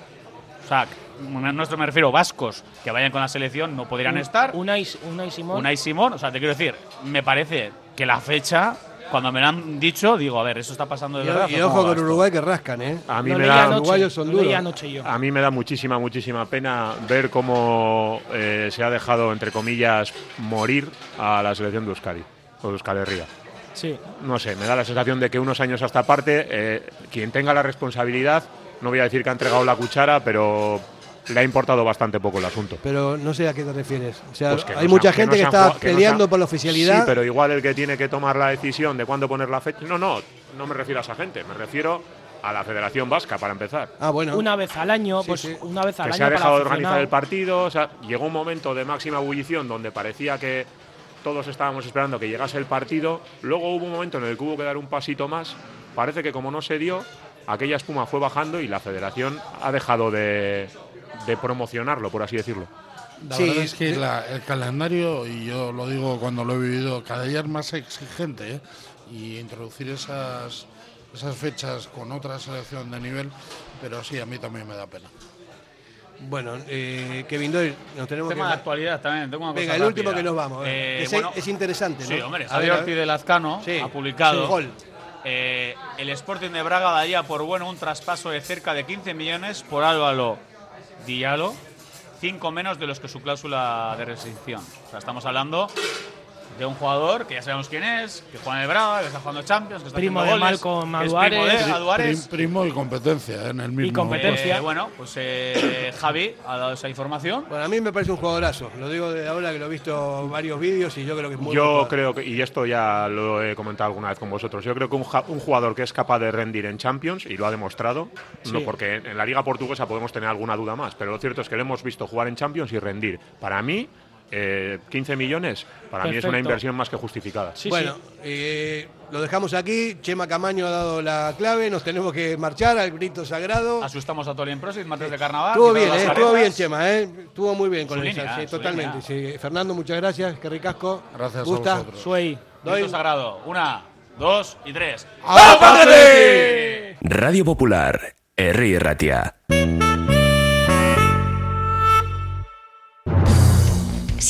[SPEAKER 2] O sea, nuestros me refiero vascos, que vayan con la selección, no podrían estar.
[SPEAKER 5] Una y, una y Simón.
[SPEAKER 2] Unai Simón, o sea, te quiero decir, me parece que la fecha, cuando me lo han dicho, digo, a ver, eso está pasando de
[SPEAKER 1] Y,
[SPEAKER 2] verdad.
[SPEAKER 1] y
[SPEAKER 2] ¿o
[SPEAKER 1] ojo con? Uruguay que rascan, ¿eh?
[SPEAKER 3] A mí me da,
[SPEAKER 5] anoche,
[SPEAKER 1] uruguayos son duros.
[SPEAKER 5] yo.
[SPEAKER 3] a mí me da muchísima, muchísima pena ver cómo eh, se ha dejado, entre comillas, morir a la selección de Euskadi, o de Euskal Herria.
[SPEAKER 5] Sí.
[SPEAKER 3] No sé, me da la sensación de que unos años a esta parte, eh, quien tenga la responsabilidad, no voy a decir que ha entregado la cuchara, pero le ha importado bastante poco el asunto.
[SPEAKER 1] Pero no sé a qué te refieres. O sea,
[SPEAKER 3] Pues
[SPEAKER 1] hay
[SPEAKER 3] no
[SPEAKER 1] mucha gente
[SPEAKER 3] no
[SPEAKER 1] que, está
[SPEAKER 3] jugado- que no se
[SPEAKER 1] peleando por la oficialidad.
[SPEAKER 3] Sí, pero igual el que tiene que tomar la decisión de cuándo poner la fecha. No, no, no me refiero a esa gente, me refiero a la Federación Vasca, para empezar.
[SPEAKER 1] Ah, bueno.
[SPEAKER 5] Una vez al año,
[SPEAKER 1] Sí,
[SPEAKER 5] pues
[SPEAKER 1] sí.
[SPEAKER 5] una vez al
[SPEAKER 3] que
[SPEAKER 5] año.
[SPEAKER 3] se ha
[SPEAKER 5] para
[SPEAKER 3] dejado de organizar el partido. O sea, llegó un momento de máxima ebullición donde parecía que todos estábamos esperando que llegase el partido. Luego hubo un momento en el que hubo que dar un pasito más. Parece que como no se dio, aquella espuma fue bajando y la federación ha dejado de, de promocionarlo, por así decirlo.
[SPEAKER 4] La
[SPEAKER 1] Sí,
[SPEAKER 4] verdad es que
[SPEAKER 1] sí.
[SPEAKER 4] la- el calendario, y yo lo digo cuando lo he vivido, cada día es más exigente. ¿eh? Y introducir esas, esas fechas con otra selección de nivel, pero sí, a mí también me da pena.
[SPEAKER 1] Bueno, eh, Kevin Doyle, nos tenemos
[SPEAKER 2] Tema de
[SPEAKER 1] que.
[SPEAKER 2] actualidad también. Tengo una
[SPEAKER 1] Venga,
[SPEAKER 2] cosa
[SPEAKER 1] el último que nos vamos.
[SPEAKER 2] Eh,
[SPEAKER 1] es,
[SPEAKER 2] bueno,
[SPEAKER 1] es interesante, ¿no?
[SPEAKER 2] Sí, hombre,
[SPEAKER 1] A
[SPEAKER 2] Javier Ortiz de Lazcano
[SPEAKER 1] Sí,
[SPEAKER 2] ha publicado.
[SPEAKER 1] gol.
[SPEAKER 2] eh, el Sporting de Braga daría por bueno un traspaso de cerca de 15 millones por Álvaro Diallo, 5 menos de los que su cláusula de restricción. O sea, estamos hablando de un jugador que ya sabemos quién es, que juega en el Braga, que está jugando Champions, que está
[SPEAKER 5] Primo
[SPEAKER 2] haciendo
[SPEAKER 5] de
[SPEAKER 2] goles,
[SPEAKER 5] Malcolm Aduares.
[SPEAKER 2] primo de.
[SPEAKER 4] Prim- primo y competencia ¿eh? en el mismo.
[SPEAKER 5] competencia.
[SPEAKER 2] Eh, bueno, pues eh, Javi ha dado esa información.
[SPEAKER 1] Bueno, a mí me parece un jugadorazo. Lo digo de ahora que lo he visto varios vídeos y yo creo que es muy
[SPEAKER 3] Yo creo que, y esto ya lo he comentado alguna vez con vosotros, yo creo que un, jugador que es capaz de rendir en Champions, y lo ha demostrado, no porque en la Liga Portuguesa podemos tener alguna duda más, pero lo cierto es que lo hemos visto jugar en Champions y rendir. Para mí, eh, 15 millones, para mí es una inversión más que justificada.
[SPEAKER 5] Sí,
[SPEAKER 1] bueno, eh, lo dejamos aquí. Chema Camaño ha dado la clave. Nos tenemos que marchar al grito sagrado.
[SPEAKER 2] Asustamos a Tolien Prosit, martes de carnaval.
[SPEAKER 1] Estuvo bien, eh, estuvo bien, Chema. Eh. Estuvo muy bien con
[SPEAKER 2] Su
[SPEAKER 1] esa,
[SPEAKER 2] línea,
[SPEAKER 1] sí, totalmente. sí. Fernando, muchas gracias. Qué ricasco.
[SPEAKER 4] Gracias a
[SPEAKER 1] Gusta.
[SPEAKER 4] vosotros.
[SPEAKER 5] Suey.
[SPEAKER 1] Doy-
[SPEAKER 2] Grito sagrado. Una, dos y tres.
[SPEAKER 1] ¡Atleti!
[SPEAKER 6] Radio Popular, Herri Ratia.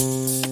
[SPEAKER 11] Thank you.